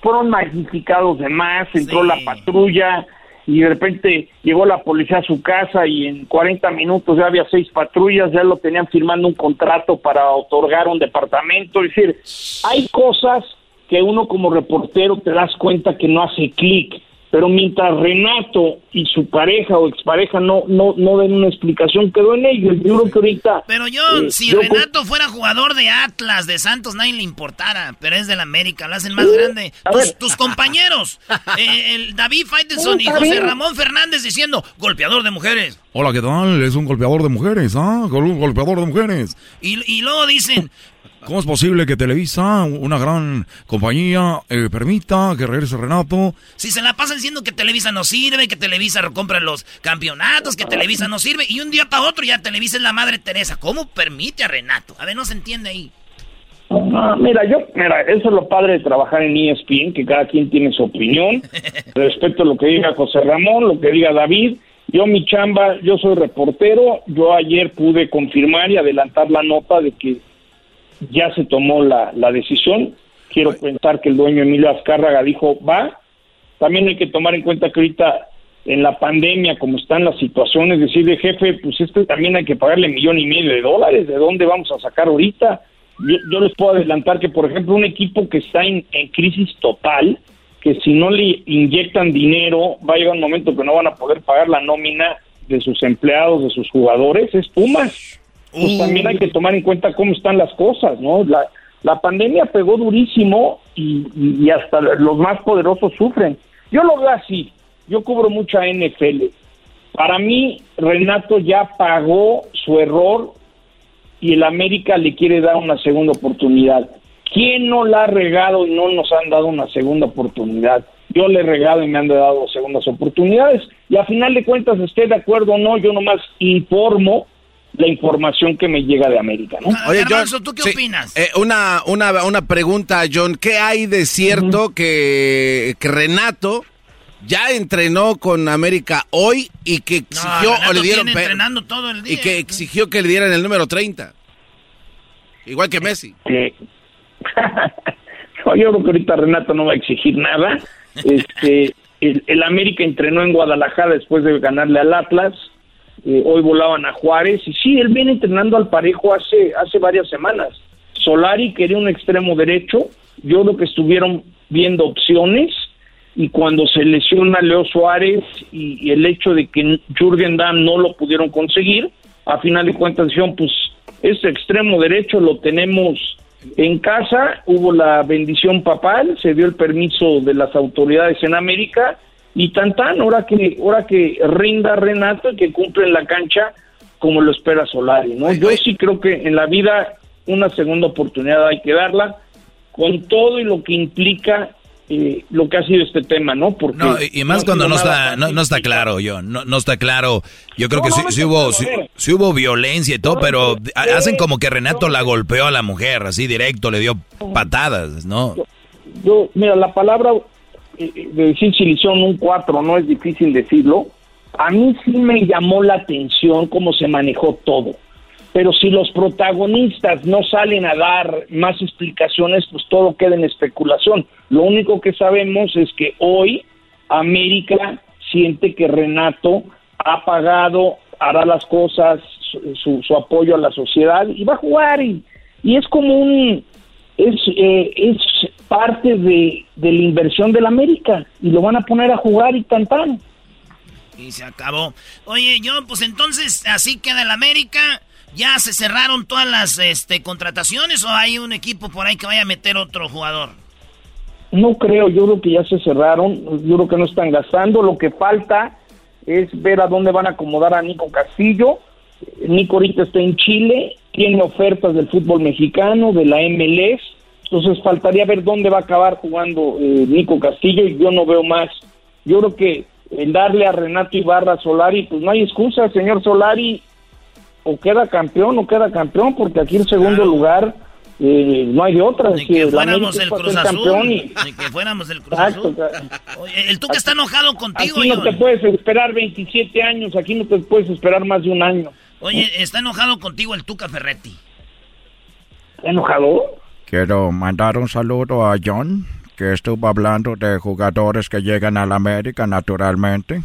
fueron magnificados de más, entró la patrulla y de repente llegó la policía a su casa y en 40 minutos ya había seis patrullas, ya lo tenían firmando un contrato para otorgar un departamento, es decir, hay cosas que uno como reportero te das cuenta que no hace clic, pero mientras Renato y su pareja o expareja no no no den una explicación quedó en ello. Yo creo que ahorita Pero John, eh, si yo- Renato fuera jugador de Atlas, de Santos, nadie le importara, pero es del América, lo hacen más grande. Tus, tus compañeros, eh, el David Faitelson y José bien. Ramón Fernández diciendo, golpeador de mujeres. Hola, ¿qué tal? Es un golpeador de mujeres, ¿ah? Un golpeador de mujeres. Y, y luego dicen, ¿Cómo es posible que Televisa, una gran compañía, eh, permita que regrese Renato? si se la pasan diciendo que Televisa no sirve, que Televisa compra los campeonatos, que Televisa no sirve, y un día para otro ya Televisa es la madre Teresa. ¿Cómo permite a Renato? A ver, no se entiende ahí. Ah, mira, yo, mira, eso es lo padre de trabajar en ESPN, que cada quien tiene su opinión. [LAUGHS] Respeto lo que diga José Ramón, lo que diga David. Yo, mi chamba, yo soy reportero. Yo ayer pude confirmar y adelantar la nota de que ya se tomó la, la decisión. Quiero pensar que el dueño Emilio Azcárraga dijo, va. También hay que tomar en cuenta que ahorita en la pandemia, como están las situaciones, decirle, jefe, pues este también hay que pagarle millón y medio de dólares. ¿De dónde vamos a sacar ahorita? Yo, yo les puedo adelantar que, por ejemplo, un equipo que está en, en crisis total, que si no le inyectan dinero, va a llegar un momento que no van a poder pagar la nómina de sus empleados, de sus jugadores, es Pumas. Pues también hay que tomar en cuenta cómo están las cosas, ¿no? La, la pandemia pegó durísimo y, y- hasta los más poderosos sufren. Yo lo veo así, yo cubro mucha NFL. Para mí, Renato ya pagó su error y el América le quiere dar una segunda oportunidad. ¿Quién no la ha regado y no nos han dado una segunda oportunidad? Yo le he regado y me han dado segundas oportunidades. Y a final de cuentas, esté de acuerdo o no, yo nomás informo la información que me llega de América, ¿no? Oye, John, ¿tú qué sí, opinas? eh, una, una, una pregunta, John. ¿Qué hay de cierto que, que Renato ya entrenó con América hoy y que exigió o le dieron entrenando todo el día. y que exigió que le dieran el número 30? Igual que Messi. que [LAUGHS] No, yo creo que ahorita Renato no va a exigir nada. [LAUGHS] Este, el, el América entrenó en Guadalajara después de ganarle al Atlas. Eh, hoy volaban a Juárez y sí, él viene entrenando al parejo hace hace varias semanas. Solari quería un extremo derecho. Yo creo que estuvieron viendo opciones y cuando se lesiona Leo Suárez y, el hecho de que Jürgen Damm no lo pudieron conseguir, a final de cuentas dijeron, pues ese extremo derecho lo tenemos en casa, hubo la bendición papal, se dio el permiso de las autoridades en América y tan tan, ahora que, ahora que rinda Renato y que cumple en la cancha como lo espera Solari, ¿no? Yo sí creo que en la vida una segunda oportunidad hay que darla con todo y lo que implica eh, lo que ha sido este tema, ¿no? Porque no, y, más cuando no está, no, está claro, yo, no, no está claro. Yo creo que sí, hubo, sí, hubo violencia y todo, pero hacen como que Renato la golpeó a la mujer, así directo, le dio patadas, ¿no? Yo, mira, la palabra de decir hicieron un 4 no es difícil decirlo. A mí sí me llamó la atención cómo se manejó todo pero si los protagonistas no salen a dar más explicaciones, pues todo queda en especulación. Lo único que sabemos es que hoy América siente que Renato ha pagado, hará las cosas, su, apoyo a la sociedad y va a jugar y, y es como un es, eh, es parte de, de, la inversión del América y lo van a poner a jugar y tan Y se acabó. Oye, yo, pues entonces así queda el América ¿Ya se cerraron todas las este, contrataciones o hay un equipo por ahí que vaya a meter otro jugador? No creo, yo creo que ya se cerraron, yo creo que no están gastando, lo que falta es ver a dónde van a acomodar a Nico Castillo. Nico ahorita está en Chile, tiene ofertas del fútbol mexicano, de la MLS, entonces faltaría ver dónde va a acabar jugando eh, Nico Castillo y yo no veo más. Yo creo que el darle a Renato Ibarra Solari, pues no hay excusa, señor Solari, o queda campeón o queda campeón, porque aquí en segundo lugar eh, no hay de otra. Ni que, fuéramos el Cruz Azul. [LAUGHS] Ni que fuéramos el Cruz Azul. Oye, el Tuca está enojado contigo. Aquí no te puedes esperar 27 años, aquí no te puedes esperar más de un año. Oye, está enojado contigo el Tuca Ferretti. ¿Está enojado? Quiero mandar un saludo a John, que estuvo hablando de jugadores que llegan a la América naturalmente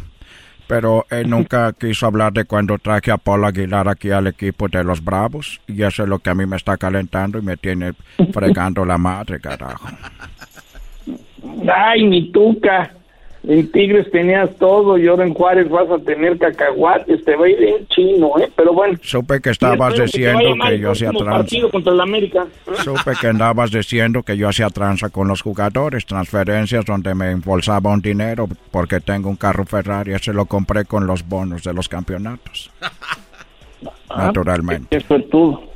pero él nunca [LAUGHS] quiso hablar de cuando traje a Paul Aguilar aquí al equipo de los Bravos y eso es lo que a mí me está calentando y me tiene fregando la madre, carajo. [LAUGHS] Ay, mi tuca. En Tigres tenías todo y ahora en Juárez vas a tener cacahuates. Te va a ir bien chino, ¿eh? Pero bueno. Supe que estabas diciendo que, yo hacía tranza. contra el América. Supe que andabas diciendo que yo hacía tranza con los jugadores. Transferencias donde me embolsaba un dinero porque tengo un carro Ferrari. Ese lo compré con los bonos de los campeonatos. Ah, Naturalmente. Eso es todo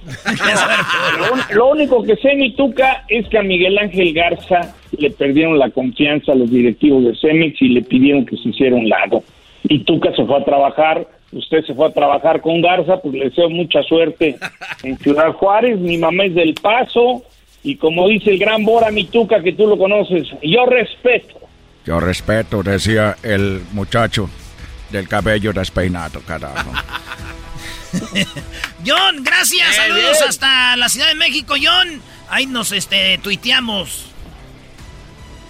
[LAUGHS] lo, único que sé, mi tuca, es que a Miguel Ángel Garza le perdieron la confianza a los directivos de Cemex y le pidieron que se hiciera un lado. Y Tuca se fue a trabajar, usted se fue a trabajar con Garza, pues le deseo mucha suerte en Ciudad Juárez. Mi mamá es del Paso y como dice el gran Bora, mi Tuca, que tú lo conoces, yo respeto. Yo respeto, decía el muchacho del cabello despeinado, carajo. [LAUGHS] [LAUGHS] John, gracias. Saludos hasta la Ciudad de México, John. Ahí nos este, tuiteamos.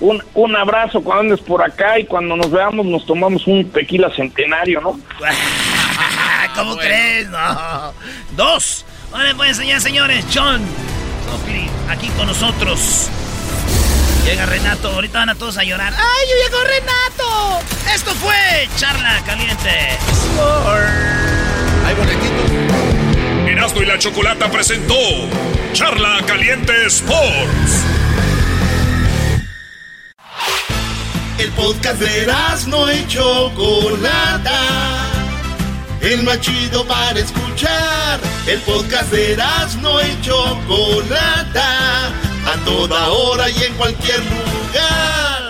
Un, un abrazo cuando andes por acá y cuando nos veamos nos tomamos un tequila centenario, ¿no? [LAUGHS] ¿Cómo crees? No. Dos. Vale, pues enseñar, señores. John aquí con nosotros. Llega Renato, ahorita van a todos a llorar. ¡Ay, yo llegó Renato! Esto fue Charla Caliente. Ay, bonetito. Erasmo y la Chocolata presentó Charla Caliente Sports. El podcast de Erasmo y Chocolata. El más chido para escuchar. El podcast de Erasmo y Chocolata. A toda hora y en cualquier lugar.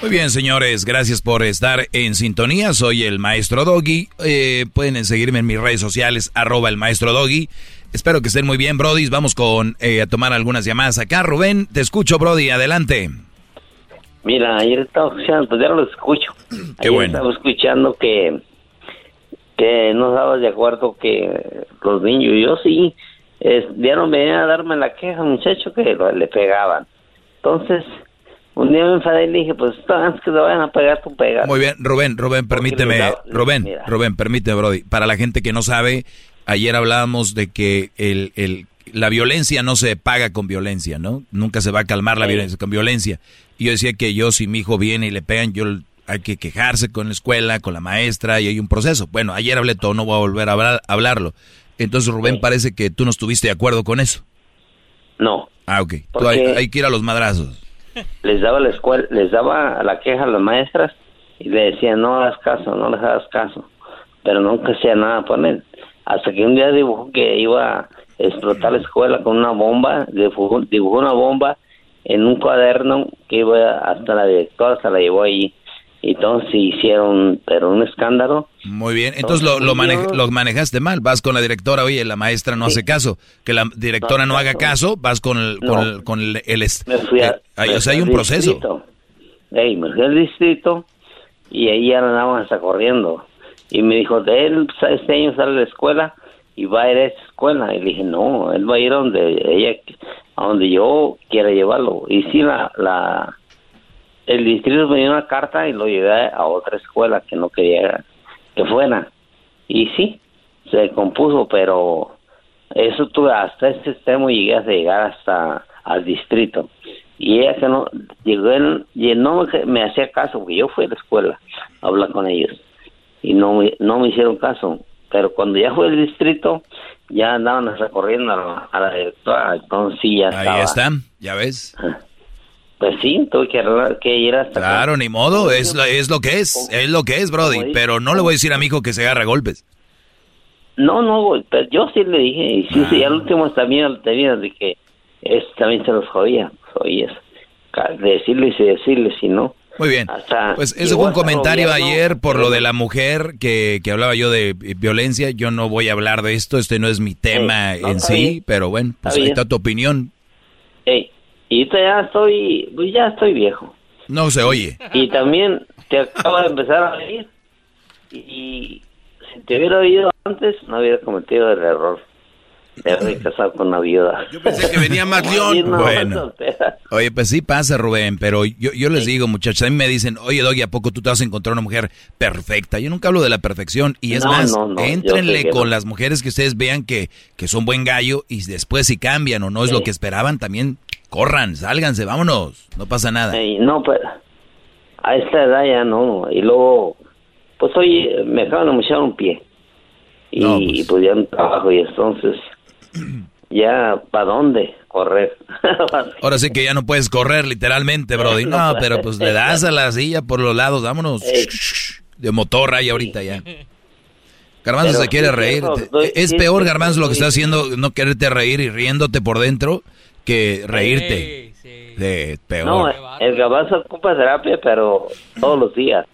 Muy bien, señores, gracias por estar en sintonía. Soy el maestro Doggy. Eh, pueden seguirme en mis redes sociales, arroba el maestro Doggy. Espero que estén muy bien, Brody. Vamos con eh, a tomar algunas llamadas acá. Rubén, te escucho, Brody. Adelante. Mira, ayer estaba escuchando, pues ya lo escucho. [CLEARS THROAT] Qué bueno. Estaba escuchando que, que no estabas de acuerdo que los niños, yo sí, ya no me a darme la queja, muchacho, que le pegaban. Entonces, un día me enfadé y le dije, pues antes que te vayan a pegar, tú pegas. Muy bien, Rubén, Rubén, permíteme, Rubén, Rubén, permíteme, Brody. Para la gente que no sabe, ayer hablábamos de que el, el la violencia no se paga con violencia, ¿no? Nunca se va a calmar la violencia con violencia. Y yo decía que yo, si mi hijo viene y le pegan, yo hay que quejarse con la escuela, con la maestra, y hay un proceso. Bueno, ayer hablé todo, no voy a volver a, hablarlo. Entonces, Rubén, parece que tú no estuviste de acuerdo con eso. No. Ah, ok. Tú hay, que ir a los madrazos. Les daba la escuela, les daba la queja a las maestras y le decían, no hagas caso, no les hagas caso. Pero nunca hacía nada por él. Hasta que un día dibujó que iba a explotar la escuela con una bomba, dibujó, una bomba en un cuaderno que iba hasta la directora, se la llevó allí. Y entonces hicieron, pero un escándalo. Muy bien, entonces, lo, lo, manejaste mal. Vas con la directora, oye, la maestra no hace caso. Que la directora no, haga caso, vas con el... Con el, me fui a, eh, o sea, hay un proceso. me fui al distrito y ahí ya andaban hasta corriendo. Y me dijo, de él, este año sale de la escuela y va a ir a esa escuela. Y le dije, no, él va a ir a donde ella, a donde yo quiera llevarlo. Y sí, la, la, el distrito me dio una carta y lo llevé a otra escuela que no quería que fuera. Y sí, se compuso, pero eso tuve hasta ese extremo llegué a llegar hasta al distrito. Y ella que no, llegó en, y no me, hacía caso, porque yo fui a la escuela a hablar con ellos y no, no me hicieron caso. Pero cuando ya fue el distrito, ya andaban recorriendo a la, directora, entonces sí, ya Ahí están, ya ves. Pues sí, tuve que, ir hasta... Claro, ni modo, es, es lo que es, es lo que es, Brody, pero no le voy a decir a mi hijo que se agarra golpes. No, no, pero yo sí le dije, y sí, sí, al último también tenía de que es, también se los jodía, jodías. Decirles y decirles, si no, muy bien. pues eso fue un comentario ayer por lo de la mujer que, que, hablaba yo de violencia. Yo no voy a hablar de esto, este no es mi tema en sí, pero bueno, pues ahí está tu opinión. Ey, y ya estoy, pues ya estoy viejo. No se oye. Y también te acaba de empezar a oír. Y si te hubiera oído antes, no hubiera cometido el error he casado con una viuda. Yo pensé que venía más león. bueno. Oye, pues sí pasa, Rubén, pero yo, yo les digo, muchachos, a mí me dicen, oye, Doggy, ¿a poco tú te vas a encontrar una mujer perfecta? Yo nunca hablo de la perfección. Y es más, entrenle con las mujeres que ustedes vean que, que son buen gallo y después si cambian o no es lo que esperaban, también corran, sálganse, vámonos, no pasa nada. no, pues a esta edad ya no. Y luego, pues oye, me acaban de mochar un pie. Y pues. pues ya un trabajo y entonces [CLEARS THROAT] ya, ¿para dónde correr? [LAUGHS] Ahora sí que ya no puedes correr literalmente, Brody. No, pero pues le das a la silla por los lados, vámonos. De motor ahí ahorita ya. Garbanzo se quiere reír. es peor, Garbanzo, lo que está haciendo, no quererte reír y riéndote por dentro que reírte. De peor. No, el Garbanzo ocupa terapia, pero todos los días.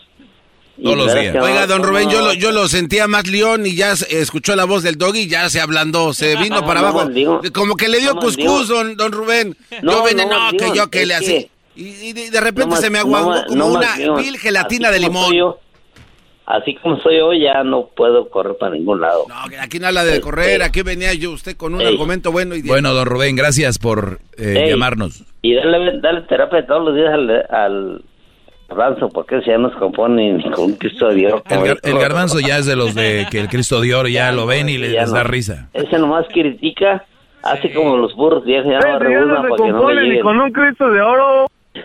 Oiga, don Rubén, yo lo, yo lo sentía más león y ya escuchó la voz del doggy y ya se ablandó, se [LAUGHS] vino para abajo. como que le dio cuscús, don, don Rubén. yo no, que yo que le hacía. Y, de repente se me aguantó como una vil gelatina de limón. Así como soy hoy, ya no puedo correr para ningún lado. No, aquí no habla de correr, aquí venía yo usted con un argumento bueno. Y bueno, don Rubén, gracias por eh, llamarnos. Y darle, darle terapia todos los días al garbanzo, porque ya nos compone con un Cristo de oro. El, garbanzo ya es de los de que el Cristo de oro [LAUGHS] ya, lo ven y les, da risa. Ese nomás critica, así como los burros ya se llama no se compone ni con un Cristo de oro. [LAUGHS]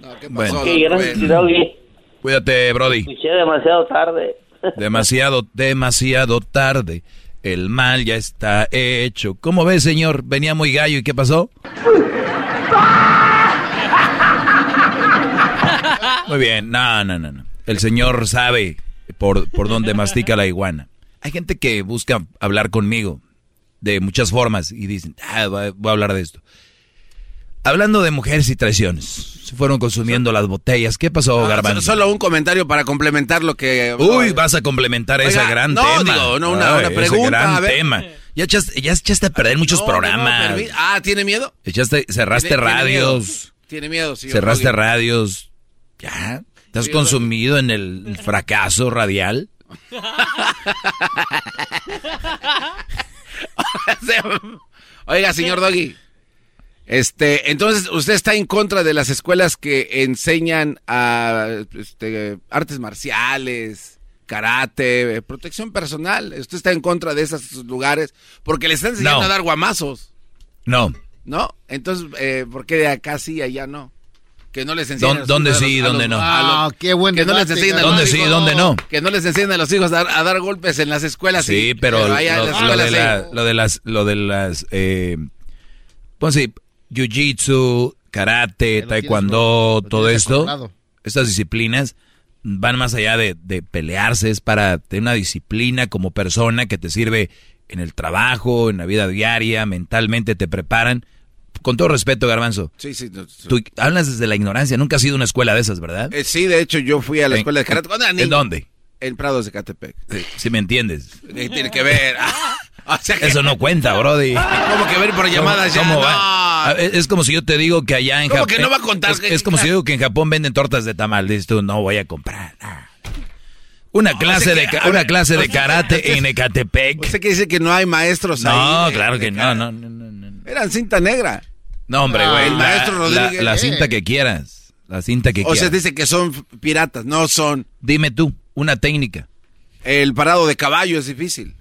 no, ¿qué pasó, Cuídate, Brody. Escuché demasiado tarde. [LAUGHS] demasiado, demasiado tarde. El mal ya está hecho. ¿Cómo ve, señor? Venía muy gallo y ¿qué pasó? [LAUGHS] Muy bien, no, no, no, no. El señor sabe por, por dónde mastica la iguana. Hay gente que busca hablar conmigo de muchas formas y dicen, ah, voy a hablar de esto. Hablando de mujeres y traiciones, se fueron consumiendo las botellas. ¿Qué pasó, ah, Solo un comentario para complementar lo que... Uy, vas a complementar ese gran tema. no, una, una pregunta. Gran tema. Ya echaste, ya echaste a perder muchos programas. ah, ¿tiene miedo? Echaste, cerraste radios. Tiene miedo, sí. Cerraste radios. ¿Ya? ¿Te has consumido en el fracaso radial? [LAUGHS] Oiga, señor Doggy. Este, entonces, ¿usted está en contra de las escuelas que enseñan a este, artes marciales, karate, protección personal. Usted está en contra de esos lugares porque le están enseñando No. a dar guamazos, No. ¿no? Entonces, eh, ¿por qué de acá sí y allá no? Que no les enseñen. a los ¿Dónde a sí y los- a dónde no? a Ah, qué buen Que no les enseñen a los ¿Dónde sí y hijos- dónde no? Que no les enseñen a los hijos a dar, a dar golpes en las escuelas. Sí, pero lo, allá en las lo escuelas de sí. la- lo de las, lo de las, eh, pues sí, jiu-jitsu, karate, taekwondo, todo esto, estas disciplinas van más allá de, de pelearse, es para tener una disciplina como persona que te sirve en el trabajo, en la vida diaria, mentalmente te preparan. Con todo respeto, Garbanzo, Sí, sí. no, sí. tú hablas desde la ignorancia, nunca has sido una escuela de esas, ¿verdad? Eh, sí, de hecho, yo fui a la ¿En- escuela de karate ¿En dónde? En Prados de Catepec. Si me entiendes. ¿Qué tiene que ver? [LAUGHS] O sea que- Eso no cuenta, [LAUGHS] Brody. ¿Cómo que ver por llamadas ya? ¿Cómo No. Es como si yo te digo que allá en ¿Cómo Japón. que no va a contar? Es, es como si yo digo que en Japón venden tortas de tamal. Dices tú, no voy a comprar. Ah. Una clase o sea de que- una ver, clase de o sea, karate en Ecatepec. Usted quiere decir que no hay maestros ahí. No, eh, claro que no, no, no, no, no. Eran cinta negra. No, hombre, Ah, güey. el la- maestro la, Rodríguez. la Eh. cinta que quieras. La cinta que O sea, quieras. dice que son piratas. No son. Dime tú, una técnica. El parado de caballo es difícil.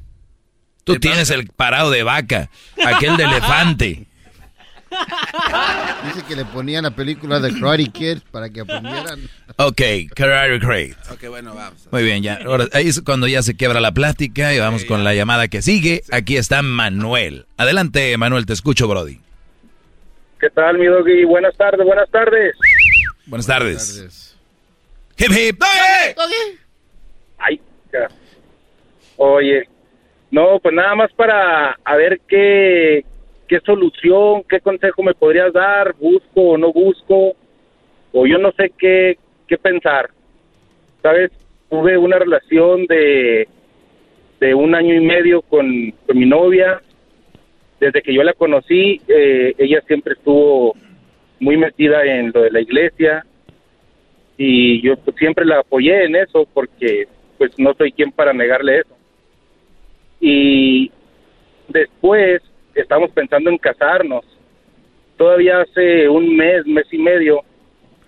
Tú tienes el parado de vaca, aquel de elefante. [LAUGHS] Dice que le ponían la película de Karate Kid para que aprendieran. Ok, Karate Kid. Ok, bueno, vamos. Muy bien, ya. Ahora, ahí es cuando ya se quiebra la plática y vamos con la llamada que sigue. Aquí está Manuel. Adelante, Manuel, te escucho, Brody. ¿Qué tal, mi doggy? Buenas tardes, buenas tardes. Buenas tardes. Hip hip. Ay, ya. Oye, no, pues nada más para a ver qué, qué solución, qué consejo me podrías dar, busco o no busco, o yo no sé qué, qué pensar. ¿Sabes? Tuve una relación de, de un año y medio con, con mi novia. Desde que yo la conocí, eh, ella siempre estuvo muy metida en lo de la iglesia y yo pues, siempre la apoyé en eso porque pues no soy quien para negarle eso. Y después estamos pensando en casarnos. Todavía hace un mes, mes y medio,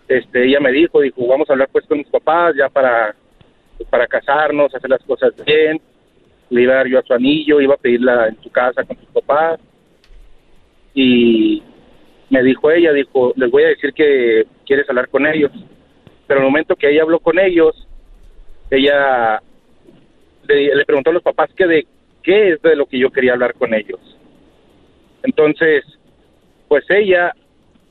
este, ella me dijo, dijo, vamos a hablar pues con mis papás ya para, para casarnos, hacer las cosas bien. Le iba a dar yo a su anillo, iba a pedirla en su casa con sus papás. Y me dijo ella, dijo, les voy a decir que quieres hablar con ellos. Pero el momento que ella habló con ellos, ella le, le preguntó a los papás que de qué es de lo que yo quería hablar con ellos. Entonces, pues ella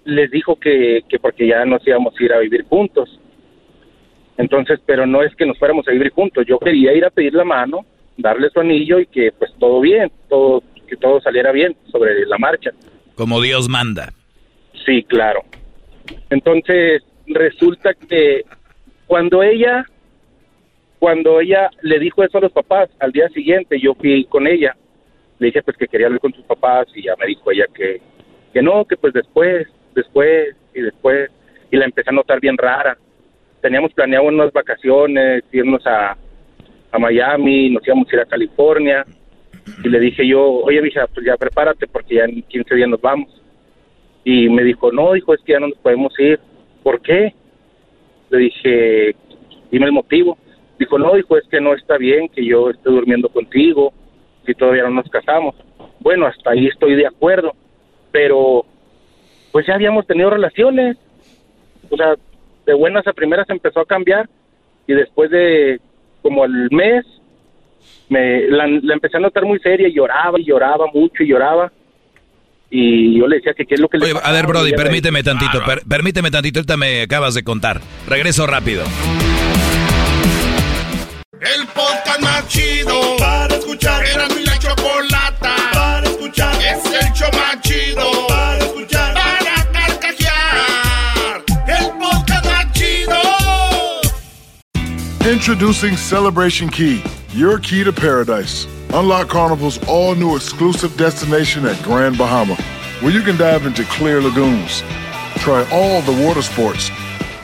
les dijo que, que porque ya nos íbamos a ir a vivir juntos. Entonces, pero no es que nos fuéramos a vivir juntos. Yo quería ir a pedir la mano, darle su anillo y que pues todo bien, todo que todo saliera bien sobre la marcha. Como Dios manda. Sí, claro. Entonces, resulta que cuando ella, cuando ella le dijo eso a los papás, al día siguiente yo fui con ella, le dije pues que quería hablar con sus papás y ya me dijo ella que, que no, que pues después, después y después, y la empecé a notar bien rara. Teníamos planeado unas vacaciones, irnos a, a Miami, nos íbamos a ir a California, y le dije yo, oye, mija, pues ya prepárate porque ya en 15 días nos vamos. Y me dijo, no, dijo, es que ya no nos podemos ir. ¿Por qué? Le dije, dime el motivo. Dijo, no, dijo, es que no está bien que yo esté durmiendo contigo si todavía no nos casamos. Bueno, hasta ahí estoy de acuerdo, pero pues ya habíamos tenido relaciones. O sea, de buenas a primeras empezó a cambiar y después de como el mes me la, la empecé a notar muy seria y lloraba y lloraba mucho y lloraba y yo le decía que qué es lo que le Oye, a pasaba, ver, Brody, permíteme tantito, per- permíteme tantito, ahorita me acabas de contar. Regreso rápido. El podcast más chido para escuchar. Era mi la chocolata para escuchar. Es el show más chido para escuchar. Para carcajear. El podcast más chido. Introducing Celebration Key, your key to paradise. Unlock Carnival's all new exclusive destination at Grand Bahama, where you can dive into clear lagoons, try all the water sports,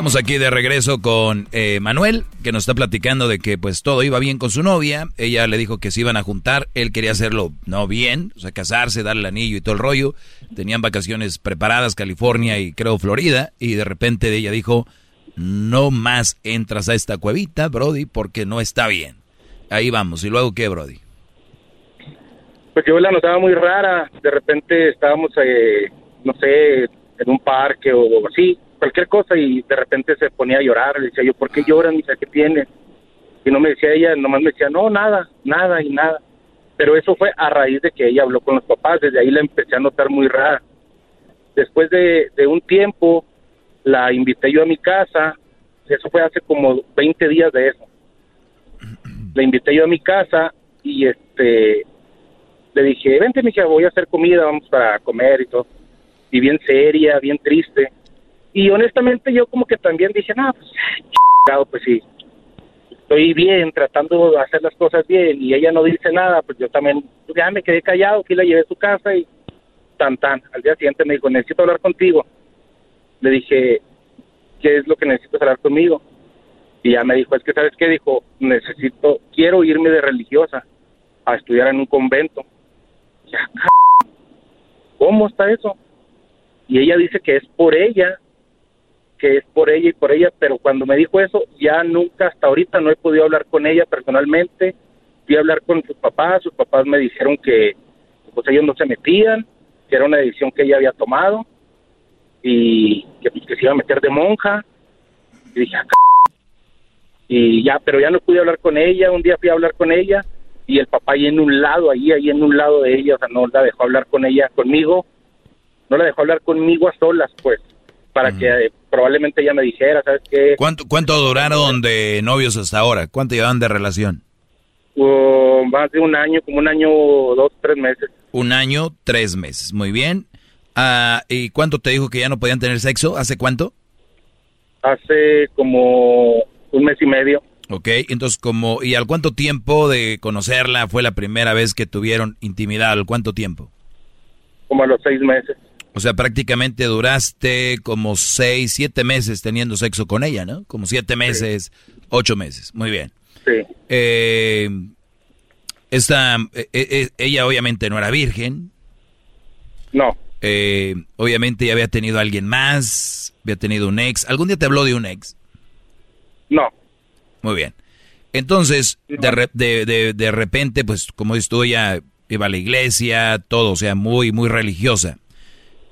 Estamos aquí de regreso con eh, Manuel, que nos está platicando de que pues todo iba bien con su novia. Ella le dijo que se iban a juntar. Él quería hacerlo no bien, o sea, casarse, darle el anillo y todo el rollo. Tenían vacaciones preparadas, California y creo Florida. Y de repente ella dijo, no más entras a esta cuevita, Brody, porque no está bien. Ahí vamos. ¿Y luego qué, Brody? Pues yo la notaba muy rara. De repente estábamos, eh, no sé, en un parque o así cualquier cosa y de repente se ponía a llorar. Le decía yo, ¿por qué lloran? Dice, ¿qué tiene? Y no me decía ella, nomás me decía, no, nada, nada y nada. Pero eso fue a raíz de que ella habló con los papás, desde ahí la empecé a notar muy rara. Después de, de un tiempo, la invité yo a mi casa, eso fue hace como 20 días de eso. La invité yo a mi casa y este le dije, vente, mija, voy a hacer comida, vamos para comer y todo. Y bien seria, bien triste. Y honestamente yo como que también dije, no, pues, pues sí, estoy bien, tratando de hacer las cosas bien y ella no dice nada, pues yo también, pues, ya me quedé callado, aquí la llevé a su casa y tan tan. Al día siguiente me dijo, necesito hablar contigo. Le dije, ¿qué es lo que necesitas hablar conmigo? Y ya me dijo, es que sabes qué, dijo, necesito, quiero irme de religiosa a estudiar en un convento. Ya, ¿cómo está eso? Y ella dice que es por ella que es por ella y por ella, pero cuando me dijo eso, ya nunca hasta ahorita no he podido hablar con ella personalmente. Fui a hablar con sus papás, sus papás me dijeron que pues ellos no se metían, que era una decisión que ella había tomado y que, pues, que se iba a meter de monja. Y dije, acá. Y ya, pero ya no pude hablar con ella. Un día fui a hablar con ella y el papá ahí en un lado, ahí, ahí en un lado de ella, o sea, no la dejó hablar con ella conmigo, no la dejó hablar conmigo a solas, pues para que eh, probablemente ella me dijera, ¿sabes qué? ¿Cuánto, ¿Cuánto duraron de novios hasta ahora? ¿Cuánto llevan de relación? Uh, más de un año, como un año, dos, tres meses. Un año, tres meses, muy bien. Ah, ¿Y cuánto te dijo que ya no podían tener sexo? ¿Hace cuánto? Hace como un mes y medio. Ok, entonces como, ¿y al cuánto tiempo de conocerla fue la primera vez que tuvieron intimidad? ¿Al cuánto tiempo? Como a los seis meses. O sea, prácticamente duraste como seis, siete meses teniendo sexo con ella, ¿no? Como siete meses, ocho meses. Muy bien. Sí. Eh, esta, eh, eh, ella obviamente no era virgen. No. obviamente ya había tenido a alguien más, había tenido un ex. ¿Algún día te habló de un ex? No. Muy bien. Entonces, de, de, de, repente, pues como dices tú, ella iba a la iglesia, todo, o sea, muy, muy religiosa.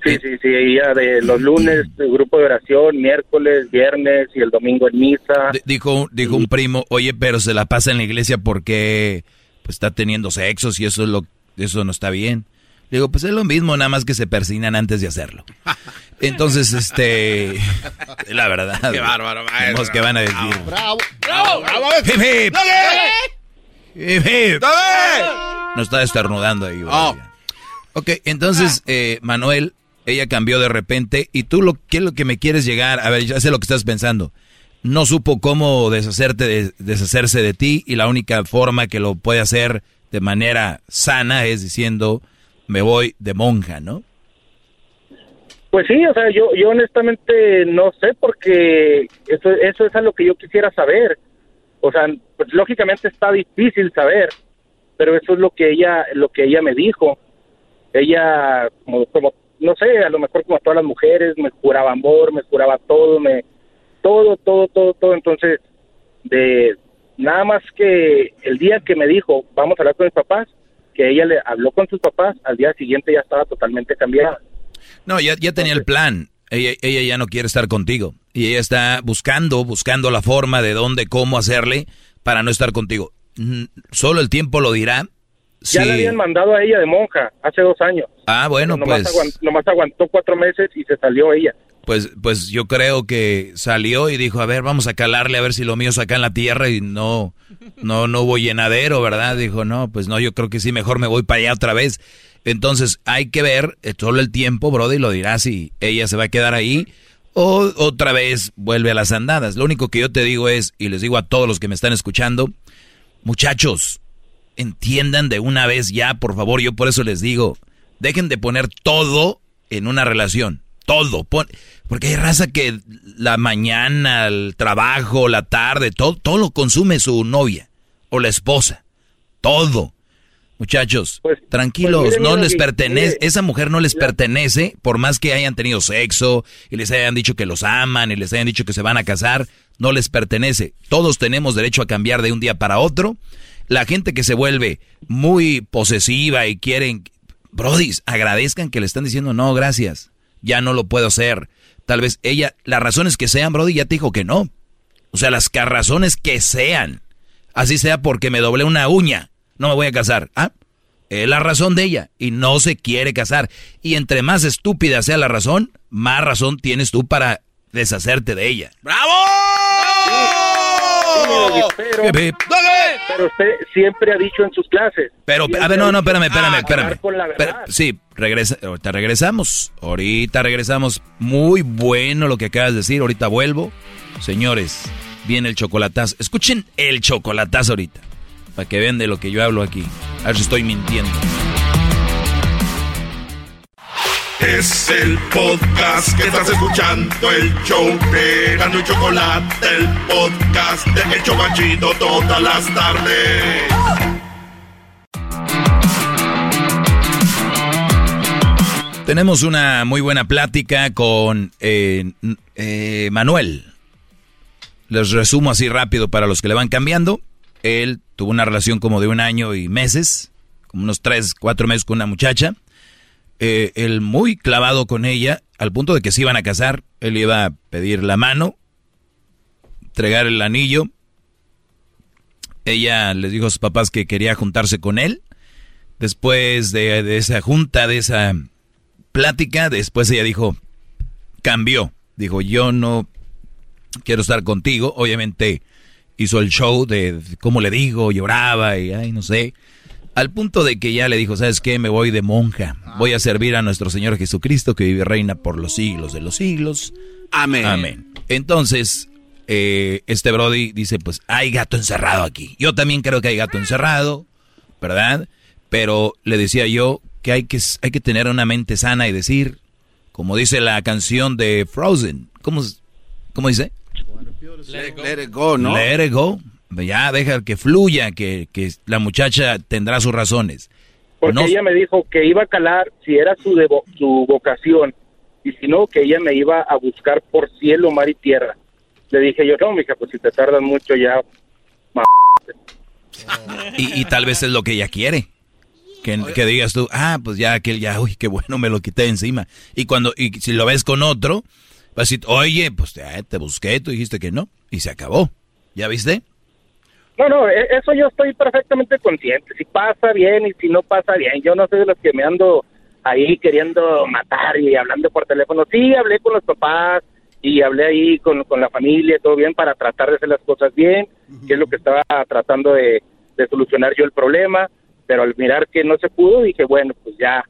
Sí, sí, sí, ella de los lunes el grupo de oración, miércoles, viernes y el domingo en misa. dijo, dijo un primo, oye, pero se la pasa en la iglesia porque pues, está teniendo sexos y eso es lo, eso no está bien. Digo, pues es lo mismo, nada más que se persinan antes de hacerlo. [LAUGHS] Entonces, este, la verdad. Qué bárbaro, maestro. que van a decir. Bravo, bravo, bravo. Hip, hip. Hip, No está esternudando ahí. Oh. Ok, entonces, eh, Manuel, ella cambió de repente y tú lo qué es lo que me quieres llegar a ver ya sé lo que estás pensando. No supo cómo deshacerte de, deshacerse de ti y la única forma que lo puede hacer de manera sana es diciendo me voy de monja no pues sí o sea yo yo honestamente no sé porque eso eso es algo que yo quisiera saber. O sea pues lógicamente está difícil saber pero eso es lo que ella lo que ella me dijo. Ella como no sé, a lo mejor como a todas las mujeres, me juraba amor, me juraba todo, me todo, todo, todo, todo. Entonces, de nada más que el día que me dijo, vamos a hablar con mis papás, que ella le habló con sus papás, al día siguiente ya estaba totalmente cambiada. No, ya, ya tenía el plan. Ella, ella ya no quiere estar contigo. Y ella está buscando, buscando la forma de dónde, cómo hacerle para no estar contigo. Solo el tiempo lo dirá ya le habían mandado a ella de monja hace dos años. Ah, bueno, nomás pues. Aguantó, nomás aguantó cuatro meses y se salió ella. Pues, pues yo creo que salió y dijo, a ver, vamos a calarle a ver si lo mío saca en la tierra y no, no, no hubo llenadero, ¿verdad? Dijo, no, pues no, yo creo que sí, mejor me voy para allá otra vez. Entonces hay que ver eh, todo el tiempo, Brody, lo dirá si ella se va a quedar ahí o otra vez vuelve a las andadas. Lo único que yo te digo es, y les digo a todos los que me están escuchando, muchachos, entiendan de una vez ya, por favor, yo por eso les digo, dejen de poner todo en una relación. todo. porque hay raza que la mañana, el trabajo, la tarde, todo, todo lo consume su novia o la esposa. Todo. Muchachos, Pues, tranquilos, no les pertenece, esa mujer no les pertenece, por más que hayan tenido sexo y les hayan dicho que los aman y les hayan dicho que se van a casar, no les pertenece. Todos tenemos derecho a cambiar de un día para otro. La gente que se vuelve muy posesiva y quieren, brodis, agradezcan que le están diciendo no, gracias, ya no lo puedo hacer. Tal vez ella, las razones que sean, brody, ya te dijo que no. O sea, las razones que sean. Así sea porque me doblé una uña no me voy a casar. Ah, es la razón de ella y no se quiere casar. Y entre más estúpida sea la razón, más razón tienes tú para deshacerte de ella. ¡Bravo! pero, pero, usted siempre ha dicho en sus clases. Pero, a ver, no, no, espérame, espérame, espérame. sí, regresa, ahorita regresamos. Ahorita regresamos. Muy bueno lo que acabas de decir. Ahorita vuelvo. Señores, viene el chocolatazo. Escuchen el chocolatazo ahorita para que vean de lo que yo hablo aquí. A ver si estoy mintiendo. Es el podcast que estás escuchando, el show de Gano y Chocolate, el podcast de El Chocachito todas las tardes. Tenemos una muy buena plática con eh, eh, Manuel. Les resumo así rápido para los que le van cambiando. Él tuvo una relación como de un año y meses, como unos tres, cuatro meses con una muchacha. Eh, él muy clavado con ella, al punto de que se iban a casar. Él iba a pedir la mano, entregar el anillo. Ella les dijo a sus papás que quería juntarse con él. Después de, de esa junta, de esa plática, después ella dijo, cambió. Dijo, yo no quiero estar contigo. Obviamente hizo el show de cómo le digo, lloraba y ay, no sé. Al punto de que ya le dijo, ¿sabes qué? Me voy de monja. Voy a servir a nuestro Señor Jesucristo que vive y reina por los siglos de los siglos. Amén. Amén. Entonces, eh, este Brody dice, pues hay gato encerrado aquí. Yo también creo que hay gato encerrado, ¿verdad? Pero le decía yo que hay que, hay que tener una mente sana y decir, como dice la canción de Frozen, ¿cómo, cómo dice? Let it go, ¿no? Let it go. Ya deja que fluya, que, que la muchacha tendrá sus razones. Porque ella me dijo que iba a calar si era su, su vocación y si no, que ella me iba a buscar por cielo, mar y tierra. Le dije yo, no, mija, pues si te tardas mucho ya... Y, y tal vez es lo que ella quiere. Que, que, digas tú, ah, pues ya aquel ya, uy, qué bueno, me lo quité encima. Y cuando, y si lo ves con otro, vas a decir, oye, pues te, te busqué, tú dijiste que no, y se acabó. ¿Ya viste? No, no, e, eso yo estoy perfectamente consciente. Si pasa bien y si no pasa bien. Yo no soy de los que me ando ahí queriendo matar y hablando por teléfono. Sí, hablé con los papás y hablé ahí con, con la familia, todo bien, para tratar de hacer las cosas bien, que es lo que estaba tratando de, de solucionar yo el problema. Pero al mirar que no se pudo, dije, bueno, pues ya,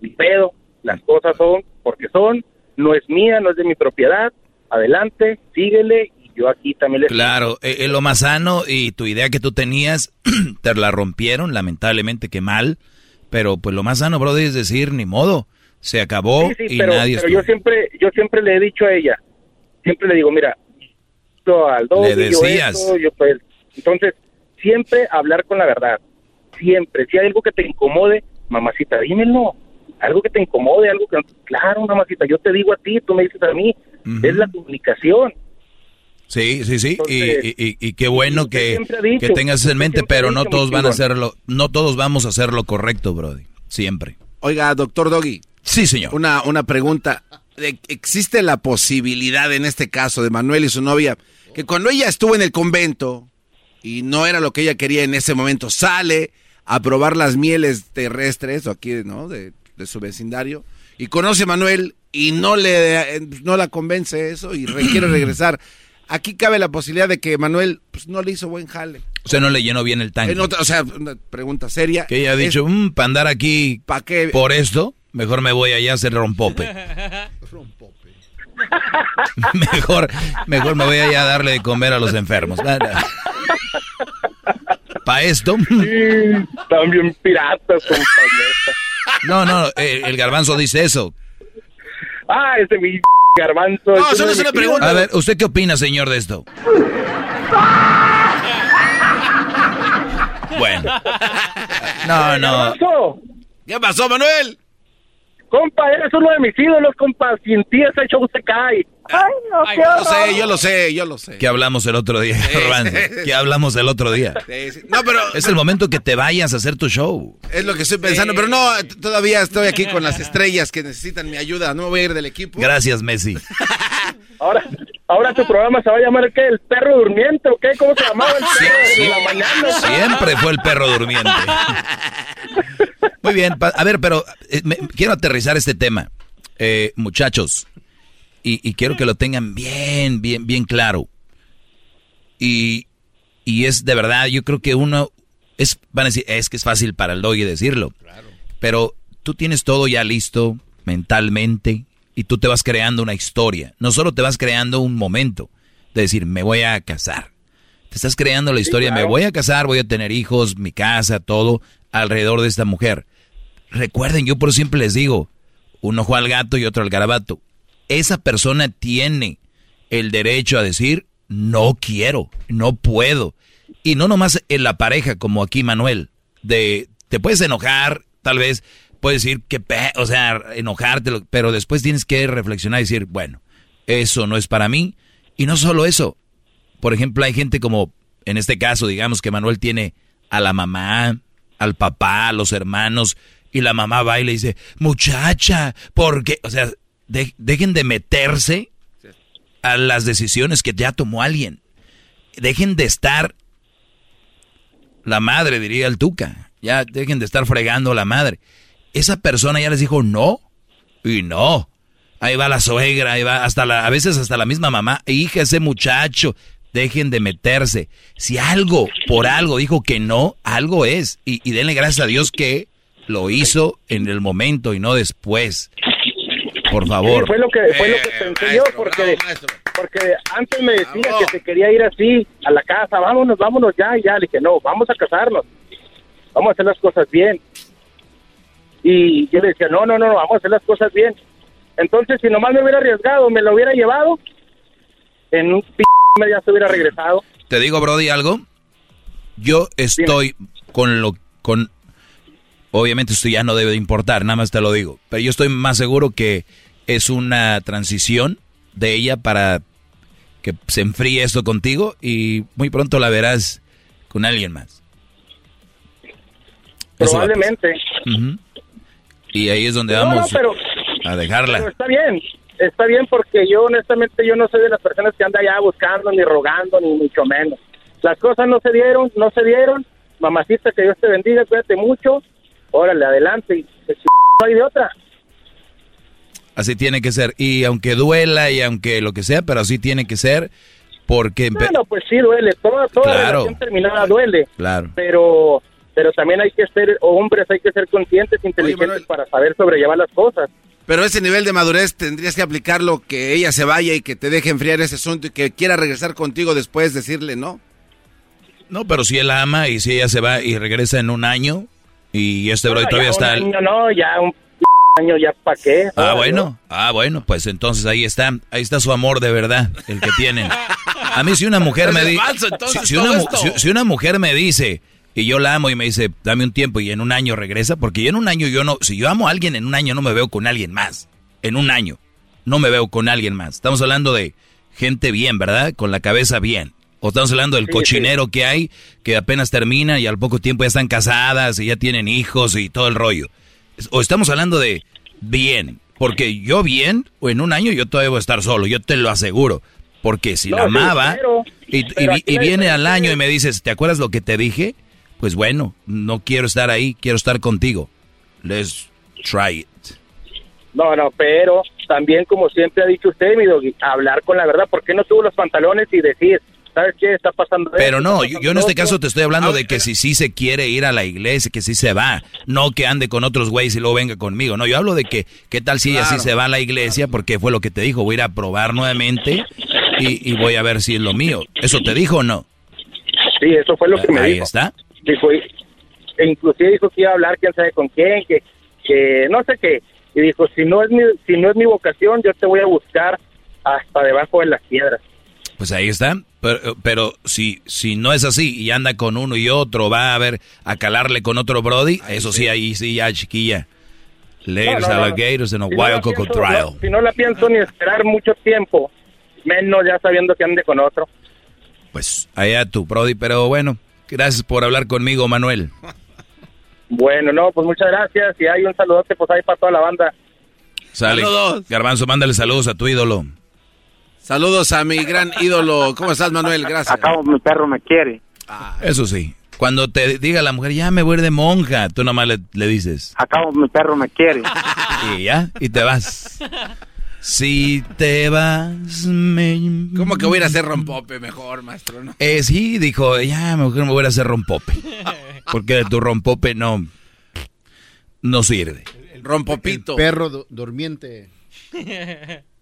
mi pedo, las cosas son porque son, no es mía, no es de mi propiedad, adelante, síguele yo aquí también le... Claro, es eh, lo más sano y tu idea que tú tenías [CLEARS THROAT] te la rompieron, lamentablemente que mal, pero pues lo más sano, brother, es decir, ni modo, se acabó y pero, nadie... Pero yo siempre, yo siempre le he dicho a ella, siempre le digo, mira, al doble, le decías. Yo esto, yo pues, entonces, siempre hablar con la verdad, siempre, si hay algo que te incomode, mamacita, dímelo, algo que te incomode, algo que... Claro, mamacita, yo te digo a ti, tú me dices a mí, uh -huh. es la comunicación. Sí, sí, sí, Entonces, y, y, y, qué bueno que, dicho, que tengas eso en mente, pero no todos van a hacerlo, no todos vamos a hacer lo correcto, Brody, siempre. Oiga, doctor Doggy. Sí, señor. Una, una pregunta. ¿Existe la posibilidad en este caso de Manuel y su novia que cuando ella estuvo en el convento y no era lo que ella quería en ese momento, sale a probar las mieles terrestres o aquí, ¿no? De, de su vecindario y conoce a Manuel y no le no la convence eso y quiere [CLEARS THROAT] regresar. Aquí cabe la posibilidad de que Manuel pues, no le hizo buen jale. O sea, no le llenó bien el tanque. Otra, o sea, una pregunta seria. Que ella ha dicho, mmm, para andar aquí ¿pa qué? por esto, mejor me voy allá a hacer rompope. [LAUGHS] rompope. [LAUGHS] mejor, mejor me voy allá a darle de comer a los enfermos. [LAUGHS] ¿Para esto? Sí, también piratas. No, no, el, el garbanzo dice eso. Ah, ese mi garbanzo. No, solo es una pregunta. A ver, ¿usted qué opina, señor, de esto? [LAUGHS] Bueno. No, no. Garbanzo, ¿Qué pasó, Manuel? Compa, eres uno de mis ídolos, compa. Sin ti ese show se cae. Ay, no, Ay, yo lo sé, yo lo sé, yo lo sé. ¿Qué hablamos el otro día, Garbanzo? ¿Qué hablamos el otro día? Sí, sí. No, pero Es el momento que te vayas a hacer tu show. es lo que estoy pensando. Pero no, todavía estoy aquí con las estrellas que necesitan mi ayuda. No me voy a ir del equipo. Gracias, Messi. [LAUGHS] Ahora, ahora tu programa se va a llamar ¿qué? ¿El perro durmiente o qué? ¿Cómo se llamaba el perro de la mañana? Siempre fue el perro durmiente. [LAUGHS] Muy bien, a ver, pero eh, me- quiero aterrizar este tema. Eh, muchachos, y, y quiero que lo tengan bien, bien, bien claro. Y, y es de verdad, yo creo que uno, es, van a decir, es que es fácil para el doggy decirlo. Pero tú tienes todo ya listo mentalmente y tú te vas creando una historia. No solo te vas creando un momento de decir, me voy a casar. Te estás creando la historia, me voy a casar, voy a tener hijos, mi casa, todo alrededor de esta mujer. Recuerden, yo por siempre les digo, un ojo al gato y otro al garabato. Esa persona tiene el derecho a decir, no quiero, no puedo. Y no nomás en la pareja, como aquí Manuel, de te puedes enojar, tal vez puedes decir que, o sea, enojarte, pero después tienes que reflexionar y decir, bueno, eso no es para mí. Y no solo eso, por ejemplo, hay gente como, en este caso, digamos que Manuel tiene a la mamá, al papá, a los hermanos, y la mamá va y le dice, muchacha, ¿por qué? O sea, de- dejen de meterse a las decisiones que ya tomó alguien. Dejen de estar, la madre diría el Tuca, ya dejen de estar fregando a la madre. Esa persona ya les dijo no, y no. Ahí va la suegra, ahí va hasta la, a veces hasta la misma mamá, hija, ese muchacho, dejen de meterse. Si algo, por algo dijo que no, algo es. Y, y denle gracias a Dios que lo hizo en el momento y no después. Por favor. Sí, fue lo que, fue lo que pensé yo, porque, porque antes me decía que se quería ir así a la casa, vámonos, vámonos ya, y ya, le dije, no, vamos a casarnos, vamos a hacer las cosas bien. Y yo le decía, no, no, no, vamos a hacer las cosas bien. Entonces, si nomás me hubiera arriesgado, me lo hubiera llevado, en un p me ya se hubiera regresado. Te digo, Brody, algo. Yo estoy con lo con obviamente esto ya no debe de importar, nada más te lo digo, pero yo estoy más seguro que es una transición de ella para que se enfríe esto contigo y muy pronto la verás con alguien más. Eso. Probablemente. Y ahí es donde No, no, vamos pero- a dejarla. Pero está bien, está bien porque yo honestamente yo no soy de las personas que anda allá buscando ni rogando ni mucho menos. Las cosas no se dieron, no se dieron. Mamacita, que Dios te bendiga, cuídate mucho. Órale, adelante. No hay de otra. Así tiene que ser. Y aunque duela y aunque lo que sea, pero así tiene que ser porque... Bueno, pues sí duele, toda, toda Claro. relación terminada duele. Claro. Pero pero también hay que ser hombres, hay que ser conscientes, inteligentes para saber sobrellevar las cosas. Pero ese nivel de madurez tendrías que aplicarlo, que ella se vaya y que te deje enfriar ese asunto y que quiera regresar contigo después, decirle no. No, pero si él ama y si ella se va y regresa en un año y este bro No, todavía ya está... un año no, ya un año ya para qué. Ah, bueno, ah, bueno, pues entonces ahí está, ahí está su amor de verdad, el que tienen. A mí si una mujer me dice, si, si todo una, mu- esto. si- si una mujer me dice y yo la amo y me dice, dame un tiempo y en un año regresa, porque yo en un año yo no, si yo amo a alguien en un año no me veo con alguien más, en un año no me veo con alguien más. Estamos hablando de gente bien, ¿verdad? Con la cabeza bien. O estamos hablando del Sí, cochinero que hay, que apenas termina y al poco tiempo ya están casadas y ya tienen hijos y todo el rollo. O estamos hablando de bien, porque yo bien, o en un año yo todavía voy a estar solo, yo te lo aseguro. Porque si No, la amaba pero- y, pero viene al año y me dices, ¿te acuerdas lo que te dije? Pues bueno, no quiero estar ahí, quiero estar contigo. Let's try it. No, no, pero también como siempre ha dicho usted, mi doggy, hablar con la verdad. ¿Por qué no tuvo los pantalones y decir, ¿sabes qué? Está pasando Pero no, yo, yo en este caso otro"? te estoy hablando de que si sí se quiere ir a la iglesia, que sí se va, no que ande con otros güeyes y luego venga conmigo. No, yo hablo de que, ¿qué tal si ella sí Claro. se va a la iglesia? Porque fue lo que te dijo, voy a ir a probar nuevamente y, y voy a ver si es lo mío. ¿Eso te dijo o no? Sí, eso fue lo que me Ahí dijo. está. Dijo, e inclusive dijo que iba a hablar quién sabe con quién, que, que no sé qué. y dijo, si no es mi, si no es mi vocación, yo te voy a buscar hasta debajo de las piedras. Pues ahí está. Pero, pero si, si no es así y anda con uno y otro, va a ver a calarle con otro Brody, eso sí, ahí sí, ya chiquilla. Layers, No, no, no. alligators and a Si no wild la pienso- crocodile. no, si no la pienso ni esperar mucho tiempo, menos ya sabiendo que ande con otro. Pues allá tú, Brody. Pero bueno, gracias por hablar conmigo, Manuel. Bueno, no, pues muchas gracias y hay un saludote pues ahí para toda la banda. Sale. Saludos. Garbanzo, mándale saludos a tu ídolo. Saludos a mi gran ídolo. ¿Cómo estás, Manuel? Gracias. mi perro me quiere. Eso sí. Cuando te diga la mujer, ya me voy a ir de monja, tú nomás le, le dices. Acabo mi perro me quiere. [LAUGHS] Y ya, y te vas. Si te vas, me... ¿Cómo que voy a ir a hacer rompope mejor, maestro? ¿no? Eh, sí, dijo, ya, mejor me voy a hacer rompope. Porque tu rompope no, no sirve. Rompopito. Perro du- durmiente. [LAUGHS]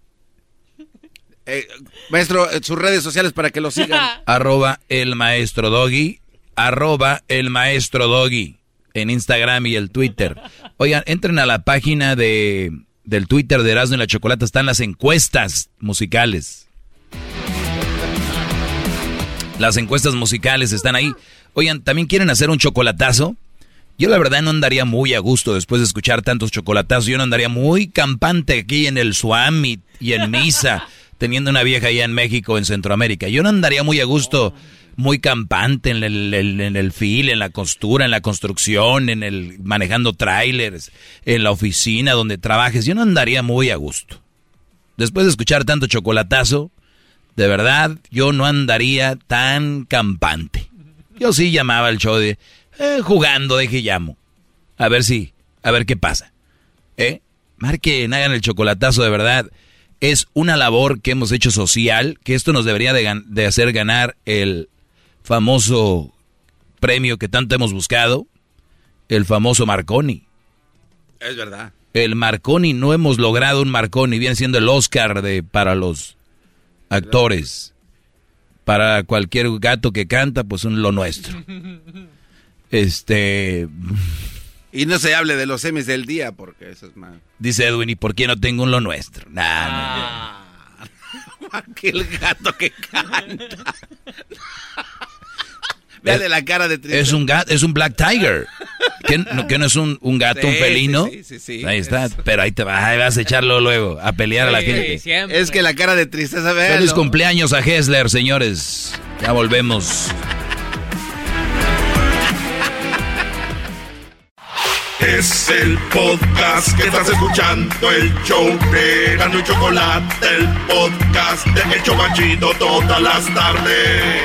Eh, maestro, eh, sus redes sociales para que lo sigan. [LAUGHS] arroba el maestro doggy, arroba el maestro doggy en Instagram y el Twitter. Oigan, entren a la página de, del Twitter de Erasmo y la Chocolata, están las encuestas musicales. Las encuestas musicales están ahí. Oigan, ¿también quieren hacer un chocolatazo? Yo la verdad no andaría muy a gusto después de escuchar tantos chocolatazos. Yo no andaría muy campante aquí en el Suami y en Misa, [LAUGHS] teniendo una vieja allá en México, en Centroamérica. Yo no andaría muy a gusto, muy campante en el, en el fil, en la costura, en la construcción, en el manejando trailers, en la oficina donde trabajes. Yo no andaría muy a gusto. Después de escuchar tanto chocolatazo, de verdad, yo no andaría tan campante. Yo sí llamaba al show de eh, jugando, de que llamo. A ver si, a ver qué pasa. ¿Eh? Marquen, hagan el chocolatazo de verdad. Es una labor que hemos hecho social, que esto nos debería de, hacer ganar el famoso premio que tanto hemos buscado, el famoso Marconi. Es verdad. El Marconi, no hemos logrado un Marconi, viene siendo el Oscar de, para los actores. Para cualquier gato que canta, pues un lo nuestro. [LAUGHS] Este, Y no se hable de los Emmys del día porque eso es más. dice Edwin, ¿y por qué no tengo un lo nuestro? Nah, no, no. [LAUGHS] Aquel gato que canta. [LAUGHS] Veale la cara de tristeza. Es un gato, es un Black Tiger. ¿Qué, no, que no es un, un gato, Sí, un felino? sí, sí, sí, sí. Ahí está, pero ahí te vas, ahí vas a echarlo luego, a pelear a la gente. Es que la cara de tristeza, véalo. Feliz cumpleaños a Hessler, señores. Ya volvemos. Es el podcast que estás escuchando, el show de Gano y Chocolate, el podcast de Hecho Machito todas las tardes.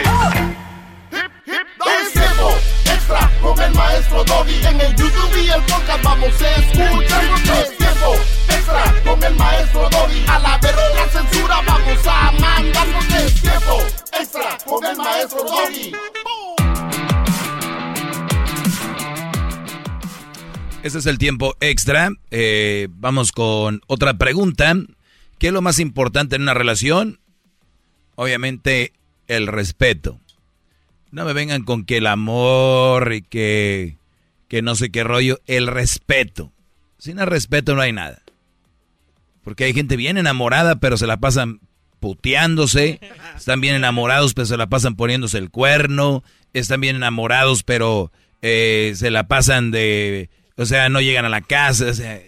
Es tiempo extra con el maestro Doggy. En el YouTube y el podcast vamos a escuchar. Es tiempo extra con el maestro Doggy. A la verga la censura vamos a mandarnos. Es tiempo extra con el maestro Doggy. Este es el tiempo extra. Eh, vamos con otra pregunta. ¿Qué es lo más importante en una relación? Obviamente el respeto. No me vengan con que el amor y que, que no sé qué rollo. El respeto. Sin el respeto no hay nada. Porque hay gente bien enamorada, pero se la pasan puteándose. Están bien enamorados, pero se la pasan poniéndose el cuerno. Están bien enamorados, pero eh, se la pasan de... O sea, no llegan a la casa. O sea,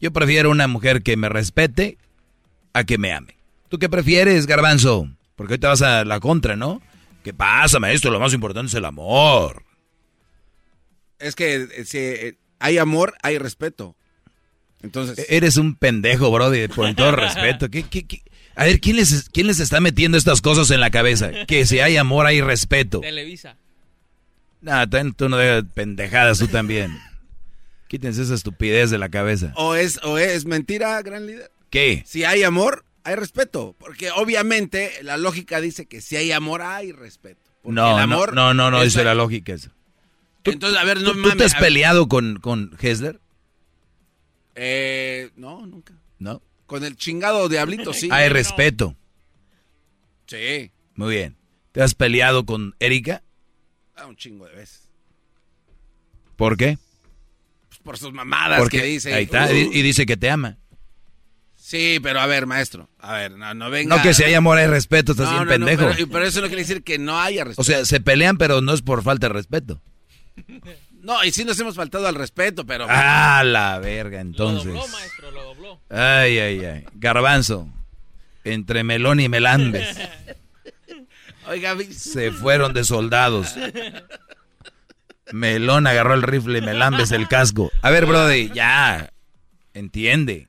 yo prefiero una mujer que me respete a que me ame. ¿Tú qué prefieres, garbanzo? Porque hoy te vas a la contra, ¿no? ¿Qué pasa, maestro? Lo más importante es el amor. Es que eh, si eh, hay amor, hay respeto. Entonces. E-, Eres un pendejo, brody, por todo [LAUGHS] respeto. ¿Qué, qué, qué? A ver, ¿quién les, ¿quién les está metiendo estas cosas en la cabeza? Que si hay amor, hay respeto. Televisa. Nah, tú no de pendejadas, tú también. Quítense esa estupidez de la cabeza. O es, o es mentira, gran líder. ¿Qué? Si hay amor, hay respeto. Porque obviamente la lógica dice que si hay amor, hay respeto. Porque No, el amor no, no, no, no es- dice la lógica eso. Entonces, a ver, no ¿Tú, tú mames, te has peleado con, con Hessler? Eh, no, nunca. No. Con el chingado diablito, sí. Hay respeto. Sí. Muy bien. ¿Te has peleado con Erika? Ah, un chingo de veces. ¿Por qué? Por sus mamadas Porque que dice. ahí está, Uh. y dice que te ama. Sí, pero a ver, maestro. A ver, no, no venga. No que si hay amor hay respeto, estás No, bien no, no, pendejo. pero, pero eso no quiere decir que no haya respeto. O sea, se pelean, pero no es por falta de respeto. [LAUGHS] no, y sí nos hemos faltado al respeto, pero. Ah, la verga, entonces. Ay, ay, ay. Garbanzo. Entre melón y melambes. [LAUGHS] Oiga, Se fueron de soldados. [LAUGHS] Melón agarró el rifle, melambes el casco. A ver, Brody, ya. Entiende.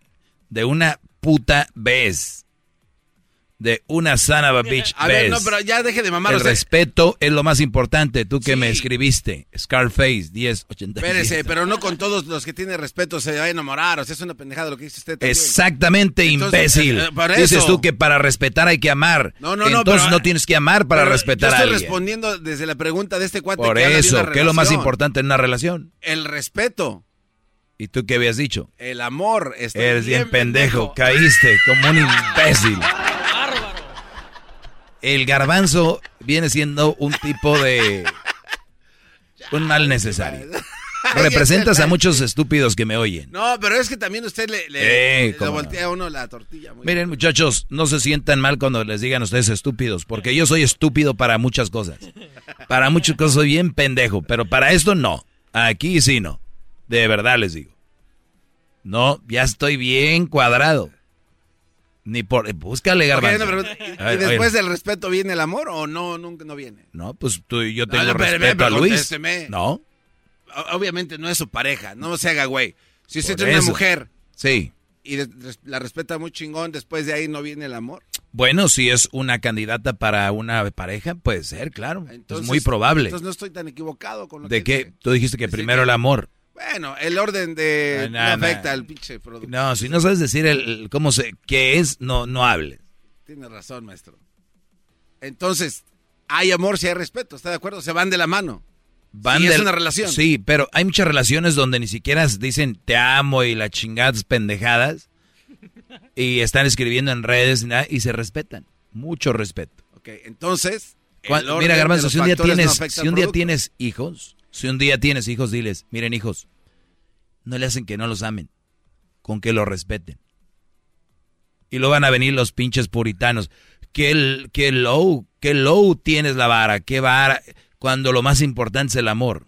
De una puta vez. De una sana bitch A ver, no, pero ya deje de mamar. el o sea, respeto es lo más importante. Tú que me escribiste. Scarface 1080. Espérese, pero no con todos los que tienen respeto se va a enamorar. O sea, es una pendejada lo que dice usted. también. Exactamente, Entonces, imbécil. eh, Dices tú que para respetar hay que amar. No, no, no, Entonces no tienes que amar para respetar yo a estoy alguien. respondiendo desde la pregunta de este cuate Por que eso, ¿qué es lo más importante en una relación? El respeto. ¿Y tú qué habías dicho? El amor. Estoy Eres bien pendejo, caíste como un imbécil. El garbanzo viene siendo un tipo de... Un mal necesario. [LAUGHS] Representas a muchos estúpidos que me oyen. No, pero es que también usted le, le, Eh, le voltea a uno la tortilla. muy- Miren, muchachos, no se sientan mal cuando les digan ustedes estúpidos, porque yo soy estúpido para muchas cosas. Para muchas cosas soy bien pendejo, pero para esto no. Aquí sí no. De verdad les digo. No, ya estoy bien cuadrado. Ni por... Búscale, garbanzo. no, A ver, ¿Y después del respeto viene el amor o no? Nunca no viene. No, pues tú y yo No, tengo no, espérame, respeto a Luis. No, Obviamente no es su pareja, no se haga güey. Si usted tiene una mujer sí. y de- la respeta muy chingón, después de ahí no viene el amor. Bueno, si es una candidata para una pareja, puede ser, claro. es Entonces- muy probable. Entonces no estoy tan equivocado con lo ¿De que qué? Tú dijiste que primero el amor. Bueno, el orden de No, no, no, no. afecta al pinche producto. No, si no sabes decir el, el- cómo se, qué es, no, no hables. Tiene razón, maestro. Entonces, hay amor si hay respeto, ¿está de acuerdo? Se van de la mano. Van Sí, es una relación. Sí, pero hay muchas relaciones donde ni siquiera dicen te amo y las chingadas pendejadas y están escribiendo en redes y, nada, y se respetan. Mucho respeto. Ok, entonces. Mira, de Garbanzo, si un día tienes, afecta si un día tienes hijos, si un día tienes hijos, diles, miren hijos, no le hacen que no los amen, con que los respeten. Y luego van a venir los pinches puritanos. Qué, qué low, qué low tienes la vara, qué vara, cuando lo más importante es el amor.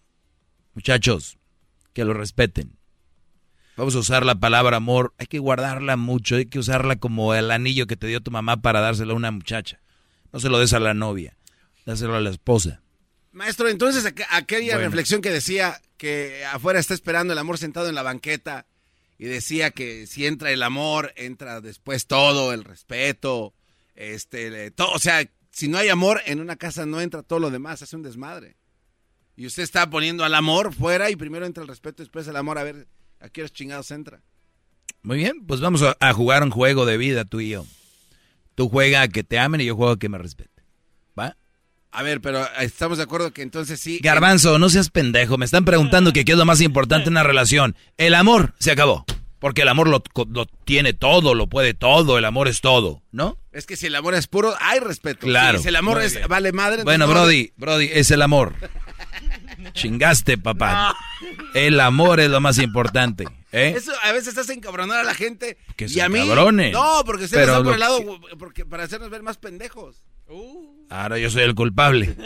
Muchachos, que lo respeten. Vamos a usar la palabra amor, hay que guardarla mucho, hay que usarla como el anillo que te dio tu mamá para dárselo a una muchacha. No se lo des a la novia, dáselo a la esposa. Maestro, entonces aqu- aquella Bueno. reflexión que decía que afuera está esperando el amor sentado en la banqueta y decía que si entra el amor, entra después todo, el respeto, este, todo, o sea, si no hay amor en una casa no entra todo lo demás, hace un desmadre. Y usted está poniendo al amor fuera y primero entra el respeto, después el amor, a ver a qué horas chingados entra. Muy bien, pues vamos a, a jugar un juego de vida tú y yo. Tú juega a que te amen y yo juego a que me respeten. A ver, pero eh, estamos de acuerdo que entonces sí. Garbanzo, no seas pendejo. Me están preguntando que qué es lo más importante en una relación. El amor se acabó. Porque el amor lo, lo tiene todo, lo puede todo, el amor es todo, ¿no? Es que si el amor es puro, hay respeto. Claro. Sí, si el amor es, vale madre. Bueno, no- Brody, Brody, es el amor. Chingaste, papá. El amor es lo más importante, ¿eh? Eso a veces hace encabronar a la gente. Que y a mí. encabronen. No, porque ustedes están por el lado porque, para hacernos ver más pendejos. Ahora yo soy el culpable. [LAUGHS]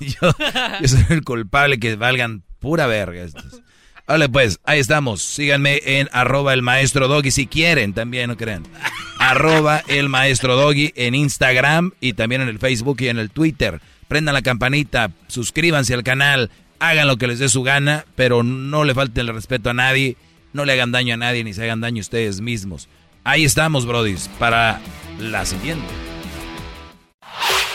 Yo, yo soy el culpable que valgan pura verga estos. Vale, pues, ahí estamos. Síganme en arroba el maestro doggy si quieren, también, no crean. Arroba el maestro doggy en Instagram y también en el Facebook y en el Twitter. Prendan la campanita, suscríbanse al canal, hagan lo que les dé su gana, pero no le falten el respeto a nadie, no le hagan daño a nadie ni se hagan daño a ustedes mismos. Ahí estamos, brodis, para la siguiente.